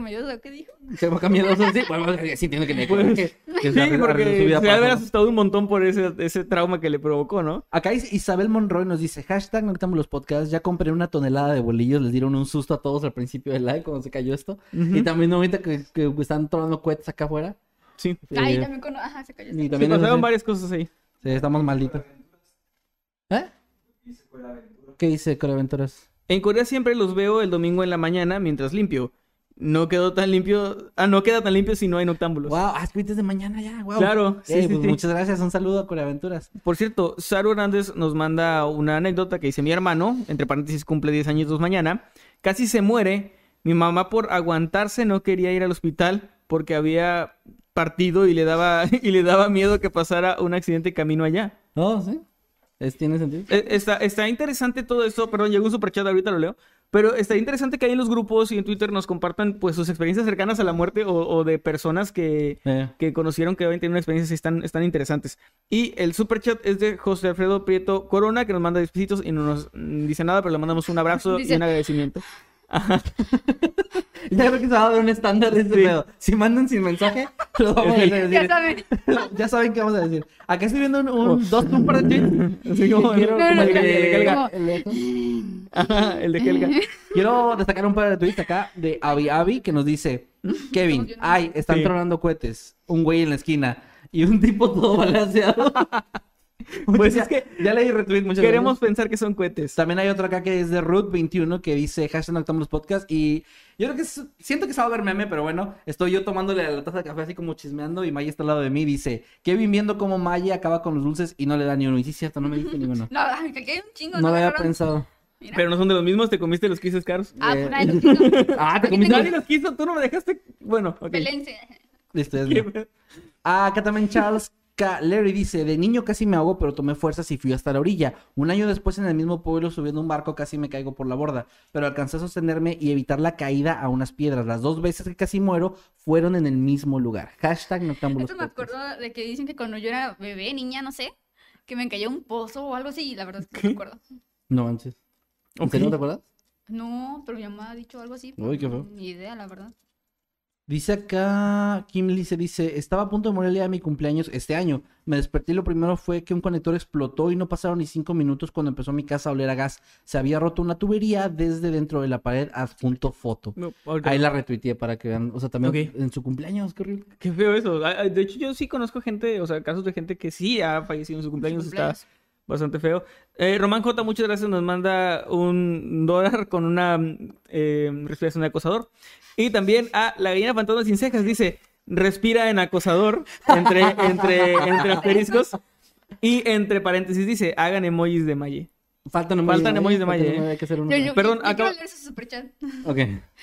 Speaker 3: Me ayuda, ¿qué dijo?
Speaker 2: Se va cambiando. Sí, bueno, sí entiendo que me
Speaker 1: Pues,
Speaker 2: que, que
Speaker 1: Sí, porque
Speaker 2: su
Speaker 1: se
Speaker 2: vida
Speaker 1: haber asustado un montón por ese, ese trauma que le provocó, ¿no?
Speaker 2: Acá Isabel Monroy nos dice, hashtag no los podcasts, ya compré una tonelada de bolillos, les dieron un susto a todos al principio del live cuando se cayó esto. Y también ahorita que, que están tronando cohetes acá afuera.
Speaker 1: Sí.
Speaker 2: Eh,
Speaker 3: también con... Ajá, se cayó.
Speaker 2: y también
Speaker 1: pasaron
Speaker 2: nos-
Speaker 1: varias cosas ahí.
Speaker 2: sí, estamos malditos. ¿Eh? ¿Qué dice Core Aventuras?
Speaker 1: En Corea siempre los veo el domingo en la mañana mientras limpio. No quedó tan limpio. Ah, no queda tan limpio si no hay noctámbulos.
Speaker 2: Wow, ah, es de mañana ya, wow.
Speaker 1: Claro, sí,
Speaker 2: Eh,
Speaker 1: sí,
Speaker 2: pues
Speaker 1: sí.
Speaker 2: Muchas gracias, un saludo a Core Aventuras.
Speaker 1: Por cierto, Saru Hernández nos manda una anécdota que dice mi hermano, entre paréntesis cumple 10 años mañana, casi se muere. Mi mamá por aguantarse no quería ir al hospital porque había partido y le daba y le daba miedo que pasara un accidente camino allá.
Speaker 2: No, sí. ¿Es, ¿Tiene sentido?
Speaker 1: Eh, Está, está interesante todo esto, perdón, llegó un superchat, ahorita lo leo. Pero está interesante que ahí en los grupos y en Twitter nos compartan pues sus experiencias cercanas a la muerte o, o de personas que,
Speaker 2: Eh.
Speaker 1: que conocieron que habían tenido una experiencia tan, tan interesantes. Y el super chat es de José Alfredo Prieto Corona, que nos manda besitos y no nos dice nada, pero le mandamos un abrazo y un agradecimiento.
Speaker 2: Ya creo que se va a dar un estándar de este
Speaker 1: Sí.
Speaker 2: pedo. Si mandan sin mensaje, lo vamos a decir.
Speaker 3: Ya saben.
Speaker 2: ya saben qué vamos a decir. Acá estoy viendo un, un- dos, un par de tweets.
Speaker 1: Así como-
Speaker 2: Quiero,
Speaker 3: No,
Speaker 2: como
Speaker 3: no,
Speaker 2: el
Speaker 3: no,
Speaker 2: de-
Speaker 1: Helga.
Speaker 2: el de-
Speaker 1: Ajá, el de Helga.
Speaker 2: Quiero destacar un par de tweets acá de Avi Avi que nos dice: Kevin, ay, están
Speaker 1: Sí.
Speaker 2: tronando cohetes. Un güey en la esquina y un tipo todo balanceado.
Speaker 1: Pues es que
Speaker 2: ya leí retweet muchas
Speaker 1: Queremos pensar que son cohetes.
Speaker 2: También hay otro acá que es de Root21 que dice hashtag Noctámbulos Podcast y yo creo que es- siento que se va a ver meme, pero bueno, estoy yo tomándole a la taza de café así como chismeando y Maya está al lado de mí dice Kevin viendo cómo Maya acaba con los dulces y no le da ni uno. Y sí, es cierto, no me dice ni uno.
Speaker 3: No, que hay un chingo.
Speaker 2: No lo había pensado.
Speaker 3: Mira.
Speaker 1: Pero no son de los mismos, te comiste los quises caros.
Speaker 3: Ah,
Speaker 2: Eh,
Speaker 3: pues nadie los quiso.
Speaker 2: Ah, te comiste-
Speaker 1: Nadie los quiso, tú no me dejaste. Bueno, ok.
Speaker 3: Pelense.
Speaker 2: Listo, es
Speaker 1: ¿Qué-
Speaker 2: mío. Ah, acá también Charles. Larry dice, de niño casi me ahogo, pero tomé fuerzas y fui hasta la orilla. Un año después en el mismo pueblo subiendo un barco casi me caigo por la borda, pero alcancé a sostenerme y evitar la caída a unas piedras. Las dos veces que casi muero fueron en el mismo lugar. Hashtag Noctámbulos
Speaker 3: Esto me
Speaker 2: Podcast.
Speaker 3: acuerdo de que dicen que cuando yo era bebé, niña, no sé, que me cayó un pozo o algo así, y la verdad es que no me acuerdo.
Speaker 2: No manches. ¿En
Speaker 1: Ok.
Speaker 2: serio no te acuerdas?
Speaker 3: No, pero mi mamá ha dicho algo así.
Speaker 2: Uy, qué feo.
Speaker 3: Ni idea, la verdad.
Speaker 2: Dice acá, Kim Lice dice, estaba a punto de morir el día de mi cumpleaños este año. Me desperté y lo primero fue que un conector explotó y no pasaron ni cinco minutos cuando empezó mi casa a oler a gas. Se había roto una tubería desde dentro de la pared, adjunto foto.
Speaker 1: No,
Speaker 2: Ahí la retuiteé para que vean, o sea, también en su cumpleaños, qué horrible.
Speaker 1: Qué feo eso. De hecho, yo sí conozco gente, o sea, casos de gente que sí ha fallecido en su cumpleaños.
Speaker 3: cumpleaños.
Speaker 1: Está bastante feo. Eh, Román J, muchas gracias. Nos manda un dólar con una eh, respiración de acosador. Y también a la gallina fantasma sin cejas dice: respira en acosador entre, entre, entre asteriscos. Y entre paréntesis dice: hagan emojis de Maye.
Speaker 2: Faltan
Speaker 1: Faltan emojis de
Speaker 2: faltan
Speaker 1: Maya,
Speaker 2: emojis, Hay que hacer uno.
Speaker 3: Yo, yo,
Speaker 1: Perdón,
Speaker 3: yo, yo
Speaker 1: acaba-
Speaker 3: quiero leer su superchat.
Speaker 2: Ok.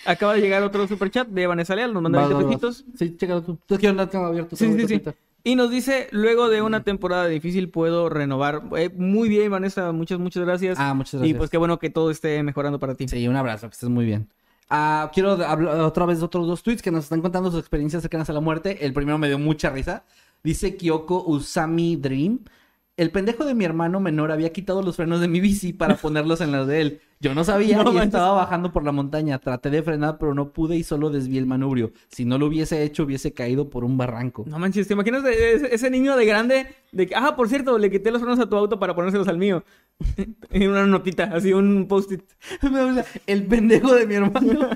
Speaker 1: Acaba de llegar otro superchat de Vanessa Leal. Nos manda
Speaker 2: Vas,
Speaker 1: 20
Speaker 2: vas, vas.
Speaker 1: pesitos.
Speaker 2: Sí, chécalo tú. Es que yo no tengo abierto.
Speaker 1: Sí, sí, sí. Y nos dice, luego de una temporada difícil puedo renovar. Eh, muy bien, Vanessa, muchas, muchas gracias.
Speaker 2: Ah, muchas
Speaker 1: Y
Speaker 2: gracias.
Speaker 1: pues qué bueno que todo esté mejorando para ti.
Speaker 2: Sí, un abrazo, que estés muy bien. Ah, quiero hablar otra vez de otros dos tweets que nos están contando sus experiencias cercanas a la muerte. El primero me dio mucha risa. Dice Kyoko Usami Dream. El pendejo de mi hermano menor había quitado los frenos de mi bici para ponerlos en los de él. Yo no sabía
Speaker 1: No
Speaker 2: y
Speaker 1: manches.
Speaker 2: estaba bajando por la montaña. Traté de frenar, pero no pude y solo desvié el manubrio. Si no lo hubiese hecho, hubiese caído por un barranco.
Speaker 1: No manches, ¿te imaginas ese, niño de grande? De que, ah, por cierto, le quité los frenos a tu auto para ponérselos al mío. Y una notita, así un post-it.
Speaker 2: El pendejo de mi hermano.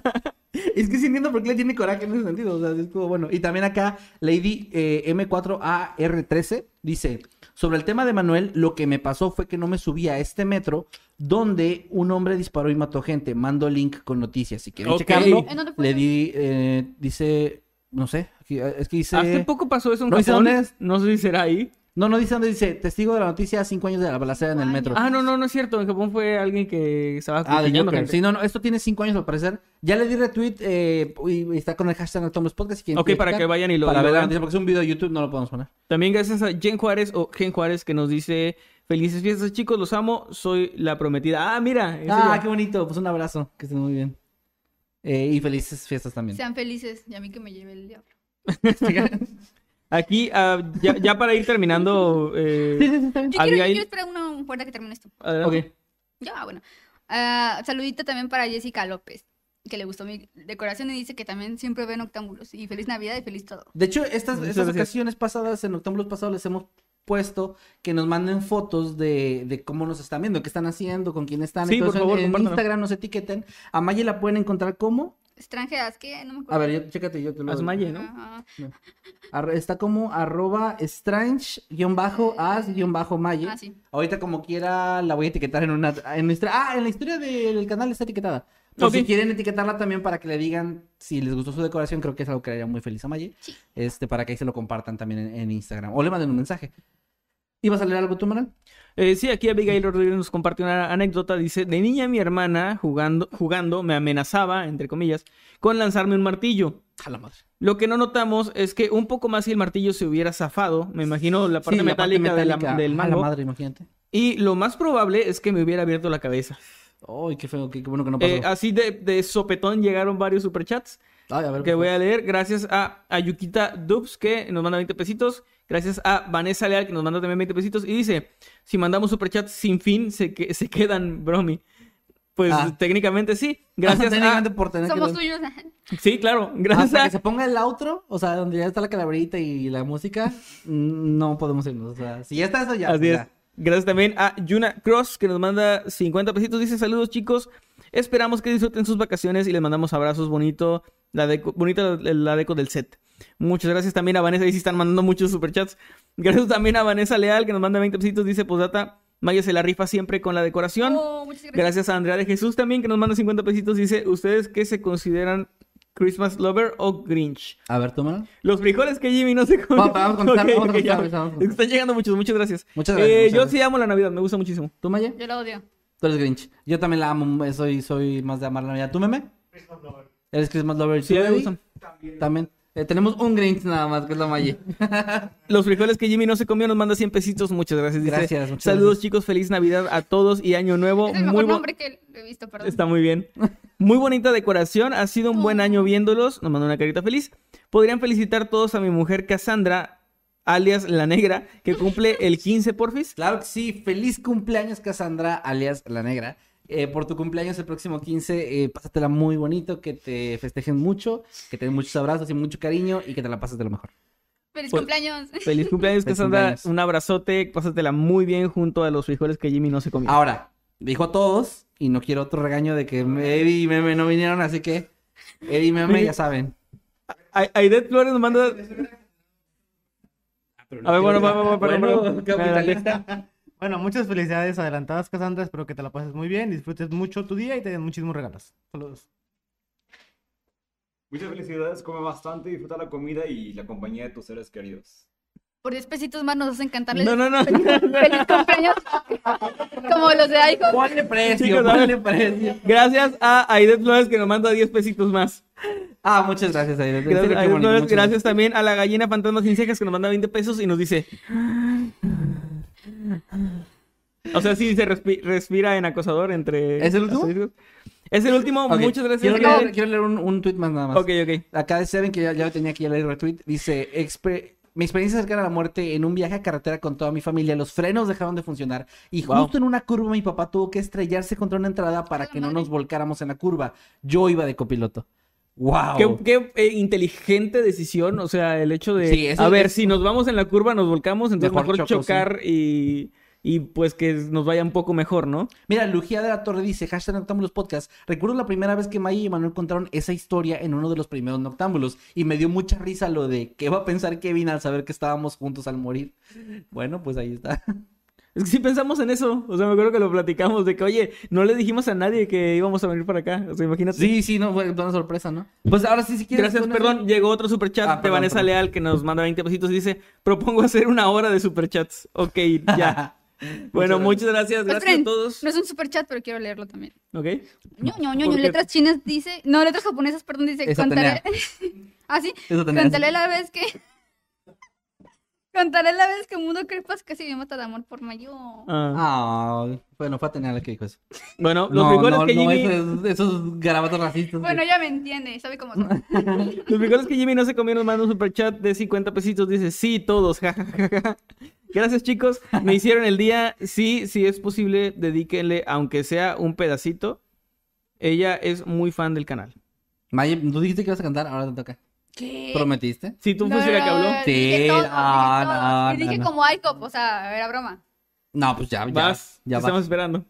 Speaker 2: es que sí entiendo por qué le tiene coraje en ese sentido. O sea, es como bueno. Y también acá, Lady eh, M4AR13 dice: Sobre el tema de Manuel, lo que me pasó fue que no me subí a este metro donde un hombre disparó y mató gente. Mando link con noticias. Si quieren checarlo,
Speaker 3: ¿En dónde fue
Speaker 2: le di, eh, dice, no sé, eh, es que dice.
Speaker 1: Hace poco pasó eso en
Speaker 2: ¿No
Speaker 1: Japón. No sé si será ahí.
Speaker 2: No, no dice dónde dice, testigo de la noticia, cinco años de la balacera en el metro.
Speaker 1: Ah, no, no, no es cierto. En Japón fue alguien que estaba
Speaker 2: Ah, de Joker.
Speaker 1: gente.
Speaker 2: Sí, no, no, esto tiene cinco años al parecer. Ya le di retweet eh, y está con el hashtag Noctambulous Podcast. Si
Speaker 1: Ok, para que vayan y lo,
Speaker 2: Para ver la noticia, porque es un video de YouTube, no lo podemos poner.
Speaker 1: También gracias a Jen Juárez o Gen Juárez que nos dice felices fiestas chicos, los amo, soy la prometida. Ah, mira.
Speaker 2: Ah, qué bonito. Pues un abrazo. Que estén muy bien. Eh, y felices fiestas también.
Speaker 3: Sean felices y a mí que me lleve el diablo.
Speaker 1: Aquí, ah, ya, ya para ir terminando, eh,
Speaker 3: Yo quiero, yo quiero esperar una puerta que termine esto.
Speaker 1: adelante.
Speaker 2: Ok.
Speaker 3: Ya, bueno. Ah, saludito también para Jessica López, que le gustó mi decoración y dice que también siempre ven octámbulos. Y feliz Navidad y feliz todo.
Speaker 2: De hecho, estas, estas ocasiones pasadas, en Noctámbulos pasados, les hemos puesto que nos manden fotos de, de cómo nos están viendo, qué están haciendo, con quién están.
Speaker 1: Sí, por favor,
Speaker 2: en, en. Instagram nos etiqueten. A Maye la pueden encontrar como
Speaker 3: extranjeras, ¿qué? No me acuerdo.
Speaker 2: A ver, yo, chécate, yo te lo...
Speaker 1: Asmaye, ¿no?
Speaker 3: Ajá.
Speaker 2: Está como arroba strange-as-maye.
Speaker 3: Ah, sí.
Speaker 2: Ahorita como quiera la voy a etiquetar en una... En nuestra, ah, en la historia del canal está etiquetada.
Speaker 1: Ok.
Speaker 2: si quieren etiquetarla también para que le digan si les gustó su decoración, creo que es algo que haría muy feliz a Maye.
Speaker 3: Sí.
Speaker 2: Este, para que ahí se lo compartan también en, en Instagram. O le manden un mensaje. ¿Ibas a leer algo tú, Manuel?
Speaker 1: Eh, sí, aquí Abigail Rodríguez nos comparte una anécdota. Dice, de niña mi hermana jugando, jugando me amenazaba, entre comillas, con lanzarme un martillo.
Speaker 2: A la madre.
Speaker 1: Lo que no notamos es que un poco más si el martillo se hubiera zafado, me imagino la parte
Speaker 2: Sí, la parte
Speaker 1: metálica, de la-
Speaker 2: metálica.
Speaker 1: del
Speaker 2: A la
Speaker 1: mango,
Speaker 2: madre, imagínate.
Speaker 1: y lo más probable es que me hubiera abierto la cabeza.
Speaker 2: Ay, qué feo, qué, qué bueno que no pasó.
Speaker 1: Eh, así de, de sopetón llegaron varios superchats
Speaker 2: Ay, a ver,
Speaker 1: que voy a leer. Gracias a Ayukita Dubs que nos manda 20 pesitos. Gracias a Vanessa Leal que nos manda también 20 pesitos. Y dice, si mandamos superchats sin fin, se, que- se quedan bromi. Pues
Speaker 2: Ah.
Speaker 1: técnicamente sí. Gracias a...
Speaker 2: Por tener que
Speaker 3: Somos tuyos.
Speaker 1: Sí, claro. Gracias
Speaker 2: Hasta
Speaker 1: a...
Speaker 2: que se ponga el outro, o sea, donde ya está la calaverita y la música, no podemos irnos. O sea, si ya está eso, ya.
Speaker 1: Así
Speaker 2: pues
Speaker 1: es.
Speaker 2: ya.
Speaker 1: Gracias también a Yuna Cross que nos manda 50 pesitos. Dice saludos chicos. Esperamos que disfruten sus vacaciones y les mandamos abrazos bonito. La deco, bonita la, la deco del set. Muchas gracias también a Vanessa. Ahí sí están mandando muchos superchats. Gracias también a Vanessa Leal que nos manda 20 pesitos. Dice posdata. Maya se la rifa siempre con la decoración.
Speaker 3: Oh, muchas gracias.
Speaker 1: Gracias a Andrea de Jesús también que nos manda 50 pesitos. Dice, ¿ustedes qué se consideran Christmas Lover o Grinch?
Speaker 2: A ver, Manuel.
Speaker 1: Los frijoles que Jimmy no se come.
Speaker 2: Vamos.
Speaker 1: Están llegando muchos, muchas gracias.
Speaker 2: Muchas gracias,
Speaker 1: Eh,
Speaker 2: muchas
Speaker 1: yo
Speaker 2: gracias.
Speaker 1: sí amo la Navidad, me gusta muchísimo.
Speaker 2: ¿Tú, Maya?
Speaker 3: Yo lo odio.
Speaker 2: Tú eres Grinch. Yo también la amo, soy, soy más de amar la Navidad. ¿Tú, Meme? ¿Eres Christmas Lover?
Speaker 1: Sí,
Speaker 2: ¿Tú,
Speaker 1: me gustan.
Speaker 2: También. Eh, tenemos un Grinch nada más, que es la Maya.
Speaker 1: Los frijoles que Jimmy no se comió nos manda 100 pesitos, muchas gracias. Dice,
Speaker 2: Gracias, muchas
Speaker 1: Saludos
Speaker 2: gracias.
Speaker 1: chicos, feliz Navidad a todos y Año Nuevo.
Speaker 3: Es el
Speaker 1: Muy
Speaker 3: mejor
Speaker 1: bo-
Speaker 3: nombre que he visto, perdón.
Speaker 1: Está muy bien. Muy bonita decoración, ha sido un buen año viéndolos. Nos manda una carita feliz. Podrían felicitar todos a mi mujer Cassandra, alias La Negra, que cumple el 15 porfis.
Speaker 2: Claro que sí. Feliz cumpleaños, Cassandra, alias La Negra. Eh, por tu cumpleaños el próximo 15, eh, pásatela muy bonito, que te festejen mucho, que te den muchos abrazos y mucho cariño y que te la pases de lo mejor.
Speaker 3: Feliz
Speaker 1: Pues-
Speaker 3: cumpleaños.
Speaker 1: Feliz cumpleaños, Cassandra. Un abrazote, pásatela muy bien junto a los frijoles que Jimmy no se comió.
Speaker 2: Ahora, dijo a todos, y no quiero otro regaño de que Eddie y Meme no vinieron, así que Eddie y Meme ya saben.
Speaker 1: Ay- Aidet Flores nos manda. A ver, bueno, bueno, bueno,
Speaker 2: Bueno,
Speaker 1: bueno,
Speaker 2: capitalista.
Speaker 4: Bueno, muchas felicidades adelantadas, Cassandra. Espero que te la pases muy bien, disfrutes mucho tu día y te den muchísimos regalos. Saludos.
Speaker 5: Muchas felicidades, come bastante, disfruta la comida y la compañía de tus seres queridos.
Speaker 3: Por 10 pesitos más nos hacen cantarles.
Speaker 1: No, no, no.
Speaker 3: Feliz, feliz cumpleaños. Como los de iPhone.
Speaker 2: Ponle precio,
Speaker 1: Chicos,
Speaker 2: ponle precio.
Speaker 1: Gracias a Aidet Flores que nos manda 10 pesitos más.
Speaker 2: Ah, muchas gracias, serio,
Speaker 1: Gracias,
Speaker 2: bonito,
Speaker 1: gracias también a la gallina fantasma sin cejas que nos manda 20 pesos y nos dice. O sea, sí, se respi- respira en acosador entre.
Speaker 2: ¿Es el último?
Speaker 1: Es el último, muchas gracias.
Speaker 2: Quiero leer, quiero leer un, un tweet más nada más.
Speaker 1: Ok, ok.
Speaker 2: Acá saben que ya, ya lo tenía aquí, ya leí el retweet. Dice, "Expe- mi experiencia cercana a la muerte en un viaje a carretera con toda mi familia, los frenos dejaron de funcionar y
Speaker 1: Wow.
Speaker 2: justo en una curva mi papá tuvo que estrellarse contra una entrada para que no nos volcáramos en la curva. Yo iba de copiloto. Wow.
Speaker 1: Qué, qué, eh, inteligente decisión, o sea, el hecho de,
Speaker 2: Sí, eso
Speaker 1: a ver,
Speaker 2: es-
Speaker 1: si nos vamos en la curva, nos volcamos, entonces
Speaker 2: Mejor
Speaker 1: mejor,
Speaker 2: choco,
Speaker 1: chocar y, y pues que nos vaya un poco mejor, ¿no?
Speaker 2: Mira, Lugía de la Torre dice, hashtag Noctámbulos Podcast. Recuerdo la primera vez que Maya y Manuel contaron esa historia en uno de los primeros Noctámbulos y me dio mucha risa lo de qué va a pensar Kevin al saber que estábamos juntos al morir. Bueno, pues ahí está.
Speaker 1: Es que sí pensamos en eso, o sea, me acuerdo que lo platicamos, de que, oye, no le dijimos a nadie que íbamos a venir para acá, o sea, imagínate.
Speaker 2: Sí, sí, no, fue una sorpresa, ¿no? Pues ahora sí, si quieres.
Speaker 1: Gracias, perdón,
Speaker 2: eso-
Speaker 1: llegó otro superchat
Speaker 2: Ah,
Speaker 1: de
Speaker 2: perdón,
Speaker 1: Vanessa
Speaker 2: perdón.
Speaker 1: Leal que nos manda 20 pesitos y dice, propongo hacer una hora de superchats. Ok, ya. bueno, muchas gracias, gracias
Speaker 3: Esperen,
Speaker 1: a todos.
Speaker 3: No es un super chat, pero quiero leerlo también.
Speaker 1: Ok.
Speaker 3: ño, ño, ño, letras chinas dice. No, letras japonesas, perdón, dice.
Speaker 2: Eso
Speaker 3: contaré. ah, sí.
Speaker 2: Eso tenía.
Speaker 3: Contaré la vez que. Contaré la vez que Mundo Crepas casi me mata de amor por mayo.
Speaker 1: Ah.
Speaker 2: Ah, bueno, fue Atenea la que dijo eso.
Speaker 1: Bueno, los
Speaker 2: no,
Speaker 1: frijoles
Speaker 2: no,
Speaker 1: que
Speaker 2: no,
Speaker 1: Jimmy...
Speaker 2: esos, esos garabatos racistas.
Speaker 3: Bueno, ya me entiende, sabe cómo son.
Speaker 1: Los frijoles que Jimmy no se comió nos manda un superchat de 50 pesitos. Dice, sí, todos. Gracias, chicos. Me hicieron el día. Sí, sí es posible, dedíquenle, aunque sea un pedacito. Ella es muy fan del canal.
Speaker 2: Maya, tú dijiste que ibas a cantar, ahora te toca.
Speaker 3: ¿Qué?
Speaker 2: ¿Prometiste?
Speaker 1: Sí, tú
Speaker 3: No,
Speaker 1: fuiste la que habló.
Speaker 2: Sí,
Speaker 3: dije todos, dije
Speaker 2: no,
Speaker 3: todos.
Speaker 2: no,
Speaker 3: Y dije como ICOP, o sea, era broma.
Speaker 2: No, pues ya, ya.
Speaker 1: Vas,
Speaker 2: ya
Speaker 1: te estamos esperando.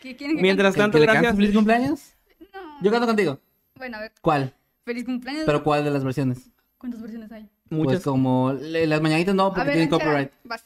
Speaker 3: ¿Qué quieren que
Speaker 1: Mientras
Speaker 2: ¿Que-
Speaker 1: tanto,
Speaker 2: que
Speaker 1: gracias.
Speaker 2: feliz cumpleaños?
Speaker 3: No.
Speaker 2: Yo canto contigo.
Speaker 3: Bueno, a ver.
Speaker 2: ¿Cuál?
Speaker 3: Feliz cumpleaños.
Speaker 2: ¿Pero cuál de las versiones?
Speaker 3: ¿Cuántas versiones hay?
Speaker 1: Muchas.
Speaker 2: Pues como las mañanitas no, porque
Speaker 3: ver,
Speaker 2: tienen
Speaker 3: ranchera,
Speaker 2: copyright.
Speaker 3: Vas.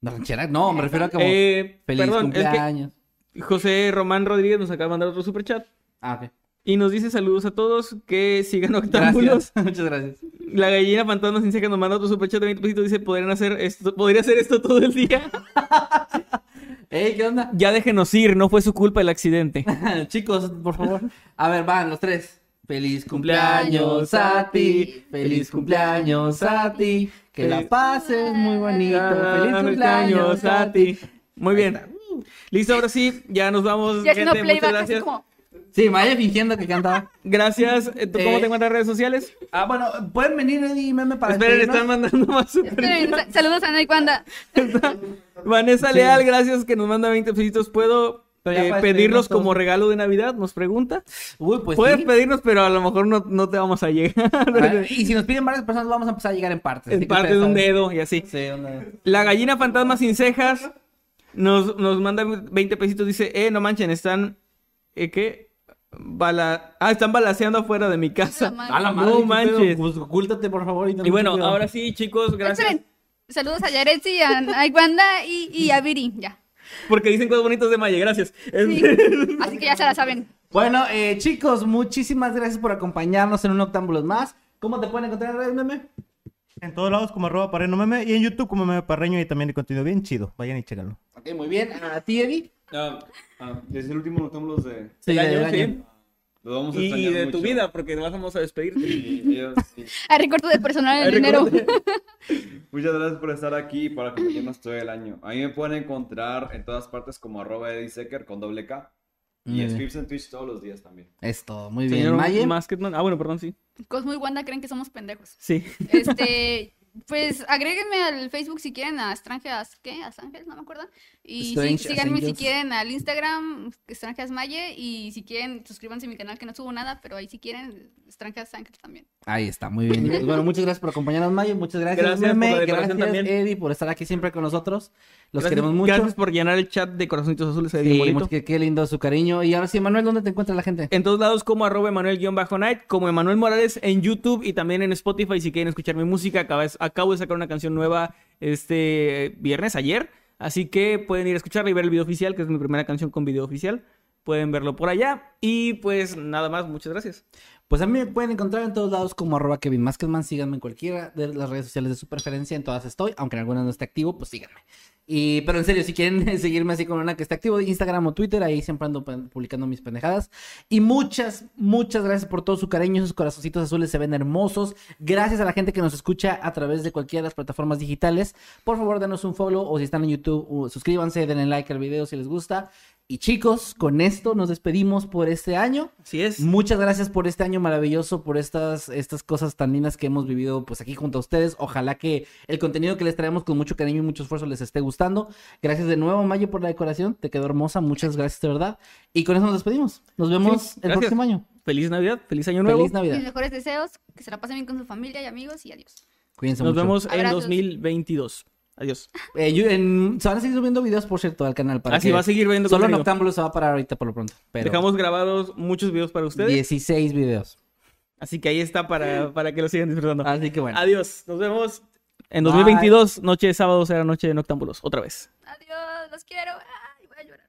Speaker 2: ¿La ranchera? No, me refiero a como
Speaker 1: Eh,
Speaker 2: feliz
Speaker 1: perdón, es
Speaker 2: cumpleaños.
Speaker 1: que José Román Rodríguez nos acaba de mandar otro superchat.
Speaker 2: Ah, ok.
Speaker 1: Y nos dice saludos a todos, que sigan octámbulos.
Speaker 2: Gracias. Muchas gracias.
Speaker 1: La gallina fantasma sin ceja nos manda otro superchat de 20 pesitos. Dice, podrían hacer esto, podría hacer esto todo el día.
Speaker 2: Ey, ¿qué onda?
Speaker 1: ya déjenos ir, no fue su culpa el accidente.
Speaker 2: Chicos, por favor. A ver, van los tres. Feliz cumpleaños a ti. Feliz cumpleaños a ti. Que la pases muy bonito. Feliz cumpleaños a ti.
Speaker 1: Muy bien. Listo, ahora sí, ya nos vamos.
Speaker 3: Ya
Speaker 1: gente, muchas gracias.
Speaker 3: como.
Speaker 2: Sí, Maya fingiendo que cantaba.
Speaker 1: Gracias. Eh, ¿tú ¿Cómo
Speaker 2: Eh,
Speaker 1: te encuentras en redes sociales?
Speaker 2: Ah, bueno, pueden venir Eddie y Meme para
Speaker 1: Esperen, están mandando más super.
Speaker 3: Saludos a Naipanda.
Speaker 1: Vanessa Leal, gracias que nos manda 20 pesitos. ¿Puedo eh, pedirlos como regalo de Navidad? Nos pregunta.
Speaker 2: Uy, pues
Speaker 1: Puedes
Speaker 2: sí.
Speaker 1: pedirnos, pero a lo mejor no, no te vamos a llegar.
Speaker 2: Y si nos piden varias personas, vamos a empezar a llegar en partes.
Speaker 1: en
Speaker 2: que
Speaker 1: parte de un dedo y así.
Speaker 2: Sí, una-
Speaker 1: La gallina fantasma sin cejas nos, nos manda 20 pesitos. Dice, eh, no manchen, están... ¿eh, ¿Qué? Bala... Ah, están balaseando afuera de mi casa.
Speaker 3: La
Speaker 2: A la
Speaker 1: No
Speaker 2: madre, ¿qué pedo?
Speaker 1: manches.
Speaker 2: Pues ocúltate, por favor.
Speaker 1: Y bueno, ahora sí, chicos, gracias.
Speaker 3: Esperen. Saludos a Yaretsi, a Naipanda y, y a Viri. Ya.
Speaker 1: Porque dicen cosas bonitas de Maye, gracias.
Speaker 3: Sí. Así que ya se la saben.
Speaker 2: Bueno, eh, chicos, muchísimas gracias por acompañarnos en un Octámbulos más. ¿Cómo te pueden encontrar en redes, Meme?
Speaker 4: En todos lados como arroba parreño meme y en YouTube como meme parreño y también hay contenido bien chido. Vayan y chécalo.
Speaker 2: Ok, muy bien. ¿A ti, Eddie?
Speaker 5: Ah, ah, es el último Noctámbulos de...
Speaker 2: Sí,
Speaker 1: El año,
Speaker 2: del
Speaker 1: sí.
Speaker 2: año.
Speaker 5: Lo vamos a
Speaker 1: Y, y de tu vida, porque nos vamos a despedir.
Speaker 5: Y ellos, sí.
Speaker 3: Hay recortes de personal en enero.
Speaker 1: recorte.
Speaker 5: Muchas gracias por estar aquí y por acompañarnos todo el año. A mí me pueden encontrar en todas partes como arroba Eddie Secker con doble K. Y streams en Twitch todos los días también.
Speaker 2: Esto, muy bien.
Speaker 1: Señor
Speaker 2: Maye.
Speaker 1: Masketman. Ah, bueno, perdón, sí.
Speaker 3: Cosmo y Wanda creen que somos pendejos.
Speaker 1: Sí.
Speaker 3: Este, pues agréguenme al Facebook si quieren a Strangeas, ¿qué? A Strangeas, no me acuerdo. Y sí, síganme si quieren al Instagram, Strangeas Maye. Y si quieren, suscríbanse a mi canal que no subo nada, pero ahí si quieren, Strangeas Angels también.
Speaker 2: Ahí está, muy bien. Pues bueno, muchas gracias por acompañarnos, Mayo. Muchas gracias,
Speaker 1: Gracias por
Speaker 2: Meme.
Speaker 1: la decoración
Speaker 2: Gracias,
Speaker 1: también.
Speaker 2: Eddie, por estar aquí siempre con nosotros. Los
Speaker 1: Gracias-
Speaker 2: queremos mucho.
Speaker 1: Gracias por llenar el chat de corazoncitos azules. ve
Speaker 2: Sí, mucho- qué, qué lindo su cariño. Y ahora sí, Manuel, ¿dónde te encuentra la gente?
Speaker 1: En todos lados como arroba Emanuel-Night, como Emanuel Morales en YouTube y también en Spotify si quieren escuchar mi música. Acabo de, acabo de sacar una canción nueva este viernes, ayer. Así que pueden ir a escucharla y ver el video oficial, que es mi primera canción con video oficial. Pueden verlo por allá. Y pues nada más, muchas gracias.
Speaker 2: Pues a mí me pueden encontrar en todos lados como arroba Kevin Maskedman. Síganme en cualquiera de las redes sociales de su preferencia. En todas estoy, aunque en algunas no esté activo, pues síganme. Y, pero en serio, si quieren seguirme así con una que esté activo, Instagram o Twitter, ahí siempre ando publicando mis pendejadas. Y muchas, muchas gracias por todo su cariño. Esos corazoncitos azules se ven hermosos. Gracias a la gente que nos escucha a través de cualquiera de las plataformas digitales. Por favor, denos un follow o si están en YouTube, suscríbanse, denle like al video si les gusta. Y chicos, con esto nos despedimos por este año.
Speaker 1: Así es.
Speaker 2: Muchas gracias por este año maravilloso, por estas, estas cosas tan lindas que hemos vivido pues aquí junto a ustedes. Ojalá que el contenido que les traemos con mucho cariño y mucho esfuerzo les esté gustando. Gracias de nuevo, Mayo, por la decoración. Te quedó hermosa. Muchas gracias, de verdad. Y con eso nos despedimos. Nos vemos
Speaker 1: Sí,
Speaker 2: el próximo año.
Speaker 1: Feliz Navidad, feliz año nuevo.
Speaker 2: Feliz
Speaker 3: Mis
Speaker 2: Navidad.
Speaker 3: mejores deseos, que se la pasen bien con su familia y amigos y adiós.
Speaker 2: Cuídense
Speaker 1: Nos
Speaker 2: mucho.
Speaker 1: vemos en
Speaker 3: Abrazos.
Speaker 1: 2022. Adiós.
Speaker 2: Eh, yo- en- se van a seguir subiendo videos, por cierto, al canal. Para
Speaker 1: Así
Speaker 2: que-
Speaker 1: va a seguir viendo
Speaker 2: Solo. Noctámbulo se va a parar ahorita por lo pronto. Pero
Speaker 1: Dejamos grabados muchos videos para ustedes.
Speaker 2: 16 videos.
Speaker 1: Así que ahí está para, para que lo sigan disfrutando.
Speaker 2: Así que bueno.
Speaker 1: Adiós. Nos vemos en
Speaker 2: Bye.
Speaker 1: 2022. Noche de sábado será noche de noctámbulos. Otra vez.
Speaker 3: Adiós, los quiero. Ay, voy a llorar.